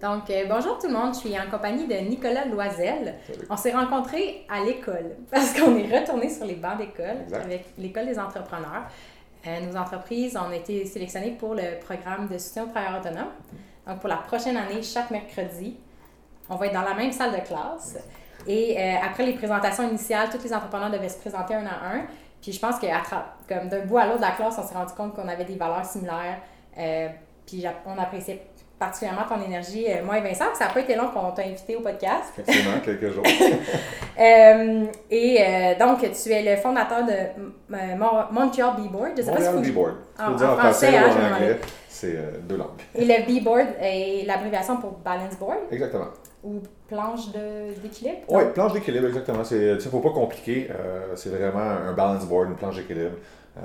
Donc, euh, bonjour tout le monde, je suis en compagnie de Nicolas Loisel. On s'est rencontrés à l'école parce qu'on est retourné sur les bancs d'école avec l'école des entrepreneurs. Euh, nos entreprises ont été sélectionnées pour le programme de soutien aux travailleurs autonomes. Donc, pour la prochaine année, chaque mercredi, on va être dans la même salle de classe. Et euh, après les présentations initiales, tous les entrepreneurs devaient se présenter un à un. Puis je pense que comme d'un bout à l'autre de la classe, on s'est rendu compte qu'on avait des valeurs similaires. puis on appréciait particulièrement ton énergie. Euh, moi et Vincent, ça n'a pas été long qu'on t'a invité au podcast. Effectivement, quelques jours. euh, et euh, donc, tu es le fondateur de Montreal B-Board. Je sais Montreal pas si B-Board. En, en, français, hein, ou en anglais. C'est deux langues. Et le B-Board est l'abréviation pour Balance Board. Exactement. Ou planche d'équilibre. Oui, planche d'équilibre, exactement. Il ne faut pas compliquer. c'est vraiment un balance board, une planche d'équilibre.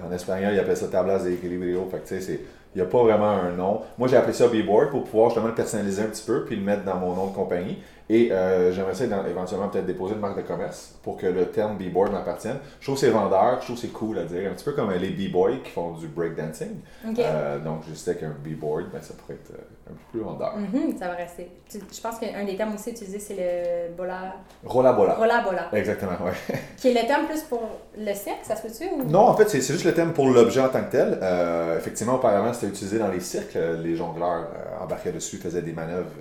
En espagnol, ils appellent ça tablas de equilibrio. Fait que, tu sais, il n'y a pas vraiment un nom. Moi, j'ai appelé ça B-Board pour pouvoir justement le personnaliser un petit peu puis le mettre dans mon nom de compagnie. Et euh, j'aimerais ça éventuellement peut-être déposer une marque de commerce pour que le terme B-board m'appartienne. Je trouve c'est vendeur, je trouve c'est cool à dire. Un petit peu comme les B-boys qui font du breakdancing. Euh, donc, je sais qu'un B-board, ben, ça pourrait être euh, un peu plus vendeur. Mm-hmm, ça va rester. je pense qu'un des termes aussi utilisés, c'est le bola. Rola bola. Rola bola. Exactement, oui. qui est le terme plus pour le cirque, ça se peut-tu? Ou... Non, en fait, c'est juste le terme pour l'objet en tant que tel. effectivement, auparavant, c'était utilisé dans les cirques. Les jongleurs embarquaient dessus, faisaient des manœuvres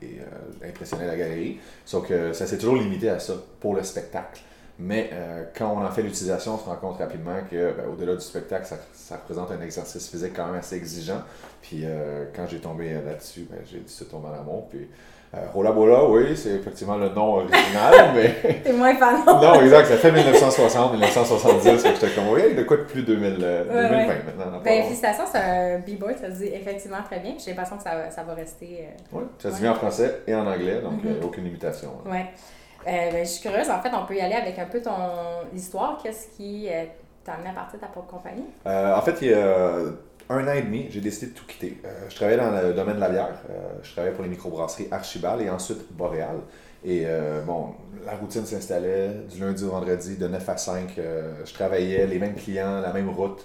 et impressionnaient la galerie. Sauf que ça s'est toujours limité à ça pour le spectacle. Mais euh, quand on en fait l'utilisation, on se rend compte rapidement que ben, au-delà du spectacle, ça, représente un exercice physique quand même assez exigeant. Puis euh, quand j'ai tombé là-dessus, ben, j'ai dit c'est tomber en amour. Puis euh, Rola Bola, oui, c'est effectivement le nom original, mais. T'es moins fan. non, exact, ça fait 1960, 1970, que j'étais comme, oui, de quoi de plus 2000, 2020 maintenant. Ben, félicitations, c'est un b-boy, ça se dit effectivement très bien, j'ai l'impression que ça, ça va rester. oui, ça se dit en français et en anglais, donc mm-hmm. aucune imitation. Oui. Euh, ben, je suis curieuse, en fait, on peut y aller avec un peu ton histoire. Qu'est-ce qui euh, t'a amené à partir de ta propre compagnie? Euh, en fait, il y a un an et demi, j'ai décidé de tout quitter. je travaillais dans le domaine de la bière. je travaillais pour les microbrasseries Archibald et ensuite Boréal. Et bon, la routine s'installait du lundi au vendredi, de 9 à 5. je travaillais, les mêmes clients, la même route.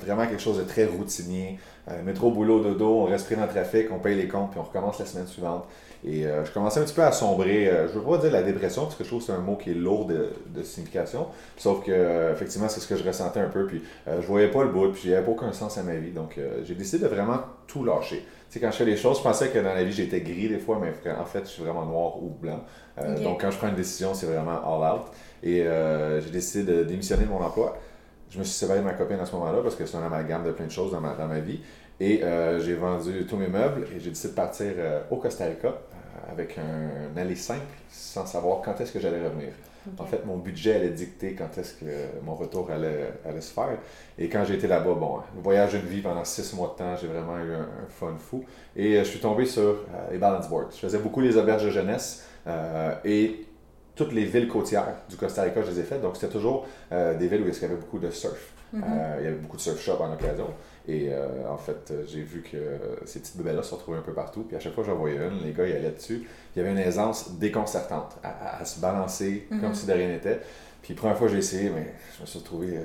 vraiment quelque chose de très routinier. métro, boulot, dodo, on reste pris dans le trafic, on paye les comptes, puis on recommence la semaine suivante. Et euh, je commençais un petit peu à sombrer, euh, je ne veux pas dire la dépression, parce que je trouve que c'est un mot qui est lourd de, signification. Sauf que, euh, effectivement, c'est ce que je ressentais un peu. Puis je voyais pas le bout, puis j'avais pas aucun sens à ma vie. Donc, j'ai décidé de vraiment tout lâcher. Tu sais, quand je fais les choses, je pensais que dans la vie, j'étais gris des fois, mais en fait, je suis vraiment noir ou blanc. Donc, quand je prends une décision, c'est vraiment all out. Et j'ai décidé de démissionner de mon emploi. Je me suis séparé de ma copine à ce moment-là parce que c'est un amalgame de plein de choses dans ma, dans ma vie. Et euh, j'ai vendu tous mes meubles et j'ai décidé de partir euh, au Costa Rica euh, avec un, aller simple sans savoir quand est-ce que j'allais revenir. En fait, mon budget allait dicter quand est-ce que mon retour allait, allait, se faire. Et quand j'ai été là-bas, bon, voyage d'une vie pendant six mois de temps, j'ai vraiment eu un, fun fou. Et je suis tombé sur les balance boards. Je faisais beaucoup les auberges de jeunesse et toutes les villes côtières du Costa Rica, je les ai faites. Donc, c'était toujours des villes où il y avait beaucoup de surf. Mm-hmm. il y avait beaucoup de surf shops en occasion. Et euh, en fait, j'ai vu que ces petites bébelles-là se retrouvaient un peu partout. Puis à chaque fois que j'en voyais une, les gars, ils allaient dessus. Il y avait une aisance déconcertante à, se balancer comme mhm. si de rien n'était. Puis la première fois que j'ai essayé, mais je me suis retrouvé euh,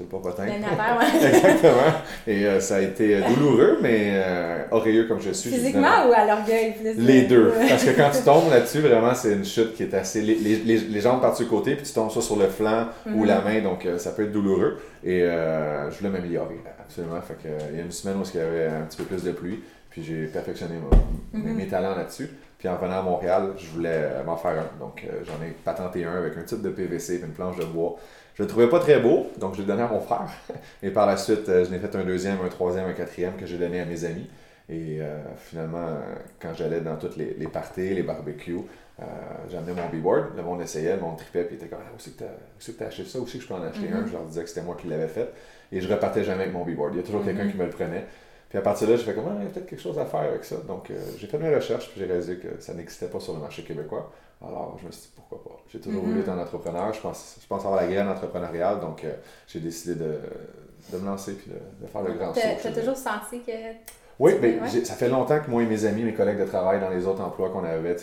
c'est pas potin. Exactement. Et euh, ça a été douloureux, mais euh, auréeux comme je suis. Physiquement ou à l'orgueil? Les deux. Parce que quand tu tombes là-dessus, vraiment, c'est une chute qui est assez... Les, les, les, jambes partent sur le côté, puis tu tombes soit sur le flanc ou la mhm. main, donc euh, ça peut être douloureux. Et je voulais m'améliorer, absolument. Fait que, il y a une semaine où il y avait un petit peu plus de pluie, puis j'ai perfectionné mes, mes, mhm. talents là-dessus. Puis en venant à Montréal, je voulais m'en faire un. Donc j'en ai patenté un avec un type de PVC et une planche de bois. Je le trouvais pas très beau, donc je l'ai donné à mon frère. Et par la suite, euh, je n'ai fait un deuxième, un troisième, un quatrième que j'ai donné à mes amis. Et euh, finalement, quand j'allais dans toutes les, les parties, les barbecues, euh, j'amenais mon b-board, le monde essayait, le monde tripait, puis il était comme ah, Où c'est que tu as acheté ça? Où c'est que je peux en acheter un? Mm-hmm. Je leur disais que c'était moi qui l'avais fait. Et je repartais jamais avec mon b-board. Il y a toujours quelqu'un mm-hmm. qui me le prenait. Puis à partir de là, j'ai fait comme, ah, il y a peut-être quelque chose à faire avec ça. Donc, j'ai fait mes recherches, puis j'ai réalisé que ça n'existait pas sur le marché québécois. Alors, je me suis dit, pourquoi pas? J'ai toujours voulu mhm. être un entrepreneur. Je pense, je pense avoir la graine entrepreneuriale, donc euh, j'ai décidé de, de, me lancer puis de, faire le grand saut. Tu as toujours senti que. Oui, mais ça fait longtemps que moi et mes amis, mes collègues de travail dans les autres emplois qu'on avait,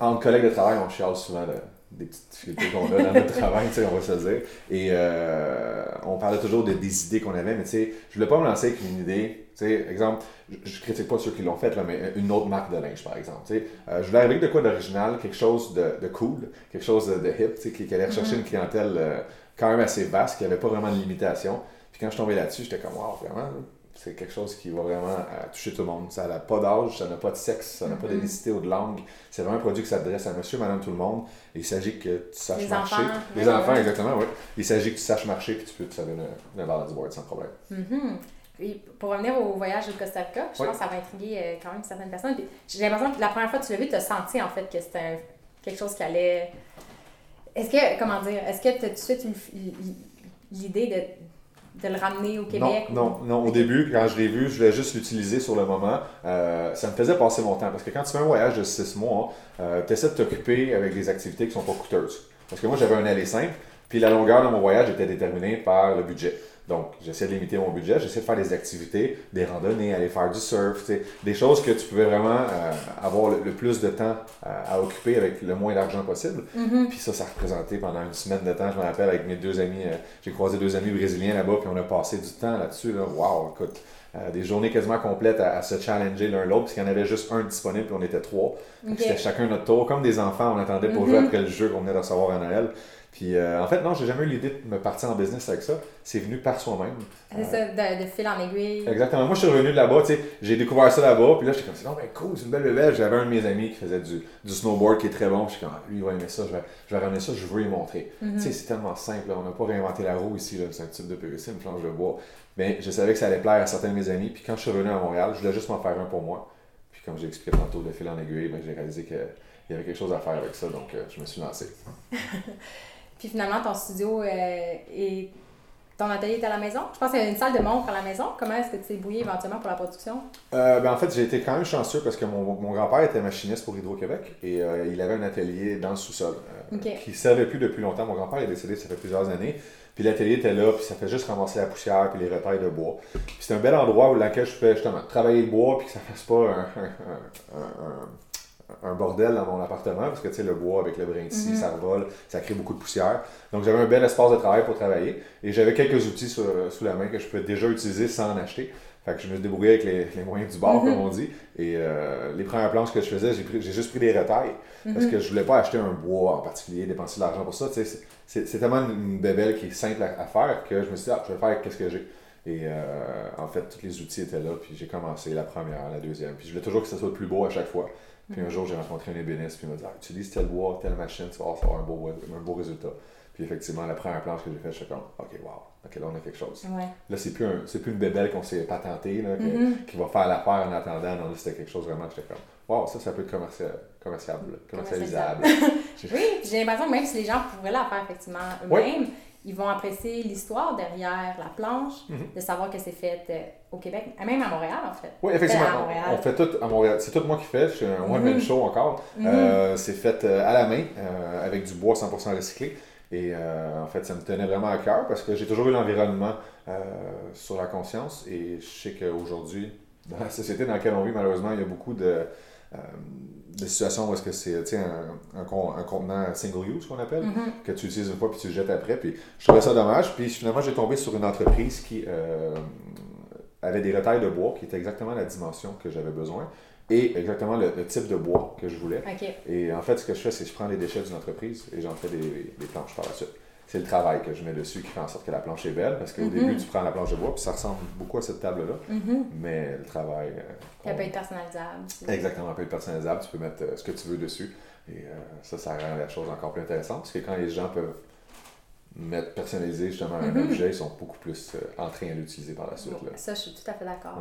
entre collègues de travail, on chiale souvent des petites difficultés qu'on a dans notre travail, on va se dire. Et euh, on parlait toujours de, des idées qu'on avait, mais tu sais, je voulais pas me lancer avec une idée sais, exemple, je, ne critique pas ceux qui l'ont fait, là, mais une autre marque de linge, par exemple. Euh, je voulais arriver de quoi d'original, quelque chose de, de, cool, quelque chose de, hip, sais, qui, allait rechercher mm-hmm. une clientèle euh, quand même assez vaste, qui avait pas vraiment de limitation. Puis quand je tombé là-dessus, j'étais comme, wow, vraiment, c'est quelque chose qui va vraiment euh, toucher tout le monde. Ça n'a pas d'âge, ça n'a pas de sexe, ça n'a pas d'ethnicité ou de langue. C'est vraiment un produit qui s'adresse à monsieur, madame, tout le monde. il s'agit que tu saches les marcher. Enfants. Les enfants, exactement, oui. Il s'agit que tu saches marcher et tu peux te servir d'un balance board sans problème. Pour revenir au voyage au Costa Rica, je pense que ça va intriguer euh, quand même certaines personnes. J'ai l'impression que la première fois que tu l'as vu, tu as senti en fait que c'était quelque chose qui allait. Est-ce que, comment dire, est-ce que tu as tout de suite l'idée de de le ramener au Québec? Non, non, non. Au début, quand je l'ai vu, je voulais juste l'utiliser sur le moment. Euh, ça me faisait passer mon temps. Parce que quand tu fais un voyage de six mois, euh, tu essaies de t'occuper avec des activités qui ne sont pas coûteuses. Parce que moi, j'avais un aller simple, puis la longueur de mon voyage était déterminée par le budget. Donc, j'essaie de limiter mon budget, j'essaie de faire des activités, des randonnées, aller faire du surf, des choses que tu pouvais vraiment euh, avoir le, plus de temps euh, à occuper avec le moins d'argent possible. Mm-hmm. Puis ça, ça représentait pendant une semaine de temps, je me rappelle, avec mes deux amis, euh, j'ai croisé deux amis brésiliens là-bas, puis on a passé du temps là-dessus. Là. Wow, écoute, des journées quasiment complètes à, se challenger l'un l'autre, parce qu'il y en avait juste un disponible, puis on était trois. C'était chacun notre tour, comme des enfants, on attendait pour jouer mm-hmm. après le jeu qu'on venait de recevoir à Noël. Puis euh, en fait, non, j'ai jamais eu l'idée de me partir en business avec ça. C'est venu par soi-même. C'est ça, de, fil en aiguille. Exactement. Moi, je suis revenu de là-bas, tu sais, j'ai découvert ça là-bas, puis là, j'étais comme, c'est non, ben cool, c'est une belle bébelle. J'avais un de mes amis qui faisait du, du snowboard qui est très bon, je suis comme, ah, lui, il va aimer ça, je vais, je vais ramener ça, je veux lui montrer. Mm-hmm. Tu sais, c'est tellement simple, on n'a pas réinventé la roue ici, c'est un type de PVC, une planche de bois. Mais je savais que ça allait plaire à certains de mes amis, puis quand je suis revenu à Montréal, je voulais juste m'en faire un pour moi. Puis comme j'ai expliqué tantôt, de fil en aiguille, ben, j'ai réalisé qu'il y avait quelque chose à faire avec ça, donc euh, je me suis lancé. Puis finalement, ton studio euh, et ton atelier est à la maison? Je pense qu'il y a une salle de montre à la maison. Comment est-ce que tu t'es brouillé éventuellement pour la production? Euh, ben en fait, j'ai été quand même chanceux parce que mon, mon grand-père était machiniste pour Hydro-Québec et euh, il avait un atelier dans le sous-sol qui ne servait plus depuis longtemps. Mon grand-père est décédé, ça fait plusieurs années. Puis l'atelier était là, puis ça fait juste ramasser la poussière puis les retails de bois. Puis c'est un bel endroit où laquelle je pouvais justement travailler le bois puis que ça fasse pas un un bordel dans mon appartement parce que tu sais, le bois avec le brin ici, mhm. ça revole, ça crée beaucoup de poussière. Donc j'avais un bel espace de travail pour travailler et j'avais quelques outils sous la main que je pouvais déjà utiliser sans en acheter. Fait que je me suis débrouillé avec les, les moyens du bord, comme mhm. on dit. Et euh, les premières planches que je faisais, j'ai juste pris des retailles parce mhm. que je voulais pas acheter un bois en particulier, dépenser de l'argent pour ça. C'est tellement une, bébelle qui est simple à, faire que je me suis dit, ah, je vais faire qu'est-ce que j'ai. Et euh, en fait, tous les outils étaient là, puis j'ai commencé la première, la deuxième. Puis je voulais toujours que ça soit le plus beau à chaque fois. Puis un jour, j'ai rencontré un ébéniste, puis il m'a dit ah, utilise tel bois, telle machine, tu vas avoir un beau, un beau résultat. Puis effectivement, la première planche que j'ai faite, je suis comme OK, wow, OK, là, on a quelque chose. Là, c'est plus, un, plus une bébelle qu'on s'est patenté, là, mm-hmm. qui va faire l'affaire en attendant. Non, là, c'était quelque chose vraiment, j'étais comme Wow, ça, ça peut être commercial, commercialisable. oui, j'ai l'impression que même si les gens pourraient la faire effectivement eux-mêmes, ils vont apprécier l'histoire derrière la planche, mhm. de savoir que c'est fait euh, au Québec, même à Montréal en fait. Oui, effectivement. On, fait tout à Montréal. C'est tout moi qui fais. Je suis un one-man show encore. Mhm. Euh, c'est fait euh, à la main avec du bois 100% recyclé. Et en fait, ça me tenait vraiment à cœur parce que j'ai toujours eu l'environnement sur la conscience et je sais qu'aujourd'hui, dans la société dans laquelle on vit, malheureusement, il y a beaucoup de des situations où est-ce que c'est un, un, un, contenant single use qu'on appelle, mm-hmm. que tu utilises une fois puis tu le jettes après. Puis je trouvais ça dommage. Puis finalement, j'ai tombé sur une entreprise qui euh, avait des retails de bois qui étaient exactement la dimension que j'avais besoin et exactement le, type de bois que je voulais. Et en fait, ce que je fais, c'est que je prends les déchets d'une entreprise et j'en fais des, des planches par la suite c'est le travail que je mets dessus qui fait en sorte que la planche est belle. Parce qu'au mm-hmm. début, tu prends la planche de bois, puis ça ressemble beaucoup à cette table-là. Mm-hmm. Mais le travail. Euh, elle peut être personnalisable. Exactement, elle peut être personnalisable. Tu peux mettre euh, ce que tu veux dessus. Et euh, ça, ça rend la chose encore plus intéressante. Parce que quand les gens peuvent mettre personnaliser justement un mm-hmm. objet, ils sont beaucoup plus en train de l'utiliser par la suite. Ça, je suis tout à fait d'accord.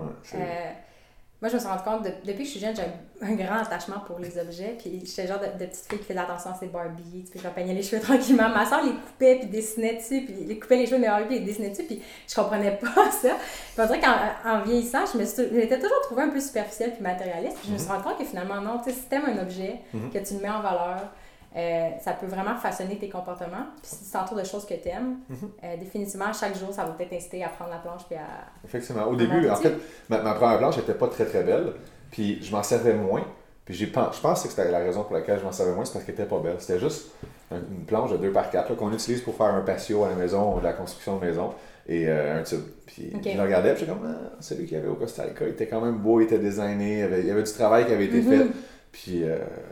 Moi, je me suis rendu compte, depuis que je suis jeune, j'ai un, grand attachement pour les objets. Puis j'étais le genre de, petite fille qui faisait attention à ses Barbie. Puis je peignais les cheveux tranquillement. Ma soeur les coupait, puis dessinait dessus. Puis les coupait les cheveux de mes Barbie, et dessinait dessus. Puis je comprenais pas ça. Puis on dirait qu'en vieillissant, je m'étais toujours trouvée un peu superficielle puis matérialiste. Puis je me suis mm-hmm. rendu compte que finalement, non, tu sais, si t'aimes un objet, mm-hmm. que tu le mets en valeur, euh, ça peut vraiment façonner tes comportements. Puis si tu t'entoures de choses que tu aimes, mhm. euh, définitivement, chaque jour, ça va peut-être t'inciter à prendre la planche puis à. Effectivement. Au début, en fait, ma, première planche n'était pas très très belle. Puis je m'en servais moins. Puis j'ai, je pense que c'était la raison pour laquelle je m'en servais moins, c'est parce qu'elle n'était pas belle. C'était juste une planche de 2 par 4 qu'on utilise pour faire un patio à la maison ou de la construction de maison. et un tube. Puis je le regardais, puis j'étais comme, ah, celui qu'il y avait au Costa Rica, il était quand même beau, il était designé, il y avait, du travail qui avait été fait. Puis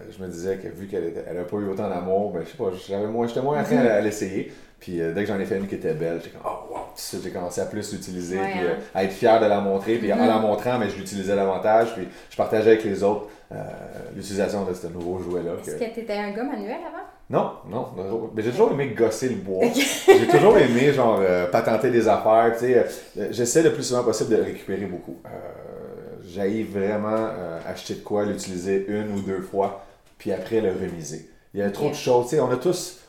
je me disais que vu qu'elle n'a pas eu autant d'amour, ben je sais pas, j'étais moins, moins en train à l'essayer. Puis euh, dès que j'en ai fait une qui était belle, j'étais comme, oh wow! J'ai commencé à plus l'utiliser, puis euh, hein. à être fier de la montrer. Puis en la mm-hmm. montrant, mais je l'utilisais davantage. Puis je partageais avec les autres euh, l'utilisation de ce nouveau jouet-là. Est-ce que, tu étais un gars manuel avant? Non, non. Mais j'ai toujours aimé gosser le bois. j'ai toujours aimé, genre, patenter des affaires. Tu sais, j'essaie le plus souvent possible de récupérer beaucoup. J'aille vraiment acheter de quoi, l'utiliser une ou deux fois, puis après le remiser. Il y a trop de choses. Tu sais, on a tous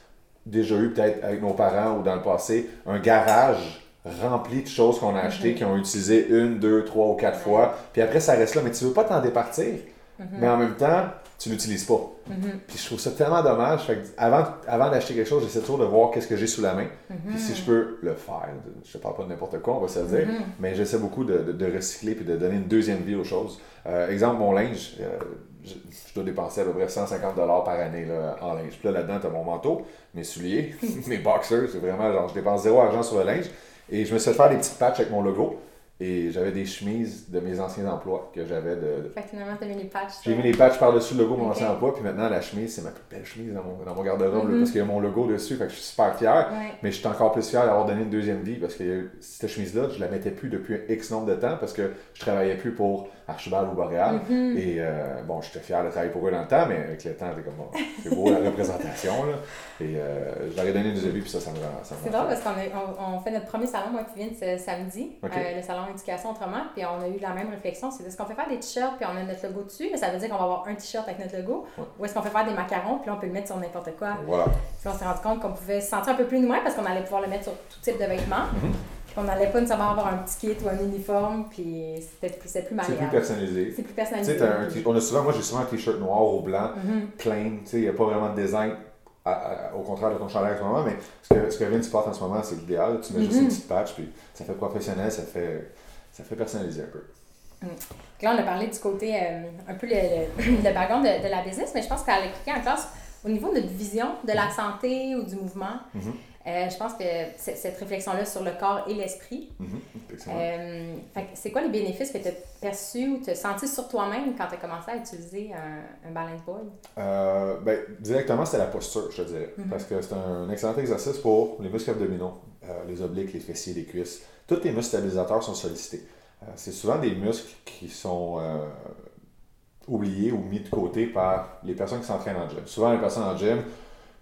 déjà eu peut-être avec nos parents ou dans le passé un garage rempli de choses qu'on a achetées, mhm. qui ont utilisé une, deux, trois ou quatre fois. Puis après, ça reste là. Mais tu veux pas t'en départir? Mhm. Mais en même temps, tu l'utilises pas. Mhm. Puis je trouve ça tellement dommage. Fait avant, avant d'acheter quelque chose, j'essaie toujours de voir qu'est-ce que j'ai sous la main. Puis si je peux le faire, je ne parle pas de n'importe quoi, on va se dire, mais j'essaie beaucoup de, de, recycler puis de donner une deuxième vie aux choses. Euh, exemple, mon linge, euh, je, dois dépenser à peu près 150 par année là, en linge. Puis là, là-dedans, tu as mon manteau, mes souliers, mes boxers. C'est vraiment genre, je dépense zéro argent sur le linge. Et je me suis fait faire des petites patchs avec mon logo. Et j'avais des chemises de mes anciens emplois que j'avais de. Fait que finalement, t'as mis les patchs. J'ai mis les patchs par-dessus le logo de mon ancien emploi, puis maintenant, la chemise, c'est ma plus belle chemise dans mon, dans mon garde-robe, mm-hmm. parce qu'il y a mon logo dessus, fait que je suis super fier. Mais je suis encore plus fier d'avoir donné une deuxième vie, parce que cette chemise-là, je la mettais plus depuis X nombre de temps, parce que je travaillais plus pour Archibald ou Boréal. Mm-hmm. Et euh, bon, j'étais fier de travailler pour eux dans le temps, mais avec le temps, c'était comme, bon, c'est beau la représentation, là. Et euh, je leur ai donné une deuxième vie, puis ça, ça me rend. C'est drôle, parce qu'on on, fait notre premier salon, moi, qui vient ce samedi, euh, le salon éducation autrement puis on a eu la même réflexion. C'est est-ce qu'on fait faire des t-shirts, puis on a notre logo dessus, mais ça veut dire qu'on va avoir un t-shirt avec notre logo, ou est-ce qu'on fait faire des macarons, puis on peut le mettre sur n'importe quoi? Puis on s'est rendu compte qu'on pouvait se sentir un peu plus nous-mêmes parce qu'on allait pouvoir le mettre sur tout type de vêtements. Puis on n'allait pas nécessairement avoir un petit kit ou un uniforme, puis c'était plus, plus. C'est plus personnalisé. C'est plus personnalisé. on a souvent, moi j'ai souvent un t-shirt noir ou blanc, plain, tu sais, il n'y a pas vraiment de design au contraire de ton chandail en ce moment, mais ce que, ce que Vince porte en ce moment, c'est l'idéal. Tu mets juste une mhm. petite patch, puis ça fait professionnel, ça fait, ça fait personnaliser un peu. Mm. Là, on a parlé du côté, euh, un peu le, le, background de, de, la business, mais je pense qu'à l'expliquer en classe, au niveau de notre vision de la santé ou du mouvement, mm-hmm. euh, je pense que cette réflexion-là sur le corps et l'esprit, mm-hmm. euh, c'est quoi les bénéfices que tu as perçus ou tu as sentis sur toi-même quand tu as commencé à utiliser un, un balance board? ben, directement, c'est la posture, je te dirais. Mm-hmm. Parce que c'est un excellent exercice pour les muscles abdominaux, les obliques, les fessiers, les cuisses. Tous les muscles stabilisateurs sont sollicités. Euh, c'est souvent des muscles qui sont euh, oubliés ou mis de côté par les personnes qui s'entraînent en gym. Souvent, les personnes en gym,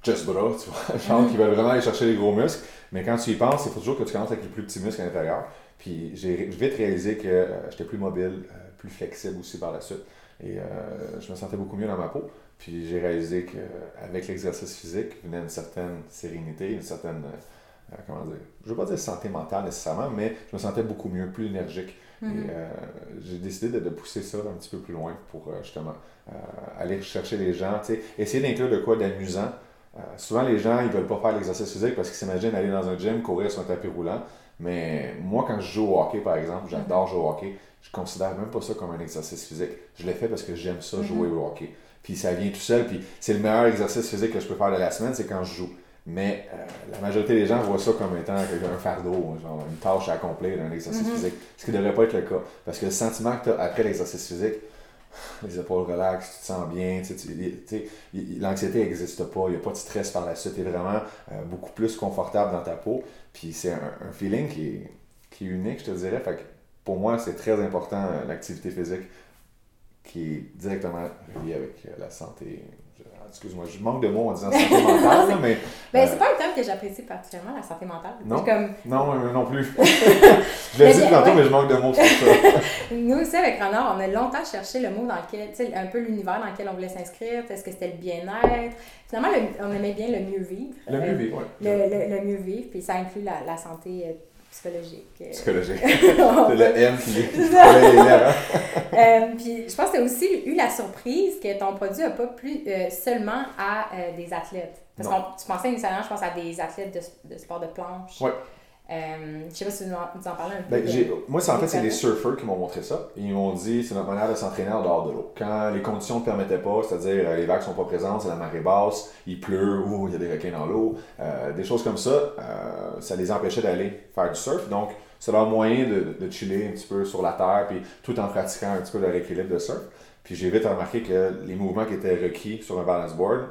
just bras, tu vois, genre qui veulent vraiment aller chercher les gros muscles, mais quand tu y penses, il faut toujours que tu commences avec les plus petits muscles à l'intérieur. Puis j'ai vite réalisé que euh, j'étais plus mobile, plus flexible aussi par la suite. Et je me sentais beaucoup mieux dans ma peau. Puis j'ai réalisé qu'avec l'exercice physique venait une certaine sérénité, une certaine, comment dire, je veux pas dire santé mentale nécessairement, mais je me sentais beaucoup mieux, plus énergique. Et mhm. euh, j'ai décidé de, pousser ça un petit peu plus loin pour euh, justement euh, aller chercher les gens, essayer d'inclure de quoi d'amusant. souvent, les gens, ils veulent pas faire l'exercice physique parce qu'ils s'imaginent aller dans un gym, courir sur un tapis roulant. Mais moi, quand je joue au hockey, par exemple, j'adore mhm. jouer au hockey, je considère même pas ça comme un exercice physique. Je l'ai fait parce que j'aime ça, jouer mhm. au hockey. Puis ça vient tout seul, puis c'est le meilleur exercice physique que je peux faire de la semaine, c'est quand je joue. Mais euh, la majorité des gens voient ça comme étant un fardeau, genre une tâche à accomplir d'un exercice mm-hmm. physique, ce qui ne devrait pas être le cas. Parce que le sentiment que tu as après l'exercice physique, les épaules relaxes, tu te sens bien, l'anxiété n'existe pas, il n'y a pas de stress par la suite, tu es vraiment euh, beaucoup plus confortable dans ta peau. Puis c'est un, feeling qui est, qui est unique, je te dirais. Fait que pour moi, c'est très important euh, l'activité physique qui est directement reliée avec la santé excuse-moi, je manque de mots en disant santé mentale, mais. Ben, c'est pas un terme que j'apprécie particulièrement, la santé mentale. Non. Comme... Non, non plus. je l'ai dit tantôt, mais je manque de mots sur ça. Nous aussi, avec Renard, on a longtemps cherché le mot dans lequel, tu sais, un peu l'univers dans lequel on voulait s'inscrire. Est-ce que c'était le bien-être? Finalement, on aimait bien le mieux vivre. Le mieux vivre, oui. Le, le, mieux vivre, puis ça inclut la, la santé euh, psychologique. Euh. Psychologique. c'est le M qui hein. euh, Puis je pense que tu as aussi eu la surprise que ton produit n'a pas plu euh, seulement à des athlètes. Parce que tu pensais initialement, je pense, à des athlètes de, de sport de planche. Oui. Euh, je sais pas si vous en, parlez un peu. Ben, moi, en fait, c'est les surfeurs qui m'ont montré ça. Ils m'ont dit c'est notre manière de s'entraîner en dehors de l'eau. Quand les conditions ne permettaient pas, c'est-à-dire euh, les vagues sont pas présentes, c'est la marée basse, il pleut ou il y a des requins dans l'eau, euh, des choses comme ça, ça les empêchait d'aller faire du surf. Donc, c'est leur moyen de, de, chiller un petit peu sur la terre, puis tout en pratiquant un petit peu leur équilibre de surf. Puis j'ai vite remarqué que les mouvements qui étaient requis sur un balance board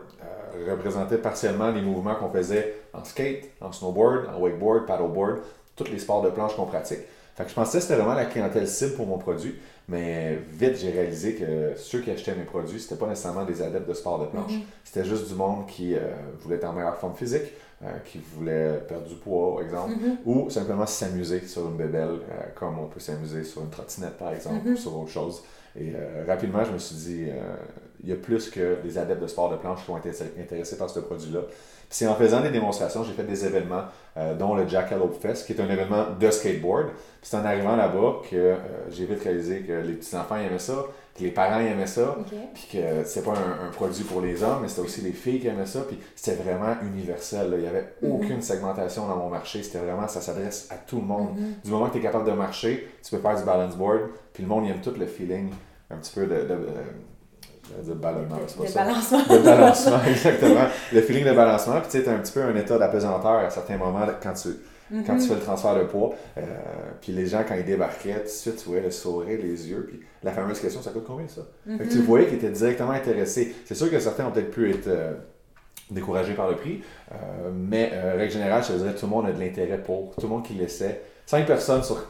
représentaient partiellement les mouvements qu'on faisait en skate, en snowboard, en wakeboard, paddleboard, tous les sports de planche qu'on pratique. Fait que je pensais que c'était vraiment la clientèle cible pour mon produit, mais vite j'ai réalisé que ceux qui achetaient mes produits, c'était pas nécessairement des adeptes de sport de planche. Mm-hmm. C'était juste du monde qui euh, voulait être en meilleure forme physique, euh, qui voulait perdre du poids, par exemple, mm-hmm. ou simplement s'amuser sur une bébelle, euh, comme on peut s'amuser sur une trottinette, par exemple, mm-hmm. ou sur autre chose. Et rapidement, je me suis dit, il y a plus que des adeptes de sport de planche qui ont été intéressés par ce produit-là. C'est en faisant des démonstrations, j'ai fait des événements, euh, dont le Jackalope Fest, qui est un événement de skateboard. C'est en arrivant là-bas que euh, j'ai vite réalisé que les petits-enfants aimaient ça, que les parents aimaient ça, puis que c'est pas un, produit pour les hommes, mais c'était aussi les filles qui aimaient ça, puis c'était vraiment universel. Il n'y avait mhm. aucune segmentation dans mon marché. C'était vraiment, ça s'adresse à tout le monde. Mhm. Du moment que tu es capable de marcher, tu peux faire du balance board, puis le monde aime tout le feeling un petit peu de de ballonnement, c'est pas ça. Balancement. De balancement, exactement. Le feeling de balancement. Puis tu sais, tu un petit peu un état d'apesanteur à certains moments quand tu, quand tu mhm. fais le transfert de poids. Euh, puis les gens, quand ils débarquaient, tout de suite, tu voyais le sourire, les yeux. Puis la fameuse question, ça coûte combien ça? fait que tu mhm. voyais qu'ils étaient directement intéressés. C'est sûr que certains ont peut-être pu être euh, découragés par le prix. Euh, mais règle générale, je te dirais, tout le monde a de l'intérêt pour. Tout le monde qui l'essaie. Cinq personnes sur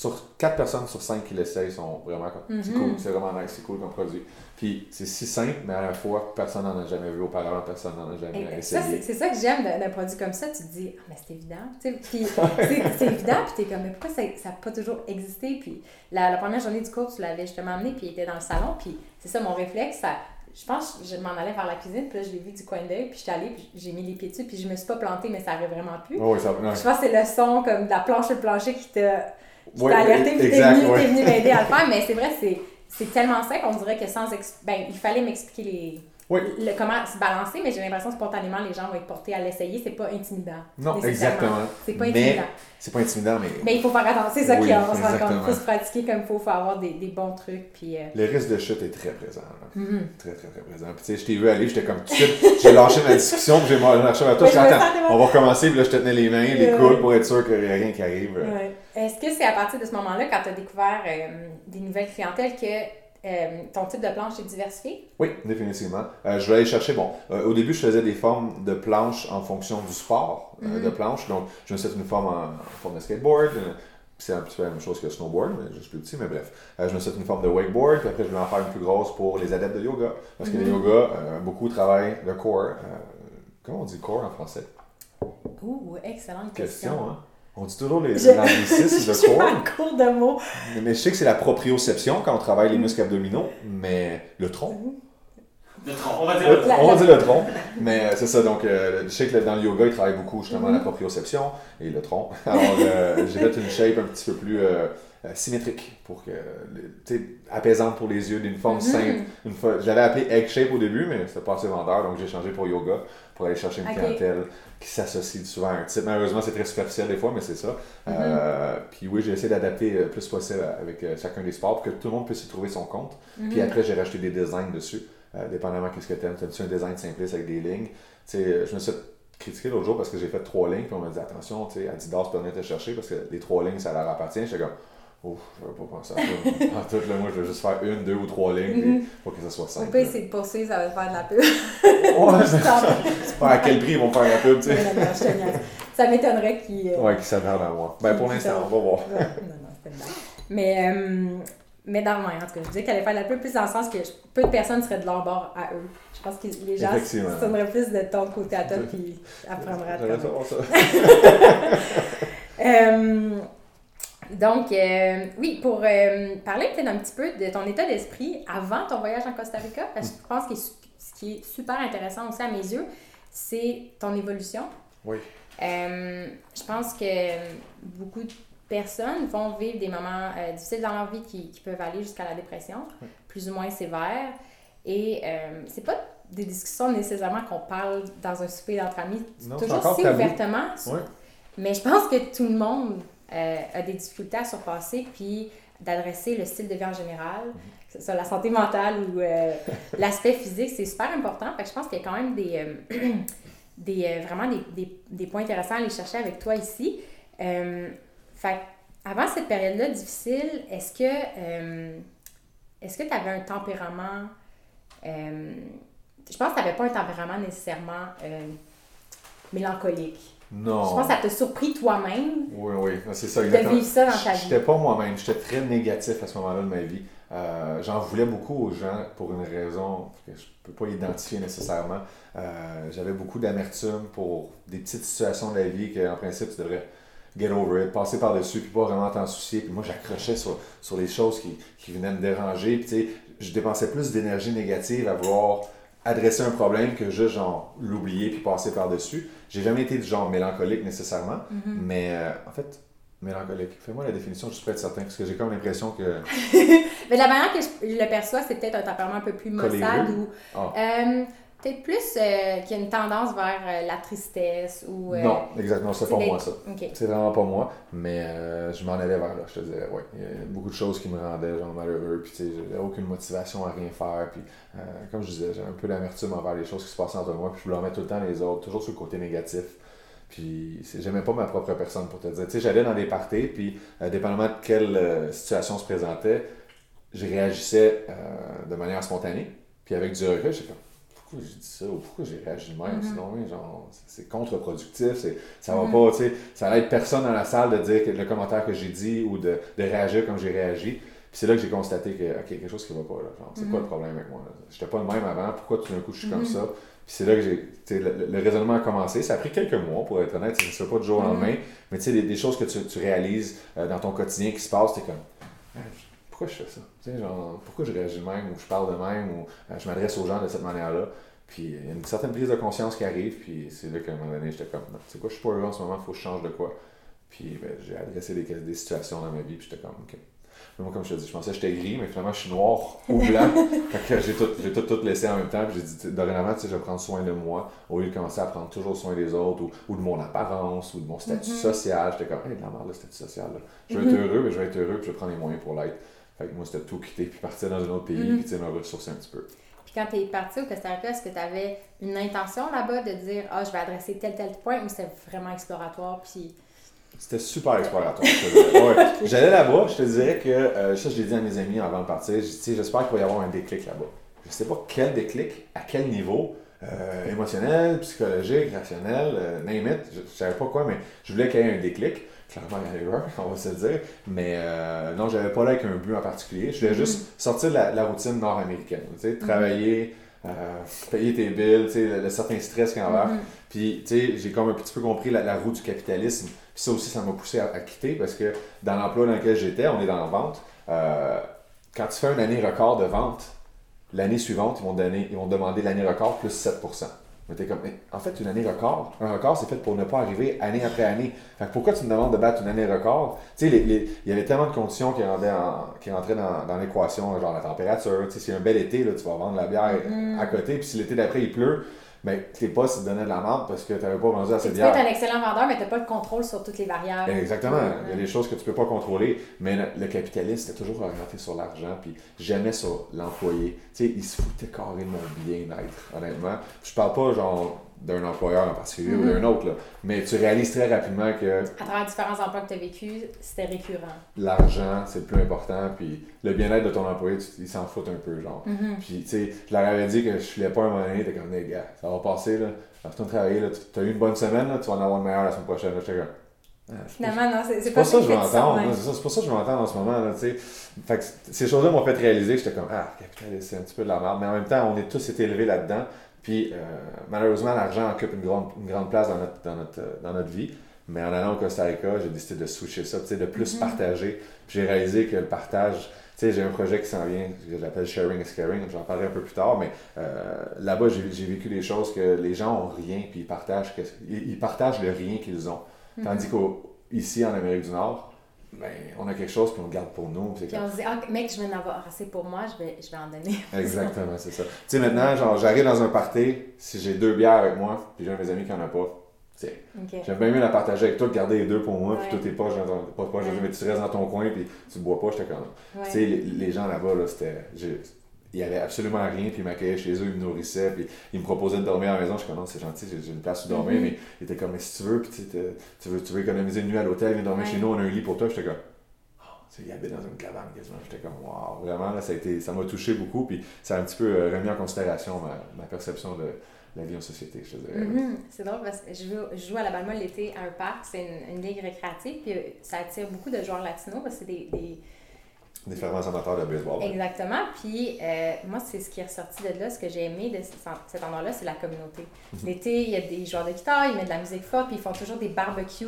sur 4 personnes sur 5 qui l'essayent sont vraiment comme c'est mhm. cool, c'est vraiment nice, c'est cool comme produit. Puis c'est si simple, mais à la fois, personne n'en a jamais vu auparavant, personne n'en a jamais essayé. C'est ça que j'aime d'un produit comme ça, tu te dis, ah, mais c'est évident. Puis c'est évident, puis t'es comme, mais pourquoi ça n'a pas toujours existé? Puis la, la, première journée du cours, tu l'avais justement amené, puis il était dans le salon, puis c'est ça mon réflexe, ça, je pense que je m'en allais vers la cuisine, puis là, je l'ai vu du coin d'œil, puis j'étais allée, puis j'ai mis les pieds dessus, puis je me suis pas plantée, mais ça avait vraiment pu. Oh, ça, Je pense que c'est le son, comme de la planche sur le plancher qui t'a qui t'a alerté, puis t'es venu, venu m'aider à le faire, mais c'est vrai, c'est tellement simple, on dirait que sans... Ben, il fallait m'expliquer les oui. Le, comment se balancer, mais j'ai l'impression que spontanément, les gens vont être portés à l'essayer. C'est pas intimidant. Non, exactement. C'est pas intimidant. C'est pas intimidant, mais. Mais il faut faire attention. C'est ça qui on se rend compte. Il faut se pratiquer comme il faut. Il faut avoir des, des bons trucs. Puis, euh... Le risque de chute est très présent. Mm-hmm. Très, très, très présent. Puis, tu sais, je t'ai vu aller, j'étais comme tout de suite. J'ai lâché ma discussion, puis j'ai marché vers toi. Je attends, on va recommencer, puis là, je te tenais les mains, les coudes pour être sûr qu'il n'y a rien qui arrive. Est-ce que c'est à partir de ce moment-là, quand tu as découvert euh, des nouvelles clientèles, que euh, ton type de planche est diversifié? Oui, définitivement. Euh, je vais aller chercher, bon, euh, au début, je faisais des formes de planche en fonction du sport de mhm. planche. Donc, je me suis fait une forme en, forme de skateboard. C'est un petit peu la même chose que snowboard, mais juste plus petit, mais bref. je me suis fait une forme de wakeboard, puis après, je vais en faire une plus grosse pour les adeptes de yoga. Parce que les mhm. yoga, beaucoup travaillent le core. comment on dit corps en français? Ouh, excellente question. question hein? On dit toujours les, anglicismes de un cours de mots. Mais je sais que c'est la proprioception quand on travaille les muscles abdominaux, mais le tronc. Le tronc, on va dire le tronc. On va dire le tronc. Mais euh, c'est ça, donc euh, je sais que dans le yoga, ils travaillent beaucoup justement la mm-hmm. proprioception et le tronc. Alors euh, j'ai fait une shape un petit peu plus symétrique pour que, tu sais, apaisante pour les yeux, d'une forme mm-hmm. simple. Une fois, j'avais appelé egg shape au début, mais c'était pas assez vendeur, donc j'ai changé pour yoga pour aller chercher une clientèle qui s'associe souvent à un type. Malheureusement, c'est très superficiel des fois, mais c'est ça. Mm-hmm. Euh, puis oui, j'ai essayé d'adapter le plus possible avec euh, chacun des sports pour que tout le monde puisse y trouver son compte. Puis mm-hmm. après, j'ai rajouté des designs dessus, euh, dépendamment de ce que tu aimes. tu un design simpliste avec des lignes? je me suis critiqué l'autre jour parce que j'ai fait trois lignes, puis on m'a dit attention, Adidas peut venir te chercher parce que les trois lignes, ça leur appartient. J'étais comme Ouf, je vais pas penser à ça. en tout, là, moi, je vais juste faire une, deux ou trois lignes pour que ça soit simple. On peut essayer de poursuivre, ça va faire de la pub. ouais, c'est pas à quel prix ils vont faire la pub, tu sais. ça m'étonnerait qu'ils. Euh... Ouais, qu'ils s'attendent à moi. Ben, pour l'instant, on va voir. non, non, c'était Mais, euh, mais dans le en tout cas, je disais qu'elle allait faire la pub plus dans le sens que peu de personnes seraient de leur bord à eux. Je pense que les gens se tourneraient plus de ton côté à toi, puis apprendraient à toi. ça. euh, donc, euh, oui, pour euh, parler peut-être un petit peu de ton état d'esprit avant ton voyage en Costa Rica, parce que je pense que ce qui est super intéressant aussi à mes yeux, c'est ton évolution. Oui. Euh, je pense que beaucoup de personnes vont vivre des moments difficiles dans leur vie qui, qui peuvent aller jusqu'à la dépression, plus ou moins sévère. Et c'est pas des discussions nécessairement qu'on parle dans un souper d'entre amis, toujours si ouvertement. Oui Mais je pense que tout le monde euh, a des difficultés à surpasser, puis d'adresser le style de vie en général, que ce soit la santé mentale ou euh, l'aspect physique, c'est super important. Fait que je pense qu'il y a quand même des, euh, des vraiment des, des, des, points intéressants à aller chercher avec toi ici. fait avant cette période-là difficile, est-ce que est-ce que tu avais un tempérament je pense que tu n'avais pas un tempérament nécessairement mélancolique? Non. Je pense que ça t'a surpris toi-même. Oui, oui, c'est ça, exactement. De vivre ça dans ta vie. J'étais pas moi-même, j'étais très négatif à ce moment-là de ma vie. Euh, j'en voulais beaucoup aux gens pour une raison que je peux pas identifier nécessairement. Euh, j'avais beaucoup d'amertume pour des petites situations de la vie qu'en principe tu devrais get over it, passer par-dessus, puis pas vraiment t'en soucier. Puis moi, j'accrochais sur, sur les choses qui, qui venaient me déranger. Puis tu sais, je dépensais plus d'énergie négative à vouloir adresser un problème que juste genre l'oublier puis passer par-dessus. J'ai jamais été du genre mélancolique nécessairement, mm-hmm. mais euh, en fait, mélancolique. Fais-moi la définition, je suis pas être certain, parce que j'ai comme l'impression que. mais la manière que je, le perçois, c'est peut-être un tempérament un peu plus maussade ou. Ah. Euh, Peut-être plus euh, qu'il y a une tendance vers euh, la tristesse ou. Euh, non, exactement, c'est pas moi ça. C'est vraiment pas moi, mais je m'en allais vers là, je te dirais. Ouais. Il y a beaucoup de choses qui me rendaient genre malheureux, puis tu sais, j'avais aucune motivation à rien faire, puis comme je disais, j'ai un peu d'amertume envers les choses qui se passaient entre moi, puis je blâmais tout le temps les autres, toujours sur le côté négatif. Puis j'aimais pas ma propre personne pour te dire. Tu sais, j'allais dans des parties, puis dépendamment de quelle situation se présentait, je réagissais de manière spontanée. Puis avec du recul, j'étais comme pourquoi j'ai dit ça ou pourquoi j'ai réagi de même? Mm-hmm. Sinon, genre, c'est contre-productif, ça va mm-hmm. pas, tu sais, ça n'aide personne dans la salle de dire le commentaire que j'ai dit ou de, de réagir comme j'ai réagi. Puis c'est là que j'ai constaté que, OK, quelque chose qui va pas, là. Genre, c'est quoi le mm-hmm. problème avec moi, J'étais pas le même avant, pourquoi tout d'un coup je suis comme ça? Puis c'est là que j'ai, le, le, raisonnement a commencé. Ça a pris quelques mois, pour être honnête, ça ne se fait pas du jour au lendemain. Mais tu sais, des, des, choses que tu, tu réalises euh, dans ton quotidien qui se passent, t'es comme, ah, pourquoi je fais ça? Tu sais, genre, pourquoi je réagis de même ou je parle de même ou euh, je m'adresse aux gens de cette manière-là? Puis il y a une certaine prise de conscience qui arrive, puis c'est là qu'à un moment donné, j'étais comme, c'est quoi, je suis pas heureux en ce moment, il faut que je change de quoi? Puis ben, j'ai adressé des, des, situations dans ma vie, puis j'étais comme, ok. Mais moi, comme je te dis, je pensais que j'étais gris, mais finalement, je suis noir ou blanc. fait que j'ai tout, tout, tout, laissé en même temps, puis j'ai dit, dorénavant, tu sais, je vais prendre soin de moi, au lieu de commencer à prendre toujours soin des autres, ou, ou de mon apparence, ou de mon statut mm-hmm. social. J'étais comme, hey, de la merde, le statut social, là. Je vais être mm-hmm. heureux, mais je vais être heureux, puis je vais prendre les moyens pour l'être. Fait que moi, c'était tout quitter, puis partir dans un autre pays, mm-hmm. puis tu sais, me ressourcer un petit peu. Puis quand tu es parti au Costa Rica, est-ce que tu avais une intention là-bas de dire Ah, je vais adresser tel, tel point ou c'était vraiment exploratoire? Puis. C'était super exploratoire. ouais. J'allais là-bas, je te dirais que, euh, ça, je l'ai dit à mes amis avant de partir, j'espère qu'il va y avoir un déclic là-bas. Je sais pas quel déclic, à quel niveau, euh, émotionnel, psychologique, rationnel, euh, name it, je, ne savais pas quoi, mais je voulais qu'il y ait un déclic clairement il y a on va se dire. Mais euh, non, j'avais pas là avec un but en particulier. Je voulais juste mm-hmm. sortir de la, routine nord-américaine. Tu sais, mm-hmm. travailler, euh, payer tes billes, tu sais, le, certain stress qu'il y a. Puis, tu sais, j'ai comme un petit peu compris la, roue du capitalisme. Puis ça aussi, ça m'a poussé à, quitter parce que dans l'emploi dans lequel j'étais, on est dans la vente. Euh, quand tu fais une année record de vente, l'année suivante, ils vont, donner, ils vont demander l'année record plus 7 comme, en fait, une année record, un record, c'est fait pour ne pas arriver année après année. Fait pourquoi tu me demandes de battre une année record? Tu sais, il y avait tellement de conditions qui rentraient, qui rentraient dans, l'équation, genre la température. Tu sais, si un bel été, là, tu vas vendre la bière mm-hmm. à côté, puis si l'été d'après il pleut, mais t'es pas si tu donnais de la merde parce que tu n'avais pas vendu assez de bière. Tu peux être un excellent vendeur, mais tu n'as pas de contrôle sur toutes les variables. Exactement. Il y a des choses que tu peux pas contrôler. Mais le, capitaliste est toujours orienté sur l'argent, puis jamais sur l'employé. Tu sais, il se foutait carrément bien-être, honnêtement. Je parle pas genre d'un employeur en particulier ou d'un autre. Là. Mais tu réalises très rapidement que. À travers différents emplois que tu as vécu, c'était récurrent. L'argent, c'est le plus important. Puis le bien-être de ton employé, il s'en fout un peu, genre. Mm-hmm. Puis, tu sais, je leur avais dit que je filais pas un moment donné, t'es comme, les gars, ça va passer, là. Retourne travailler, là. Tu as eu une bonne semaine, là, tu vas en avoir une meilleure la semaine prochaine, là. J'étais. Ah, Finalement, non, c'est pas, pas ça que je veux entendre. C'est pour ça que je veux entendre en ce moment. Là, sais fait que ces choses-là m'ont fait réaliser que j'étais comme Ah, capitaliste, c'est un petit peu de la merde. Mais en même temps, on est tous été élevés là-dedans. Puis euh, malheureusement, l'argent occupe une grande, une grande place dans notre, dans, notre, dans notre vie. Mais en allant au Costa Rica, j'ai décidé de switcher ça, de plus mhm. partager. J'ai réalisé que le partage, tu sais, j'ai un projet qui s'en vient, que j'appelle Sharing is Caring, j'en parlerai un peu plus tard, mais euh, là-bas, j'ai vécu des choses que les gens ont rien, puis ils partagent, ils, partagent le rien qu'ils ont. Mhm. Tandis qu'ici, en Amérique du Nord, ben, on a quelque chose qu'on garde pour nous. Puis on se dit, ah, mec, je vais en avoir assez pour moi, je vais, je vais en donner. Exactement, c'est ça. Tu sais, maintenant, genre, j'arrive dans un party, si j'ai deux bières avec moi, puis j'ai un de mes amis qui en a pas, tiens. J'aime bien mieux la partager avec toi garder les deux pour moi, puis toi t'es poches dans ton. Pas poche, mais tu restes dans ton coin, puis tu bois pas, j'étais comme. Tu sais, les, gens là-bas, là, c'était. Il n'y avait absolument rien, puis ils m'accueillaient chez eux, ils me nourrissaient, puis ils me proposaient de dormir à la maison. Je suis comme, non, c'est gentil, j'ai une place où dormir, mm-hmm. mais ils étaient comme, mais si tu veux, puis tu veux, tu veux économiser une nuit à l'hôtel, viens dormir chez nous, on a un lit pour toi. J'étais comme, il habite dans une cabane quasiment. J'étais comme, waouh, vraiment, là, ça, a été, ça m'a touché beaucoup. Puis ça a un petit peu euh, remis en considération ma, ma perception de la vie en société, je te dirais. Mm-hmm. C'est drôle parce que je joue, je joue à la Balma l'été à un parc, c'est une, une, ligue récréative, puis euh, ça attire beaucoup de joueurs latinos parce que c'est des, des des fervents amateurs de baseball. Exactement. Puis euh, moi, c'est ce qui est ressorti de là. Ce que j'ai aimé de cet endroit-là, c'est la communauté. Mhm. L'été, il y a des joueurs de guitare, ils mettent de la musique forte, puis ils font toujours des barbecues.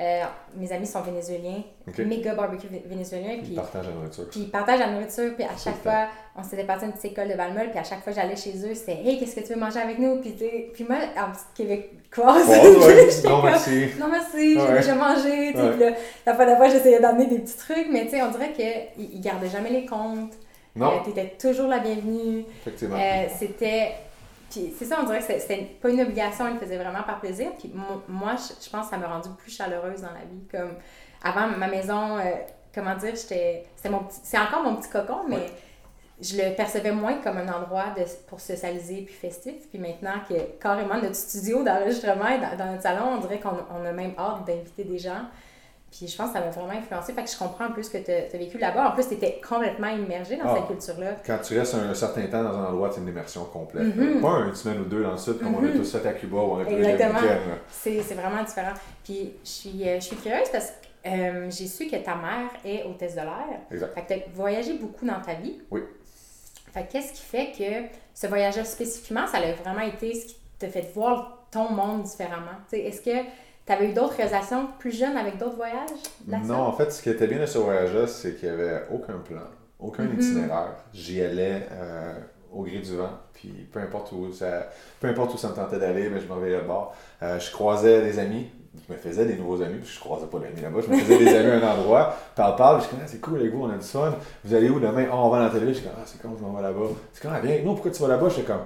Euh, mes amis sont vénézuéliens, méga barbecue vénézuéliens. Puis ils partagent la nourriture. Puis ils partagent la nourriture, puis à chaque fois, on s'était parti à une petite école de Balmol, puis à chaque fois j'allais chez eux, c'était Hey, qu'est-ce que tu veux manger avec nous? Puis, puis moi, en petite québécoise, non merci. Non merci, j'ai déjà mangé. Ouais. la fois d'après, j'essayais d'amener des petits trucs, mais on dirait qu'ils gardaient jamais les comptes. Non. Euh, tu étais toujours la bienvenue. Effectivement. Euh, c'était. Puis c'est ça, on dirait que c'était pas une obligation, ils le faisaient vraiment par plaisir. Puis moi, je, pense que ça m'a rendue plus chaleureuse dans la vie. Comme avant, ma maison, euh, comment dire, j'étais. C'est encore mon petit cocon, mais je le percevais moins comme un endroit de, pour socialiser puis festif. Puis maintenant que carrément notre studio d'enregistrement dans, dans, notre salon, on dirait qu'on a même hâte d'inviter des gens. Puis je pense que ça m'a vraiment influencé. Fait que je comprends un peu ce que tu as, vécu là-bas. En plus, tu étais complètement immergé dans cette ah. culture-là. Quand tu restes un, certain temps dans un endroit, c'est une immersion complète. Mm-hmm. Pas une semaine ou deux dans le sud, comme on a mm-hmm. tous fait à Cuba ou a Exactement. C'est vraiment différent. Puis je suis, euh, je suis curieuse parce que euh, j'ai su que ta mère est hôtesse de l'air. Exact. Fait que tu as voyagé beaucoup dans ta vie. Oui. Fait qu'est-ce qui fait que ce voyage-là spécifiquement, ça a vraiment été ce qui t'a fait voir ton monde différemment? Est-ce que tu avais eu d'autres réalisations plus jeunes avec d'autres voyages? Non, en fait, ce qui était bien de ce voyage-là, c'est qu'il n'y avait aucun plan, aucun mm-hmm. itinéraire. J'y allais euh, au gré du vent, puis peu importe où ça, peu importe où ça me tentait d'aller, mais je m'en vais le bord. Euh, je croisais des amis, je me faisais des nouveaux amis, puis je croisais pas d'amis là-bas, je me faisais des amis à un endroit, parle, parle, je dis, ah, c'est cool les gars, on a du fun, vous allez où demain? Oh, on va dans la télé, je dis, ah, c'est comme je m'en vais là-bas. C'est comme, ah, viens, non, pourquoi tu vas là-bas? Je suis comme,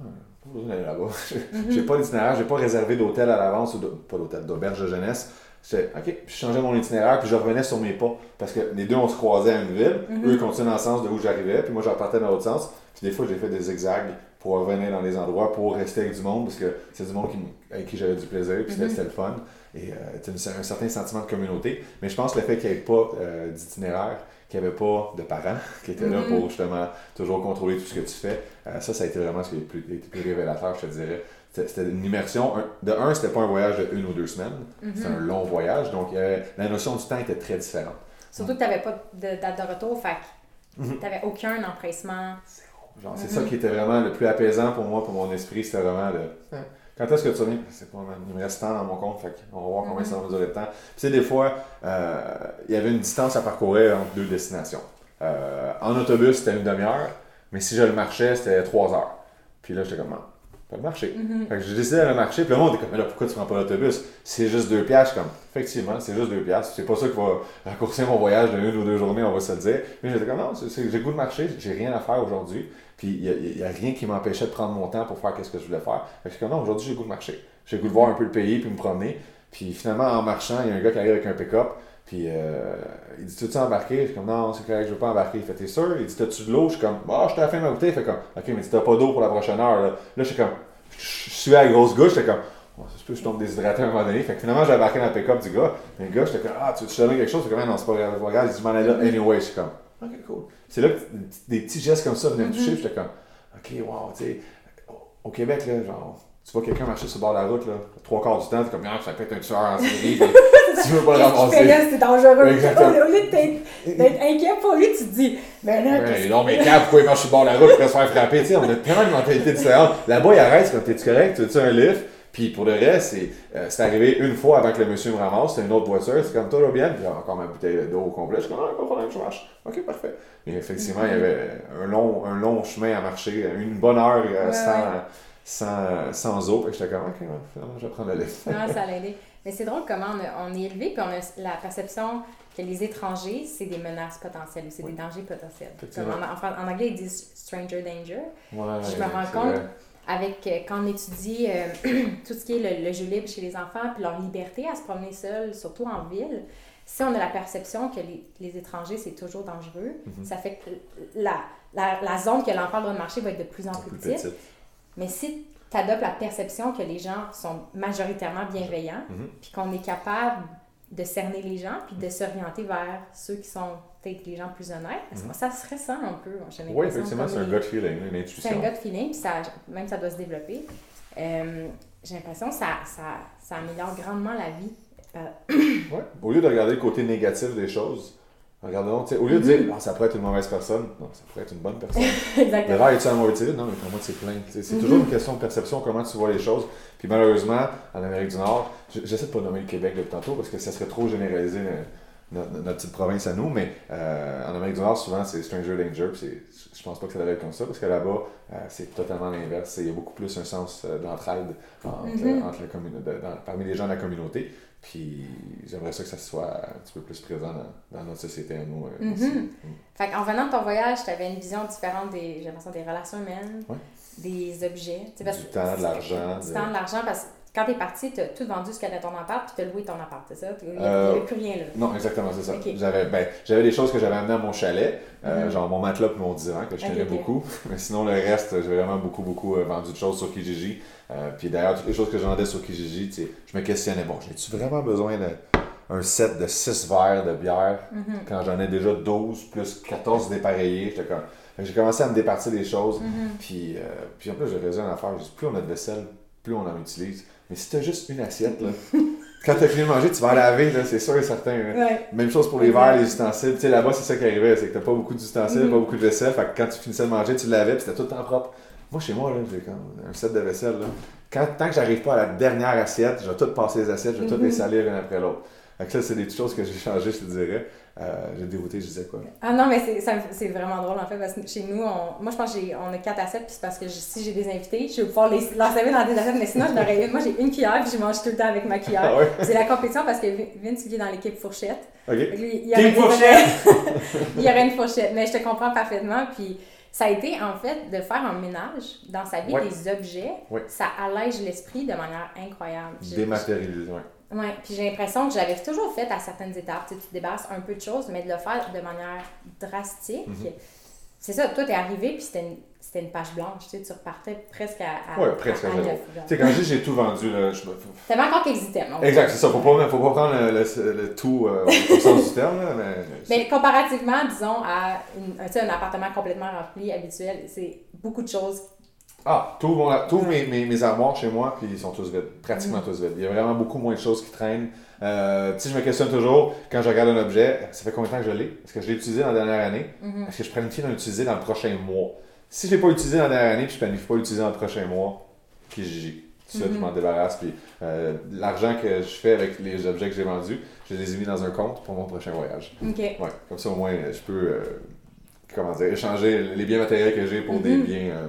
ah, pas besoin d'aller là-bas. j'ai pas d'itinéraire, j'ai pas réservé d'hôtel à l'avance, ou pas d'hôtel, d'auberge de jeunesse. J'étais, ok, puis je changeais mon itinéraire, puis je revenais sur mes pas, parce que les deux, on se croisait à une ville, mm-hmm. eux, ils continuaient dans le sens de où j'arrivais, puis moi, je repartais dans l'autre sens, puis des fois, j'ai fait des zigzags pour revenir dans les endroits, pour rester avec du monde, parce que c'est du monde qui, avec qui j'avais du plaisir, puis c'était mm-hmm. le fun. Et euh, un certain sentiment de communauté. Mais je pense que le fait qu'il n'y ait pas euh, d'itinéraire, qu'il n'y avait pas de parents qui étaient là pour mm-hmm. justement toujours contrôler tout ce que tu fais, euh, ça, ça a été vraiment ce qui a été plus, plus révélateur, je te dirais. C'était une immersion. de un, c'était pas un voyage de une ou deux semaines, mm-hmm. c'était un long voyage, donc la notion du temps était très différente. Surtout que tu n'avais pas de date de retour, fait mm-hmm. tu n'avais aucun empressement. C'est ça qui était vraiment le plus apaisant pour moi, pour mon esprit, c'était vraiment de. Quand est-ce que tu reviens? C'est pas, il me reste temps dans mon compte, fait on va voir combien ça va durer de temps. Puis, tu des fois, euh, il y avait une distance à parcourir entre deux destinations. Euh, en autobus, c'était une demi-heure, mais si je le marchais, c'était trois heures. Puis là, j'étais comme, non, pas le marcher. Mm-hmm. Fait que j'ai décidé d'aller marcher, puis le monde était comme, mais là, pourquoi tu prends pas l'autobus? C'est juste deux piastres. comme, effectivement, c'est juste deux piastres. C'est pas ça qui va raccourcir mon voyage de une ou deux journées, on va se le dire. Mais j'étais comme, non, j'ai goût de marcher, j'ai rien à faire aujourd'hui. Puis il n'y a, rien qui m'empêchait de prendre mon temps pour faire ce que je voulais faire. Fait que je non, aujourd'hui j'ai goût de marcher. J'ai goût de voir un peu le pays puis me promener. Puis finalement, en marchant, il y a un gars qui arrive avec un pick-up. Puis euh, il dit, tu veux embarquer? Je suis comme, non, c'est correct, je veux pas embarquer. Il fait, t'es sûr? Il dit, t'as-tu de l'eau? Je suis comme, ah, oh, je t'ai de ma bouteille. Il fait comme, ok, mais tu t'as pas d'eau pour la prochaine heure. Là, là je suis comme, je suis à la grosse gauche. J'étais comme, oh, ça se peut que je tombe déshydraté à un moment donné. Fait que finalement, j'ai embarqué dans le pick-up du gars. Mais le gars, j'étais comme, ah, tu veux te donner quelque chose? C'est comme, non, c'est pas grave, Il dit, je m'en allais là anyway. Je suis comme, ok, cool. C'est là que des petits gestes comme ça venaient me toucher. J'étais comme, OK, wow, tu sais, au Québec, là, genre, tu vois quelqu'un marcher sur le bord de la route, là, trois quarts du temps, t'es comme, ah, ça peut être un tueur en série, tu veux pas le ramasser. c'est dangereux. Exactement. Au lieu d'être inquiet pour lui, tu te dis, mais là. Ouais, non, mais quand, pourquoi il marche sur le bord de la route pour se faire frapper, tu sais, on a tellement de mentalité différente. Là-bas, il arrête, comme, t'es-tu correct, tu veux-tu un lift? Puis pour le reste, c'est euh, arrivé une fois avant que le monsieur me ramasse, c'était une autre voiture, c'est comme toi, bien, j'ai encore ma bouteille d'eau au complet, je suis comme, ah, pas de problème, je marche. Ok, parfait. Mais effectivement, il y avait un long, un long chemin à marcher, une bonne heure euh, sans, sans, sans, eau, et j'étais comme, ok, finalement, je vais prendre le lift. non, ça l'a aidé. Mais c'est drôle comment on, est élevé, puis on a la perception que les étrangers, c'est des menaces potentielles ou c'est des dangers potentiels. en, en, anglais, ils disent stranger danger. Ouais, je me rends compte avec euh, quand on étudie euh, tout ce qui est le, jeu libre chez les enfants, puis leur liberté à se promener seuls, surtout en ville, si on a la perception que les, les étrangers, c'est toujours dangereux, mhm. ça fait que la, la, la zone que l'enfant doit marcher va être de plus en plus, petite. Mais si tu adoptes la perception que les gens sont majoritairement bienveillants, mhm. puis qu'on est capable de cerner les gens, puis de s'orienter vers ceux qui sont peut-être les gens plus honnêtes. Mhm. Ça se ressent un peu, Oui, effectivement, c'est un gut feeling, une intuition. C'est un gut feeling, puis ça, même ça doit se développer. Euh, j'ai l'impression que ça, ça, ça, améliore grandement la vie. Euh, oui, au lieu de regarder le côté négatif des choses, Regardons, au lieu de dire, ah, ça pourrait être une mauvaise personne, non, ça pourrait être une bonne personne. Exactement. Le verre est-tu à moitié? Non, mais pour moi, c'est plein. C'est mm-hmm. toujours une question de perception, comment tu vois les choses. Puis malheureusement, en Amérique du Nord, j'essaie de pas nommer le Québec depuis tantôt parce que ça serait trop généralisé notre, petite province à nous, mais euh, en Amérique du Nord, souvent, c'est stranger danger. Puis je pense pas que ça devrait être comme ça parce que là-bas, euh, c'est totalement l'inverse. Il y a beaucoup plus un sens euh, d'entraide entre, mm-hmm. parmi les gens de la communauté. Puis j'aimerais ça que ça soit un petit peu plus présent dans, notre société à nous. Euh, mm-hmm. mm. Fait en venant de ton voyage, tu avais une vision différente des, des relations humaines, des objets. du temps, de l'argent. Du temps, de l'argent, parce que quand tu es parti, tu as tout vendu ce qu'il y avait dans ton appart, puis tu as loué ton appart, c'est ça? Il n'y avait euh, plus rien là. Non, exactement, c'est ça. J'avais ben, des choses que j'avais amenées à mon chalet, euh, mm-hmm. genre mon matelas et mon divan, que je tenais beaucoup. Mais sinon, le reste, j'ai vraiment beaucoup, beaucoup vendu de choses sur Kijiji. Euh, puis d'ailleurs, toutes les choses que je vendais sur Kijiji, je me questionnais, bon, j'ai-tu vraiment besoin d'un set de 6 verres de bière? Mm-hmm. quand j'en ai déjà 12 plus 14 dépareillés? J'ai commencé à me départir des choses. Mm-hmm. puis, euh, puis en plus, j'ai raison à faire. Plus on a de vaisselle, plus on en utilise. Mais si t'as juste une assiette, là, quand t'as fini de manger, tu vas la laver, c'est sûr et certain. Même chose pour les verres, les ustensiles. Tu sais, là-bas, c'est ça qui arrivait, c'est que t'as pas beaucoup d'ustensiles, mm-hmm. pas beaucoup de vaisselle. Fait que quand tu finissais de manger, tu lavais, puis c'était tout le temps propre. Moi, chez moi, j'ai un set de vaisselle. Quand, tant que j'arrive pas à la dernière assiette, je vais tout passer les assiettes, je vais tout les mhm. salir l'une après l'autre. Donc ça, c'est des choses que j'ai changées, je te dirais. Euh, j'ai dérouté, je disais quoi? Ah non, mais c'est vraiment drôle en fait, parce que chez nous, on, moi je pense qu'on a 4 assiettes, puis c'est parce que si j'ai des invités, je vais pouvoir les, leur servir dans des assiettes, mais sinon, j'aurais une. Moi j'ai une cuillère, puis je mange tout le temps avec ma cuillère. Ah c'est la compétition parce que Vince, il est dans l'équipe fourchette. OK. il y aurait fourchette! il y aurait une fourchette, mais je te comprends parfaitement, puis ça a été en fait de faire un ménage dans sa vie des objets. Ça allège l'esprit de manière incroyable. Dématérialisé, oui. Oui, puis j'ai l'impression que j'avais toujours fait à certaines étapes. Tu, sais, tu débarrasses un peu de choses, mais de le faire de manière drastique. Mhm. C'est ça, toi, t'es arrivé, puis c'était une c'était une page blanche, tu sais, tu repartais presque à. Oui, presque à, zéro. Tu sais, quand je dis j'ai tout vendu, là. Je... T'avais encore quelques items. Exact, c'est ça. Faut pas, faut pas prendre le, le, tout euh, au sens du terme, là, mais. Mais comparativement, disons, à une, un appartement complètement rempli, habituel, c'est beaucoup de choses. Ah, tous mes, mes, mes, armoires chez moi, puis ils sont tous vides, pratiquement mm. tous vides. Il y a vraiment beaucoup moins de choses qui traînent. Euh, sais, je me questionne toujours, quand je regarde un objet, ça fait combien de temps que je l'ai? Est-ce que je l'ai utilisé dans la dernière année? Mm-hmm. Est-ce que je planifie de l'utiliser dans le prochain mois? Si je ne l'ai pas utilisé dans la dernière année, puis je ne planifie pas l'utiliser dans le prochain mois, puis j'ai ça, je m'en mhm. débarrasse. Puis euh, l'argent que je fais avec les objets que j'ai vendus, je les ai mis dans un compte pour mon prochain voyage. OK. Ouais, comme ça, au moins, je peux euh, comment dire, échanger les biens matériels que j'ai pour des mhm. biens, euh,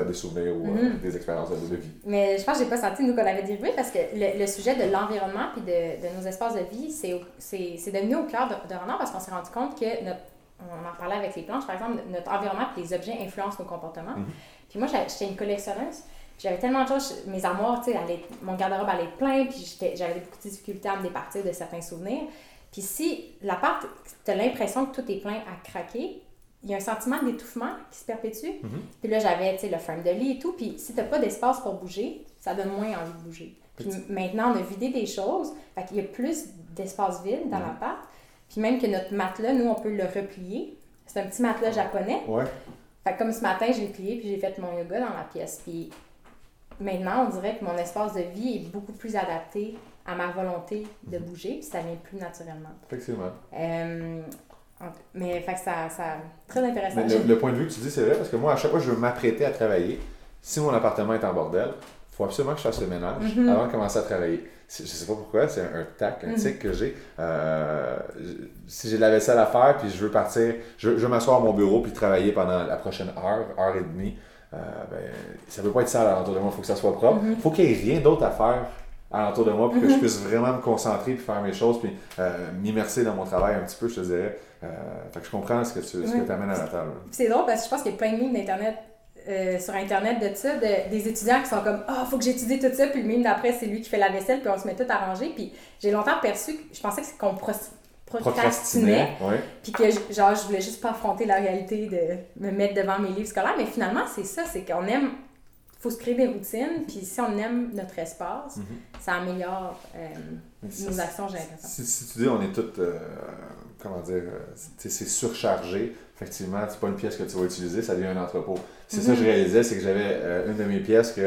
ben, des souvenirs ou mhm. des expériences de vie. Mais je pense que j'ai pas senti, nous, qu'on avait dérivé parce que le, le sujet de l'environnement puis de, de, nos espaces de vie, c'est devenu au cœur de, de parce qu'on s'est rendu compte que notre on en parlait avec les planches, par exemple, notre environnement et les objets influencent nos comportements. Mhm. Puis moi, j'étais une collectionneuse. J'avais tellement de choses, mes armoires, tu sais, mon garde-robe allait plein, puis j'avais beaucoup de difficultés à me départir de certains souvenirs. Puis si l'appart, tu as l'impression que tout est plein à craquer, il y a un sentiment d'étouffement qui se perpétue. Mhm. Puis là, j'avais, le frame de lit et tout. Puis si tu n'as pas d'espace pour bouger, ça donne moins envie de bouger. Puis maintenant, on a vidé des choses, fait qu'il y a plus d'espace vide dans mhm. l'appart. Puis même que notre matelas, nous, on peut le replier. C'est un petit matelas japonais. Ouais. Fait que comme ce matin, je l'ai plié puis j'ai fait mon yoga dans la pièce. Puis maintenant, on dirait que mon espace de vie est beaucoup plus adapté à ma volonté de mhm. bouger, puis ça vient plus naturellement. Effectivement. Euh, mais fait que ça, ça très intéressant. le, point de vue que tu dis, c'est vrai, parce que moi, à chaque fois que je veux m'apprêter à travailler, si mon appartement est en bordel, il faut absolument que je fasse le ménage mhm. avant de commencer à travailler je sais pas pourquoi, c'est un, tac, un mhm. tic que j'ai. Euh, si j'ai de la vaisselle à faire, puis je veux partir, je, veux m'asseoir à mon bureau puis travailler pendant la prochaine heure, heure et demie, euh, ben, ça peut pas être ça à l'entour de moi, il faut que ça soit propre. Il mhm. faut qu'il n'y ait rien d'autre à faire à l'entour de moi pour que je mhm. puisse vraiment me concentrer puis faire mes choses puis euh, m'immerser dans mon travail un petit peu, je te dirais. Fait que je comprends ce que tu ce que amènes à la table. C'est drôle parce que je pense qu'il y a plein de lignes d'Internet euh, sur Internet de ça, de, des étudiants qui sont comme Ah, oh, faut que j'étudie tout ça, puis le même d'après, c'est lui qui fait la vaisselle, puis on se met tout à ranger. Puis j'ai longtemps perçu, je pensais que c'est qu'on procrastinais, puis que genre, je voulais juste pas affronter la réalité de me mettre devant mes livres scolaires. Mais finalement, c'est ça, c'est qu'on aime faut se créer des routines, puis si on aime notre espace, mhm. ça améliore euh, nos actions, j'ai l'impression. Si, si, tu dis on est toutes, euh, comment dire, euh, c'est surchargé, effectivement, c'est pas une pièce que tu vas utiliser, ça devient un entrepôt. C'est ça que je mhm. réalisais, c'est que j'avais une de mes pièces qui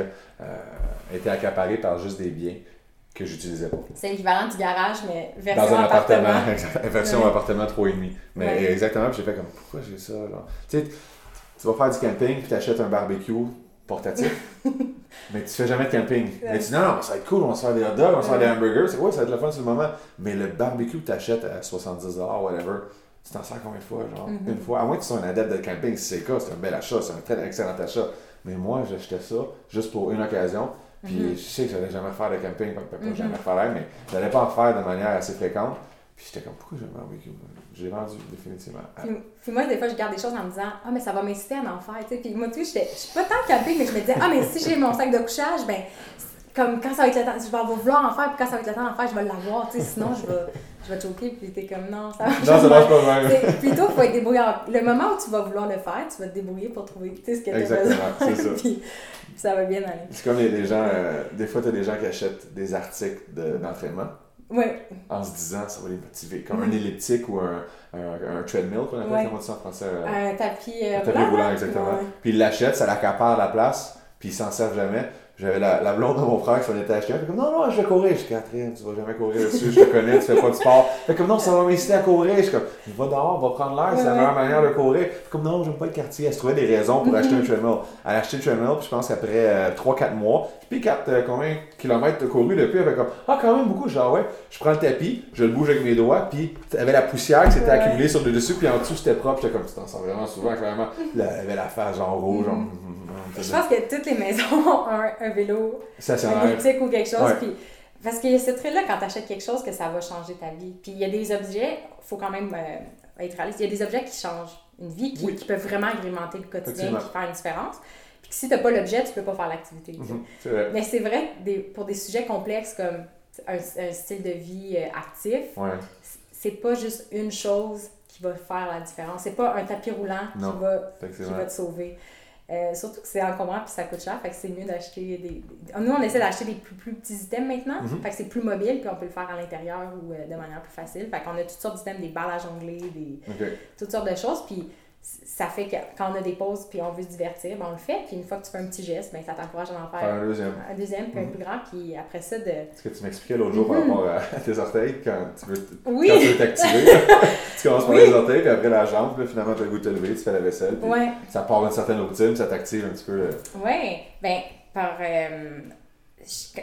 était accaparée par juste des biens que j'utilisais pas. C'est l'équivalent du garage, mais version Dans un appartement. version appartement 3,5. Mais exactement, puis j'ai fait comme, pourquoi j'ai ça? Tu sais, tu vas faire du camping, puis tu achètes un barbecue, portatif. mais tu fais jamais de camping. Mais tu dis non, non, ça va être cool, on va se faire des hot dogs, on va se faire des hamburgers. C'est ouais, ça va être le fun sur le moment. Mais le barbecue que tu achètes à 70$, whatever, tu t'en sers combien de fois? Genre, mm-hmm. une fois. À moins que tu sois un adepte de camping, si c'est le cas, c'est un bel achat, c'est un très excellent achat. Mais moi, j'achetais ça juste pour une occasion. Puis mm-hmm. je sais que j'allais jamais faire de camping, pas, pas mm-hmm. jamais faire, mais j'allais pas en faire de manière assez fréquente. Puis j'étais comme, pourquoi j'aime le barbecue? J'ai vendu définitivement. Puis, moi, des fois, je garde des choses en me disant, ah, mais ça va m'inciter à en faire. Puis moi, tu sais, je suis pas tant camping, mais je me disais, ah, mais si j'ai mon sac de couchage, ben, comme quand ça va être le temps, je vais vouloir en faire, puis quand ça va être le temps d'en faire, je vais l'avoir. Sinon, je vais, je vais choquer, puis t'es comme, non, ça marche Non, ça marche pas bien. Plutôt, il faut être débrouillard. Le moment où tu vas vouloir le faire, tu vas te débrouiller pour trouver ce que tu as besoin. c'est ça. puis, ça va bien aller. C'est comme les, gens, euh, des fois, tu as des gens qui achètent des articles d'entraînement. Ouais. En se disant, ça va les motiver. Comme un mm. elliptique ou un, un, treadmill, qu'on appelle, comment ça en français Un tapis, euh, un tapis roulant. exactement. Puis il l'achète, ça l'accapare la place, puis il s'en sert jamais. J'avais la, la, blonde de mon frère qui s'en était acheté un. comme, non, non, je vais courir. Je suis Catherine, tu vas jamais courir dessus, je te connais, tu fais pas de sport. Fait comme, non, ça va m'inciter à courir. Je suis comme, va dehors, va prendre l'air, c'est la meilleure manière de courir. Fait comme, non, j'aime pas le quartier. Elle se trouvait des raisons pour acheter un treadmill. Elle a acheté le treadmill, puis je pense qu'après 3-4 euh, mois, puis 4, euh, combien de kilomètres de couru depuis, elle fait comme, ah, quand même beaucoup. Genre, ouais, je prends le tapis, je le bouge avec mes doigts, puis avait la poussière qui s'était accumulée sur le dessus, puis en dessous, c'était propre. J'étais comme, tu t'en sens vraiment souvent, clairement. Elle avait la face genre rouge, genre, je pense que toutes les maisons ont un, vélo, un boutique ou quelque chose. Puis, parce qu'il y a ce trait-là quand tu achètes quelque chose que ça va changer ta vie. Puis il y a des objets, il faut quand même euh, être réaliste, il y a des objets qui changent une vie, qui, qui peuvent vraiment agrémenter le quotidien, qui faire une différence. Puis si tu n'as pas l'objet, tu peux pas faire l'activité. Mhm, Mais c'est vrai, des, pour des sujets complexes comme un, style de vie euh, actif, c'est pas juste une chose qui va faire la différence. C'est pas un tapis roulant qui va, qui va te sauver. Euh, surtout que c'est encombrant puis ça coûte cher, fait que c'est mieux d'acheter des, Nous, on essaie d'acheter des plus, plus, petits items maintenant, mm-hmm. fait que c'est plus mobile puis on peut le faire à l'intérieur ou euh, de manière plus facile. Fait qu'on a toutes sortes d'items, des balles à jongler, des... toutes sortes de choses. Puis ça fait que quand on a des pauses puis on veut se divertir, ben on le fait. Puis une fois que tu fais un petit geste, ben ça t'encourage à en faire un deuxième. Un deuxième, puis un mhm. plus grand. Puis après ça, de. Ce que tu m'expliquais l'autre jour par mhm. rapport à tes orteils, quand tu veux oui. quand tu veux t'activer, tu commences par les orteils, puis après la jambe, puis finalement tu as le goût de te lever, tu fais la vaisselle. Puis Ça part d'une certaine routine, ça t'active un petit peu. Oui, ben par. Euh,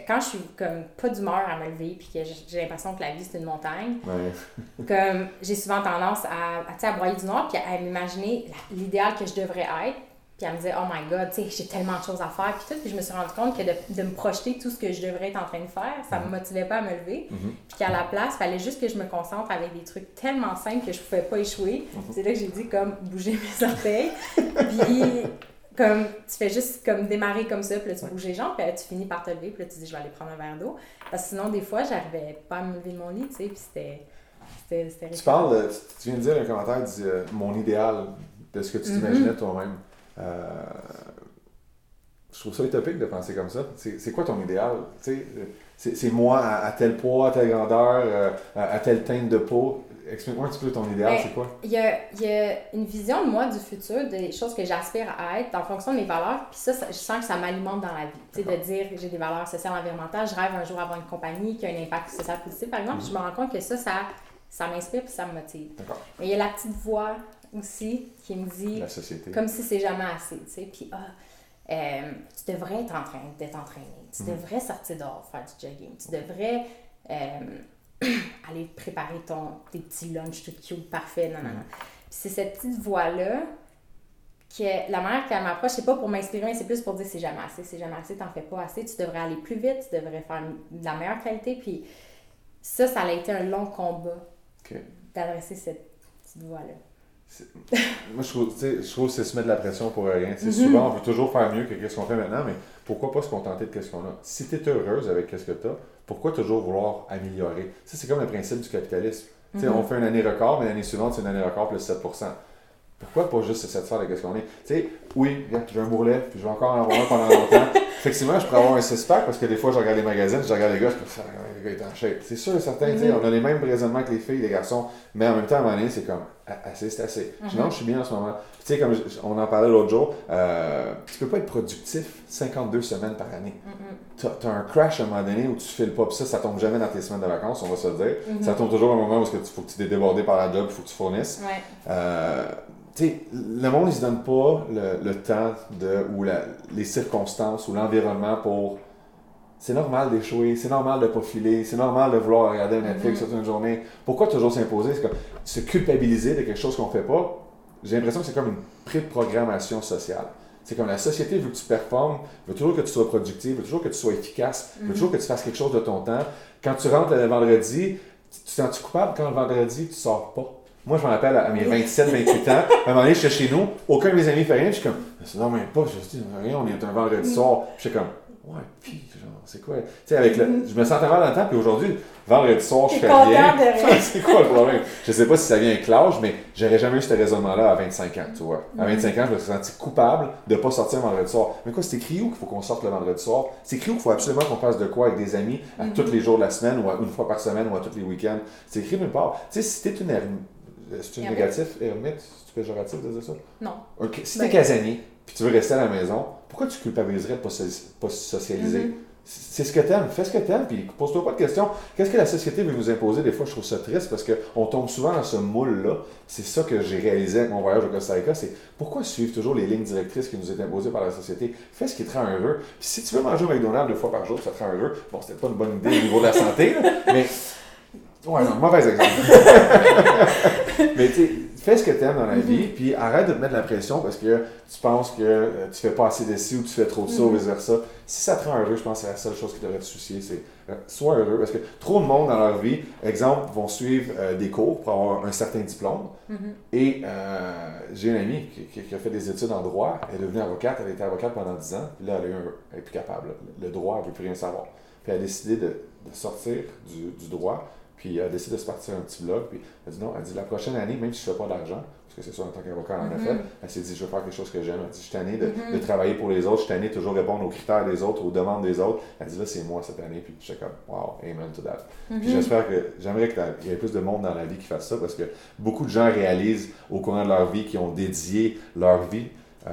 quand je suis comme pas d'humeur à me lever puis que j'ai l'impression que la vie c'est une montagne, comme j'ai souvent tendance à, à, à broyer du noir puis à m'imaginer l'idéal que je devrais être. Puis à me dire, oh my god, tu sais, j'ai tellement de choses à faire. Puis tout, puis je me suis rendu compte que de, de, me projeter tout ce que je devrais être en train de faire, ça me mm-hmm. motivait pas à me lever. Mm-hmm. Puis qu'à la place, il fallait juste que je me concentre avec des trucs tellement simples que je pouvais pas échouer. Mm-hmm. C'est là que j'ai dit, comme, bouger mes orteils. puis comme tu fais juste comme démarrer comme ça, puis là tu bouges les jambes, puis là, tu finis par te lever, puis là tu dis je vais aller prendre un verre d'eau. Parce que sinon, des fois, j'arrivais pas à me lever de mon lit, tu sais, puis c'était. C'était Tu parles, tu, viens de dire un commentaire, tu dis euh, mon idéal de ce que tu mm-hmm. t'imaginais toi-même. Euh, je trouve ça utopique de penser comme ça. C'est quoi ton idéal? C'est moi à, tel poids, à telle grandeur, euh, à, telle teinte de peau. Explique-moi un petit peu ton idéal, ben, c'est quoi? Il y a, y a, une vision de moi du futur, des choses que j'aspire à être en fonction de mes valeurs. Puis ça, je sens que ça m'alimente dans la vie. Tu sais, de dire que j'ai des valeurs sociales, environnementales. Je rêve un jour avoir une compagnie qui a un impact social positif, par exemple. je me rends compte que ça, ça, ça m'inspire puis ça me motive. Mais il y a la petite voix aussi qui me dit... La société. Comme si c'est jamais assez, tu sais. Puis, ah, euh, tu devrais être en train d'être entraîné. Tu mhm. devrais sortir dehors, faire du jogging. Tu devrais... Euh, aller préparer ton, tes petits lunchs tout cute, parfait, non, non, non. c'est cette petite voix-là que la manière qu'elle m'approche, c'est pas pour m'inspirer, c'est plus pour dire c'est jamais assez, c'est jamais assez, t'en fais pas assez, tu devrais aller plus vite, tu devrais faire de la meilleure qualité. Puis ça, ça a été un long combat d'adresser cette petite voix-là. Moi, je trouve, je trouve que c'est se mettre de la pression pour rien. Mm Souvent, on veut toujours faire mieux que ce qu'on fait maintenant, mais pourquoi pas se contenter de ce qu'on a? Si tu es heureuse avec ce que tu as, pourquoi toujours vouloir améliorer? Ça, c'est comme le principe du capitalisme. Mm On fait une année record, mais l'année suivante, c'est une année record plus 7 pourquoi pas juste se satisfaire de ce qu'on est? Tu sais, oui, j'ai un bourrelet, puis je vais encore en avoir un pendant longtemps. Effectivement, je pourrais avoir un six-pack parce que des fois, je regarde les magazines, je regarde les gars, je peux faire, gars, est en shape. C'est sûr, certains, tu sais, mm-hmm. on a les mêmes raisonnements que les filles, les garçons, mais en même temps, à un moment donné, c'est comme, assez, c'est assez. Mm-hmm. Non, je suis bien en ce moment. Tu sais, comme on en parlait l'autre jour, euh, tu peux pas être productif 52 semaines par année. Mm-hmm. Tu as, un crash à un moment donné où tu files pas, puis ça, ça tombe jamais dans tes semaines de vacances, on va se le dire. Ça tombe toujours à un moment où il faut que tu t'es débordé par la job, il faut que tu fournisses. Ouais. Euh, sais, le monde, il se donne pas le, temps de, ou les circonstances ou l'environnement pour. C'est normal d'échouer, c'est normal de pas filer, c'est normal de vouloir regarder un Netflix toute une journée. Pourquoi toujours s'imposer? C'est comme se culpabiliser de quelque chose qu'on fait pas. J'ai l'impression que c'est comme une pré-programmation sociale. C'est comme la société veut que tu performes, veut toujours que tu sois productif, veut toujours que tu sois efficace, veut toujours que tu fasses quelque chose de ton temps. Quand tu rentres le vendredi, tu te sens-tu coupable quand le vendredi tu sors pas? Moi, je me rappelle à mes 27, 28 ans, à un moment donné, je suis chez nous, aucun de mes amis fait rien, je suis comme, non, mais pas, je dis, rien, on est un vendredi soir. Je suis comme, ouais, puis, genre, c'est quoi? Tu sais, avec le. Je me sentais mal dans le temps, puis aujourd'hui, vendredi soir, je fais rien. c'est quoi le problème? Je sais pas si ça vient avec l'âge, mais j'aurais jamais eu ce raisonnement-là à 25 ans, tu vois. À 25 ans, je me suis senti coupable de ne pas sortir vendredi soir. Mais quoi, c'est écrit où qu'il faut qu'on sorte le vendredi soir? C'est écrit où qu'il faut absolument qu'on fasse de quoi avec des amis à mm-hmm. tous les jours de la semaine, ou une fois par semaine, ou à tous les week-ends? C'est écrit nulle part. Tu sais, si t'es une c'est une négatif, ermite, c'est péjoratif de dire ça? Non. Ok. Si ben, t'es casanier, puis tu veux rester à la maison, pourquoi tu culpabiliserais de ne pas, socialiser? Mm-hmm. C'est ce que t'aimes, fais ce que t'aimes, puis pose-toi pas de questions. Qu'est-ce que la société veut nous imposer? Des fois, je trouve ça triste parce qu'on tombe souvent dans ce moule-là. C'est ça que j'ai réalisé avec mon voyage au Costa Rica, c'est pourquoi suivre toujours les lignes directrices qui nous est imposées par la société? Fais ce qui te rend heureux. Puis si tu veux manger au McDonald's deux fois par jour, ça te rend heureux. Bon, c'était pas une bonne idée au niveau de la santé, mais Ouais, non, mauvais exemple. mais tu fais ce que tu aimes dans la vie, puis arrête de te mettre de la pression parce que tu penses que euh, tu fais pas assez de ci ou tu fais trop de ça ou mhm. vice-versa. Si ça te rend heureux, je pense que c'est la seule chose qui devrait te soucier, c'est euh, sois heureux. Parce que trop de monde dans leur vie, exemple, vont suivre euh, des cours pour avoir un certain diplôme. Mhm. Et j'ai une amie qui, a fait des études en droit, elle est devenue avocate, elle a été avocate pendant 10 ans, puis là, elle, est plus capable. Le droit, elle ne veut plus rien savoir. Puis elle a décidé de, sortir du, du droit puis elle a décidé de se partir un petit blog. Puis elle dit non, elle dit la prochaine année, même si je ne fais pas d'argent, parce que c'est ça en tant qu'avocat, en effet, mm-hmm. elle s'est dit je veux faire quelque chose que j'aime. Elle dit je suis tannée de, mm-hmm. de, travailler pour les autres, je suis tannée de toujours répondre aux critères des autres, aux demandes des autres. Elle dit là, c'est moi cette année. Puis j'étais comme wow, amen to that. Puis mm-hmm. j'espère que, j'aimerais qu'il y ait plus de monde dans la vie qui fasse ça, parce que beaucoup de gens réalisent au courant de leur vie qu'ils ont dédié leur vie. Euh,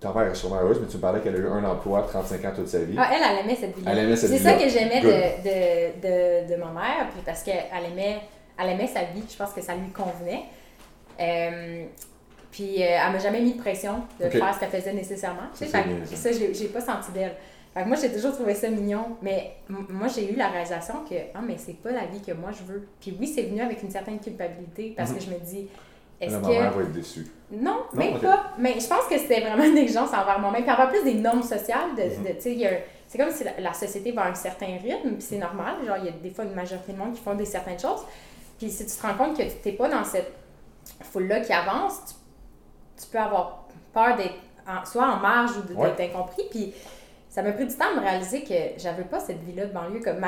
ta mère est sûrement heureuse, mais tu me parlais qu'elle a eu un emploi 35 ans toute sa vie. Ah, elle, elle aimait cette vie-là. Elle aimait cette vie C'est ça que j'aimais de, de, de, de, ma mère, puis parce qu'elle aimait, elle aimait sa vie, je pense que ça lui convenait. Euh, puis euh, elle m'a jamais mis de pression de faire ce qu'elle faisait nécessairement. Tu sais, ça, je n'ai pas senti d'elle. Moi, j'ai toujours trouvé ça mignon, mais moi, j'ai eu la réalisation que, ah, mais c'est pas la vie que moi je veux. Puis oui, c'est venu avec une certaine culpabilité parce mhm. que je me dis, est-ce que... mère va être déçue. Non, même pas. Mais je pense que c'était vraiment une exigence envers moi-même. Puis avoir plus des normes sociales. De, mm-hmm. c'est comme si la, société va à un certain rythme, puis c'est normal. Genre, il y a des fois une majorité de monde qui font des certaines choses. Puis si tu te rends compte que tu n'es pas dans cette foule-là qui avance, tu, peux avoir peur d'être soit en marge ou d'être incompris. Puis ça m'a pris du temps de me réaliser que j'avais pas cette vie-là de banlieue. Comme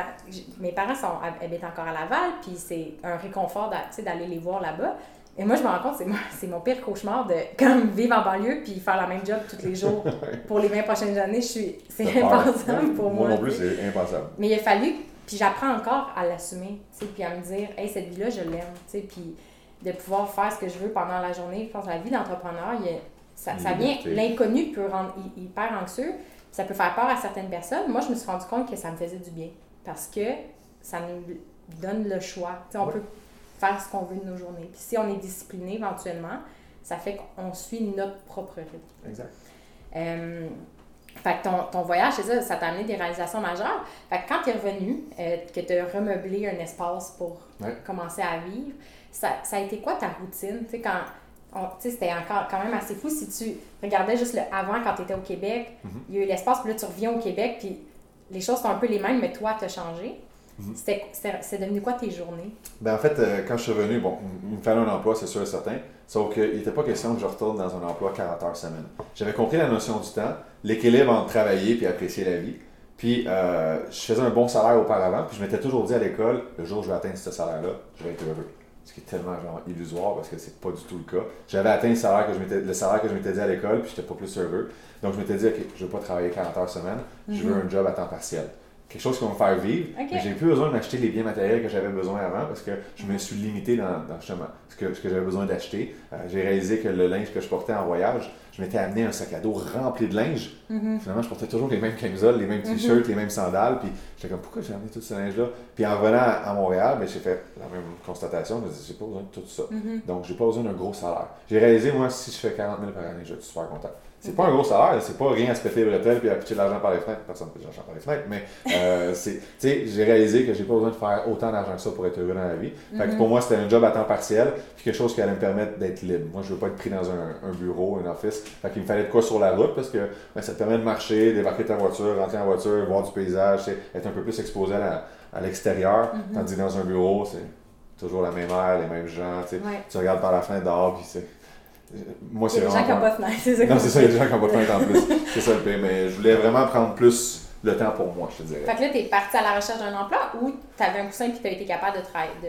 mes parents sont, habitent encore à Laval, puis c'est un réconfort d'aller les voir là-bas. Et moi, je me rends compte, c'est mon pire cauchemar de comme vivre en banlieue puis faire la même job tous les jours pour les 20 prochaines années. C'est impensable pour moi. Moi non plus, c'est impensable. Mais il a fallu, puis j'apprends encore à l'assumer, puis à me dire, hey, cette vie-là, je l'aime, puis de pouvoir faire ce que je veux pendant la journée. Je pense que la vie d'entrepreneur, ça, ça vient, l'inconnu peut rendre hyper anxieux, ça peut faire peur à certaines personnes. Moi, je me suis rendu compte que ça me faisait du bien parce que ça nous donne le choix. on peut faire ce qu'on veut de nos journées. Puis si on est discipliné éventuellement, ça fait qu'on suit notre propre rythme. Exact. Euh, fait que ton, ton voyage, c'est ça, ça t'a amené des réalisations majeures. Fait que quand tu es revenu, euh, que tu as remeublé un espace pour commencer à vivre, ça, ça, a été quoi ta routine? Tu sais, quand. C'était encore quand même assez fou si tu regardais juste le avant quand tu étais au Québec. Mm-hmm. Il y a eu l'espace, puis là tu reviens au Québec, puis les choses sont un peu les mêmes, mais toi, tu as changé. C'est devenu quoi tes journées? Ben, en fait, euh, quand je suis revenu, bon, il me fallait un emploi, c'est sûr et certain. Sauf qu'il n'était pas question que je retourne dans un emploi 40 heures semaine. J'avais compris la notion du temps, l'équilibre entre travailler et apprécier la vie. Puis, euh, je faisais un bon salaire auparavant, puis je m'étais toujours dit à l'école, le jour où je vais atteindre ce salaire-là, je vais être heureux. Ce qui est tellement genre illusoire parce que c'est pas du tout le cas. J'avais atteint le salaire que je m'étais, le salaire que je m'étais dit à l'école, puis j'étais pas plus heureux. Donc, je m'étais dit, OK, je veux pas travailler 40 heures semaine, je veux mhm. un job à temps partiel quelque chose qui va me faire vivre. Mais j'ai plus besoin de m'acheter les biens matériels que j'avais besoin avant parce que je me suis limité dans, dans justement ce que, ce que j'avais besoin d'acheter. Euh, j'ai réalisé que le linge que je portais en voyage, je m'étais amené un sac à dos rempli de linge. Mm-hmm. Finalement, je portais toujours les mêmes camisoles, les mêmes t-shirts, mm-hmm. les mêmes sandales. Puis j'étais comme, pourquoi j'ai amené tout ce linge-là? Puis en revenant à Montréal, ben, j'ai fait la même constatation. Je me dit, j'ai pas besoin de tout ça. Mm-hmm. Donc, j'ai pas besoin d'un gros salaire. J'ai réalisé, moi, si je fais 40 000 par année, je suis super content. C'est pas un gros salaire, c'est pas rien à se péter les bretelles puis à pitcher de l'argent par les fenêtres. Personne ne de l'argent par les fenêtres, mais euh, j'ai réalisé que j'ai pas besoin de faire autant d'argent que ça pour être heureux dans la vie. Fait que mhm. pour moi, c'était un job à temps partiel puis quelque chose qui allait me permettre d'être libre. Moi, je veux pas être pris dans un, un bureau, un office. Fait qu'il me fallait de quoi sur la route parce que ben, ça te permet de marcher, débarquer ta voiture, rentrer en voiture, voir du paysage, être un peu plus exposé à, à l'extérieur. Mhm. Tandis que dans un bureau, c'est toujours la même air, les mêmes gens. Tu regardes par la fenêtre dehors puis c'est moi, c'est vraiment. Il y a des gens qui n'ont pas de fenêtre, c'est ça. Non, c'est ça, il y a des gens qui n'ont pas de fenêtre en plus. c'est ça le pire. Mais je voulais vraiment prendre plus le temps pour moi, je te dirais. Fait que là, tu es parti à la recherche d'un emploi ou tu avais un coussin et tu as été capable de travailler. De...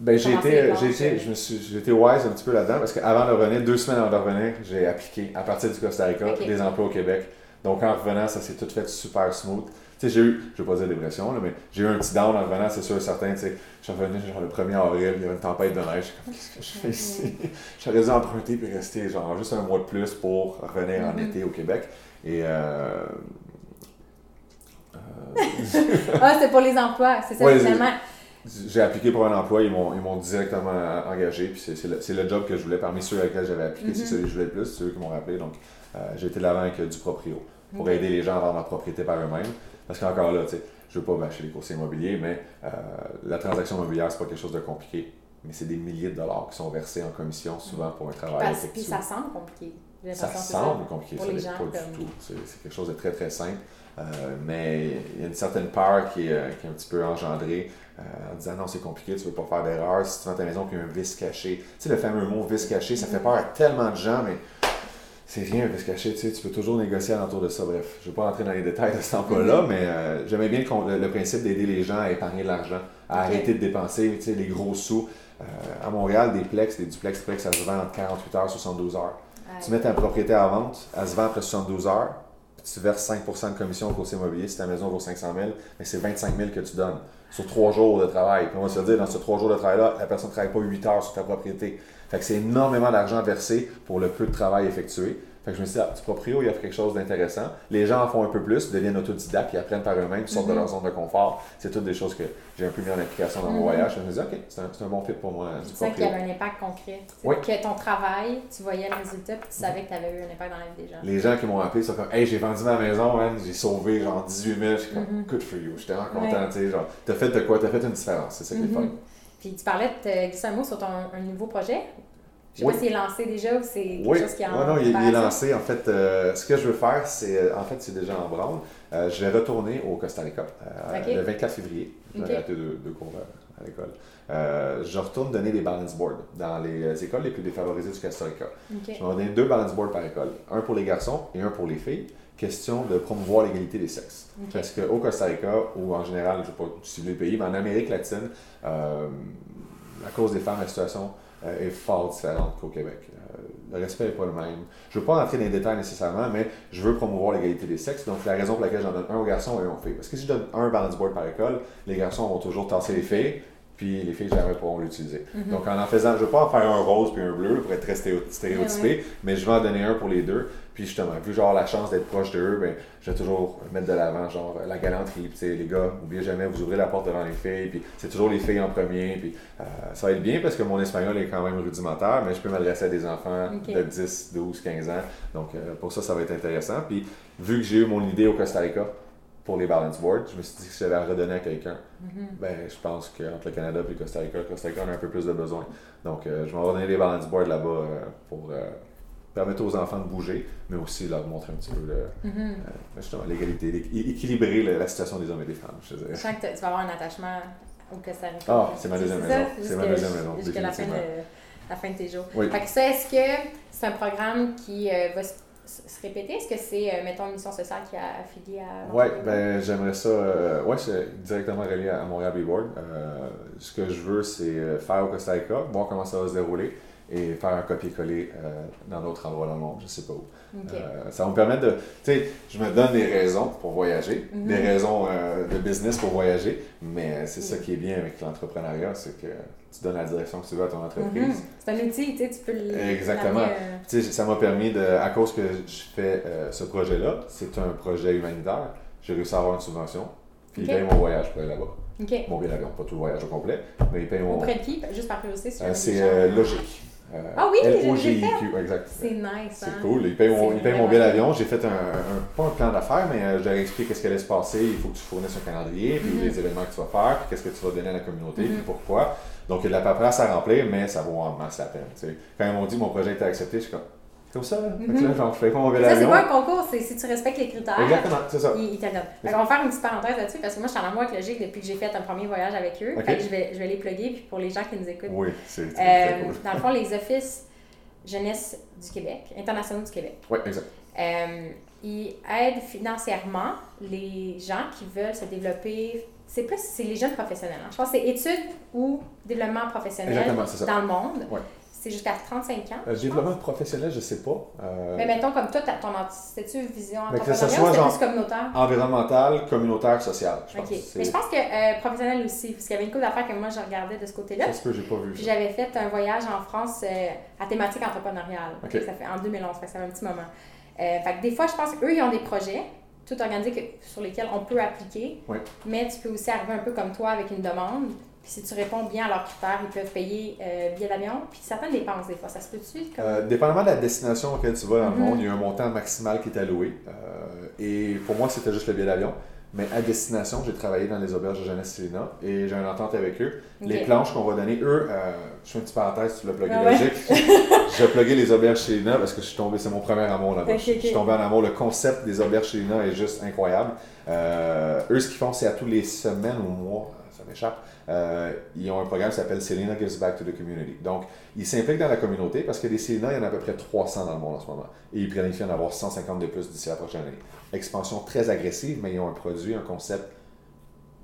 Ben, j'ai été, j'ai été, je me suis, j'ai été wise un petit peu là-dedans parce qu'avant de revenir, deux semaines avant de revenir, j'ai appliqué à partir du Costa Rica des emplois au Québec. Donc en revenant, ça s'est tout fait super smooth j'ai eu, je vais pas dire dépression, là, mais j'ai eu un petit down en revenant, c'est sûr, certain. Tu sais, je suis revenu genre le 1er avril, il y avait une tempête de neige. comme, qu'est-ce que je fais ici? J'aurais dû emprunter puis rester genre juste un mois de plus pour revenir en mm-hmm. été au Québec. Et. Euh, euh... ah, c'est pour les emplois, c'est ça, finalement. J'ai appliqué pour un emploi, ils m'ont directement engagé, puis c'est le, le, job que je voulais parmi ceux à lesquels j'avais appliqué. C'est mm-hmm. celui que je voulais le plus, c'est eux qui m'ont rappelé. Donc, euh, j'ai été l'avant avec du proprio pour aider les gens à vendre leur propriété par eux-mêmes. Parce qu'encore là, tu sais, je veux pas bâcher les coursiers immobiliers, mais euh, la transaction immobilière, c'est pas quelque chose de compliqué. Mais c'est des milliers de dollars qui sont versés en commission souvent pour un travail effectué. Puis ça semble compliqué. Ça semble compliqué, ça n'est pas du tout. C'est quelque chose de très très simple. Euh, mais il y a une certaine peur qui est, euh, qui est un petit peu engendrée en disant non, c'est compliqué, tu ne veux pas faire d'erreur. Si tu vends ta maison puis il y a un vice caché. Tu sais, le fameux mot vice caché, ça fait peur à tellement de gens, mais c'est rien un caché, tu sais, tu peux toujours négocier alentour de ça. Bref, je ne vais pas rentrer dans les détails de cet emploi-là, mm-hmm. mais euh, j'aimais bien le, principe d'aider les gens à épargner de l'argent, à arrêter de dépenser tu sais, les gros sous. Euh, à Montréal, des plex, des duplex plex, ça se vend entre 48 heures et 72 heures. Tu mets ta propriété à vente, elle se vend après 72 heures, puis tu verses 5% de commission au courtier immobilier. Si ta maison vaut 500 000, mais c'est 25 000 que tu donnes sur trois jours de travail. Puis on va se dire, dans ces trois jours de travail-là, la personne ne travaille pas 8 heures sur ta propriété. Fait que c'est énormément d'argent versé pour le peu de travail effectué. Fait que je me suis dit, ah, du proprio, il y a quelque chose d'intéressant. Les gens en font un peu plus, deviennent autodidactes, ils apprennent par eux-mêmes, sortent de mhm. leur zone de confort. C'est toutes des choses que j'ai un peu mis en application dans mon mhm. voyage. Je me suis dit, OK, c'est un, bon fit pour moi. Tu sais qu'il y avait un impact concret. Oui. Que ton travail, tu voyais le résultat, puis tu savais que tu avais eu un impact dans la vie des gens. Les gens qui m'ont appelé sont comme, hey, j'ai vendu ma maison, j'ai sauvé genre 18 000. Je suis comme, mhm. good for you. J'étais vraiment content. Tu sais, genre, t'as fait de quoi? T'as fait une différence. C'est ça qui est fun. Puis tu parlais de glisser un mot sur ton un nouveau projet. Je sais pas s'il est lancé déjà ou c'est quelque chose qui est en Non, non, il, est lancé. En fait, euh, ce que je veux faire, c'est. Euh, en fait, c'est déjà en branle. Euh, je vais retourner au Costa Rica le 24 février. J'ai okay. arrêté deux, cours à l'école. je retourne donner des balance boards dans les écoles les plus défavorisées du Costa Rica. Je vais donner deux balance boards par école, un pour les garçons et un pour les filles. Question de promouvoir l'égalité des sexes. Parce qu'au Costa Rica, ou en général, je ne vais pas cibler le pays, mais en Amérique latine, à cause des femmes, la situation euh, est fort différente qu'au Québec. Euh, le respect n'est pas le même. Je ne veux pas rentrer dans les détails nécessairement, mais je veux promouvoir l'égalité des sexes. Donc, la raison pour laquelle j'en donne un aux garçons et un aux filles. Parce que si je donne un balance board par école, les garçons vont toujours tasser les filles, puis les filles jamais pourront l'utiliser. Mhm. Donc en en faisant, je ne veux pas en faire un rose puis un bleu pour être très stéréotypé, mais je vais en donner un pour les deux. Puis justement, vu genre la chance d'être proche d'eux, ben, je vais toujours mettre de l'avant genre la galanterie. Puis les gars, n'oubliez jamais, vous ouvrez la porte devant les filles, puis c'est toujours les filles en premier. Puis euh, ça va être bien parce que mon espagnol est quand même rudimentaire, mais je peux m'adresser à des enfants de 10, 12, 15 ans. Donc euh, pour ça, ça va être intéressant. Puis vu que j'ai eu mon idée au Costa Rica, pour les balance boards. Je me suis dit que si j'avais à redonner à quelqu'un, mm-hmm. ben, je pense qu'entre le Canada et le Costa Rica, le Costa Rica, on a un peu plus de besoin. Donc, euh, je vais redonner les balance boards là-bas pour permettre aux enfants de bouger, mais aussi leur montrer un petit peu mm-hmm. l'égalité, équilibrer la, situation des hommes et des femmes. Je, je sens que tu vas avoir un attachement au Costa Rica. Ah, c'est ma deuxième maison. C'est ma deuxième maison. Jusqu'à la fin, de, la fin de tes jours. Fait que ça, est-ce que c'est un programme qui va se se répéter? Est-ce que c'est, euh, mettons, une mission sociale qui a affilié à. Oui, ben, j'aimerais ça. Euh, oui, c'est directement relié à Montréal Billboard. Euh, ce que je veux, c'est faire au Costa Rica, voir comment ça va se dérouler et faire un copier-coller dans d'autres endroits dans le monde, je sais pas où. ça va me permettre de. Tu sais, je me donne des raisons pour voyager, mhm. des raisons de business pour voyager, mais c'est ça qui est bien avec l'entrepreneuriat, c'est que tu donnes la direction que tu veux à ton entreprise. Mhm. C'est un outil, tu sais, tu peux le. Exactement. Euh, tu sais, ça m'a permis de. À cause que je fais euh, ce projet-là, c'est un projet humanitaire, j'ai réussi à avoir une subvention, puis okay. ils payent mon voyage pour aller là-bas. OK. Mon billet d'avion, pas tout le voyage au complet, mais ils payent mon. Auprès de qui? Juste par curiosité, euh, C'est logique. Ah oui, L-O-G-I-Q, exact. C'est nice. C'est hein? cool. Ils payent mon, ils payent mon billet d'avion. J'ai fait un, un, pas un plan d'affaires, mais je leur ai expliqué ce qui allait se passer. Il faut que tu fournisses un calendrier, puis mhm. les événements que tu vas faire, puis qu'est-ce que tu vas donner à la communauté, puis mhm. pourquoi. Donc, il y a de la paperasse à remplir, mais ça vaut en masse la peine. Quand ils m'ont dit mon projet était accepté, je suis comme. Comme ça, là. Mm là, genre, je fais Ça, c'est pas un concours, c'est si tu respectes les critères. Exactement, c'est ça. Ils, t'aident. on va faire une petite parenthèse là-dessus, parce que moi, je suis en amour avec Logique depuis que j'ai fait un premier voyage avec eux. Fait que je vais, je vais les plugger, puis pour les gens qui nous écoutent. Oui, c'est euh, cool. Dans le fond, les offices jeunesse du Québec, internationaux du Québec. Oui, exact. Euh, ils aident financièrement les gens qui veulent se développer c'est plus c'est les jeunes professionnels. Hein. Je pense que c'est études ou développement professionnel dans le monde. C'est jusqu'à 35 ans. Euh, développement professionnel, je ne sais pas. Euh, mais mettons, comme toi, ton c'est-tu vision entrepreneuriale ou plus communautaire? Environnemental, communautaire, social. Je pense. Mais je pense que euh, professionnel aussi, parce qu'il y avait une couple d'affaires que moi, je regardais de ce côté-là. C'est ce que j'ai pas vu. Puis j'avais fait un voyage en France à thématique entrepreneuriale. Ça fait en 2011, ça fait un petit moment. fait que des fois, je pense qu'eux, ils ont des projets tout organisé sur lesquels on peut appliquer. Mais tu peux aussi arriver un peu comme toi avec une demande. Puis si tu réponds bien à leurs critères, ils peuvent payer euh, billet d'avion. Puis certaines dépenses, des fois, ça se peut-tu? Comme... Euh, dépendamment de la destination auquel tu vas dans le mhm. monde, il y a un montant maximal qui est alloué. Euh, et pour moi, c'était juste le billet d'avion. Mais à destination, j'ai travaillé dans les auberges de jeunesse Céline et j'ai une entente avec eux. Les planches qu'on va donner, eux, euh, je fais une petite parenthèse, tu l'as plugué ah logique. j'ai plugué les auberges Céline parce que je suis tombé, c'est mon premier amour là-bas. Je suis tombé en amour. Le concept des auberges Céline est juste incroyable. Euh, eux, ce qu'ils font, c'est à tous les semaines ou mois, euh, ils ont un programme qui s'appelle Selena Gives Back to the Community. Donc, ils s'impliquent dans la communauté parce que des Selena, il y en a à peu près 300 dans le monde en ce moment. Et ils planifient d'en avoir 150 de plus d'ici la prochaine année. Expansion très agressive, mais ils ont un produit, un concept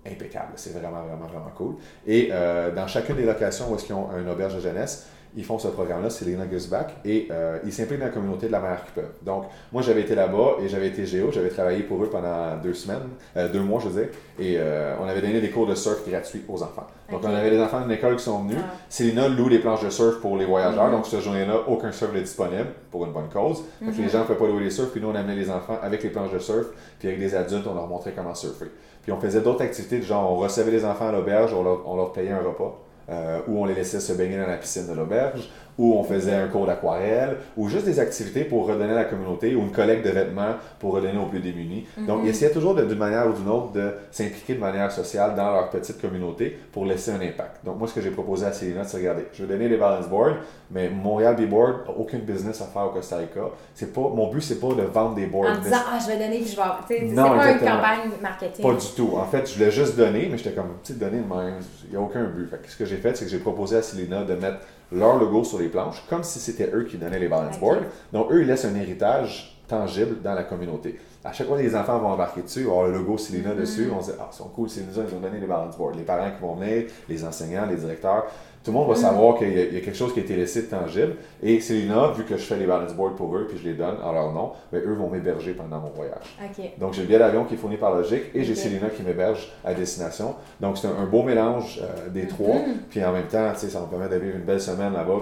impeccable. C'est vraiment, vraiment, vraiment cool. Et euh, dans chacune des locations où est-ce qu'ils ont un auberge de jeunesse, ils font ce programme-là, c'est les Nuggets Back, et euh, ils s'impliquent dans la communauté de la manière qu'ils peuvent. Donc, moi, j'avais été là-bas et j'avais été géo, j'avais travaillé pour eux pendant deux semaines, euh, deux mois, je veux dire, et euh, on avait donné des cours de surf gratuits aux enfants. Donc, on avait des enfants d'une école qui sont venus. Ah. Célina loue des planches de surf pour les voyageurs, mhm. donc cette journée-là, aucun surf n'est disponible pour une bonne cause. Donc, les mhm. gens ne pouvaient pas louer les surf, puis nous, on amenait les enfants avec les planches de surf, puis avec des adultes, on leur montrait comment surfer. Puis on faisait d'autres activités, genre on recevait les enfants à l'auberge, on leur payait un repas. Euh, où on les laissait se baigner dans la piscine de l'auberge, où on faisait un cours d'aquarelle, ou juste des activités pour redonner à la communauté, ou une collecte de vêtements pour redonner aux plus démunis. Donc, ils essayaient toujours d'une manière ou d'une autre de s'impliquer de manière sociale dans leur petite communauté pour laisser un impact. Donc, moi, ce que j'ai proposé à Célina, c'est regarder, je vais donner les balance boards, mais Montréal B-Board n'a aucune business à faire au Costa Rica. C'est pas, mon but, c'est pas de vendre des boards. En disant, ah, je vais donner, puis je vais. C'est pas une campagne marketing. Pas du tout. En fait, je voulais juste donner, mais j'étais comme, tu sais, donner de même, il n'y a aucun but. Fait ce que j'ai fait, c'est que j'ai proposé à Célina de mettre leur logo sur les planches, comme si c'était eux qui donnaient les balance boards. Donc, eux, ils laissent un héritage tangible dans la communauté. À chaque fois que les enfants vont embarquer dessus, on le logo Célina mm-hmm. dessus, on se dit Ah, ils sont cool, Célina, ils ont donné les balance boards. Les parents qui vont venir, les enseignants, les directeurs, tout le monde va mm. savoir qu'il y, a quelque chose qui a été laissé de tangible. Et Célina, vu que je fais les balance boards pour eux, puis je les donne en leur nom, ben, eux vont m'héberger pendant mon voyage. Donc j'ai le billet d'avion qui est fourni par Logique et j'ai Célina qui m'héberge à destination. Donc c'est un, beau mélange euh, des mm-hmm. trois. Puis en même temps, ça me permet de vivre une belle semaine là-bas,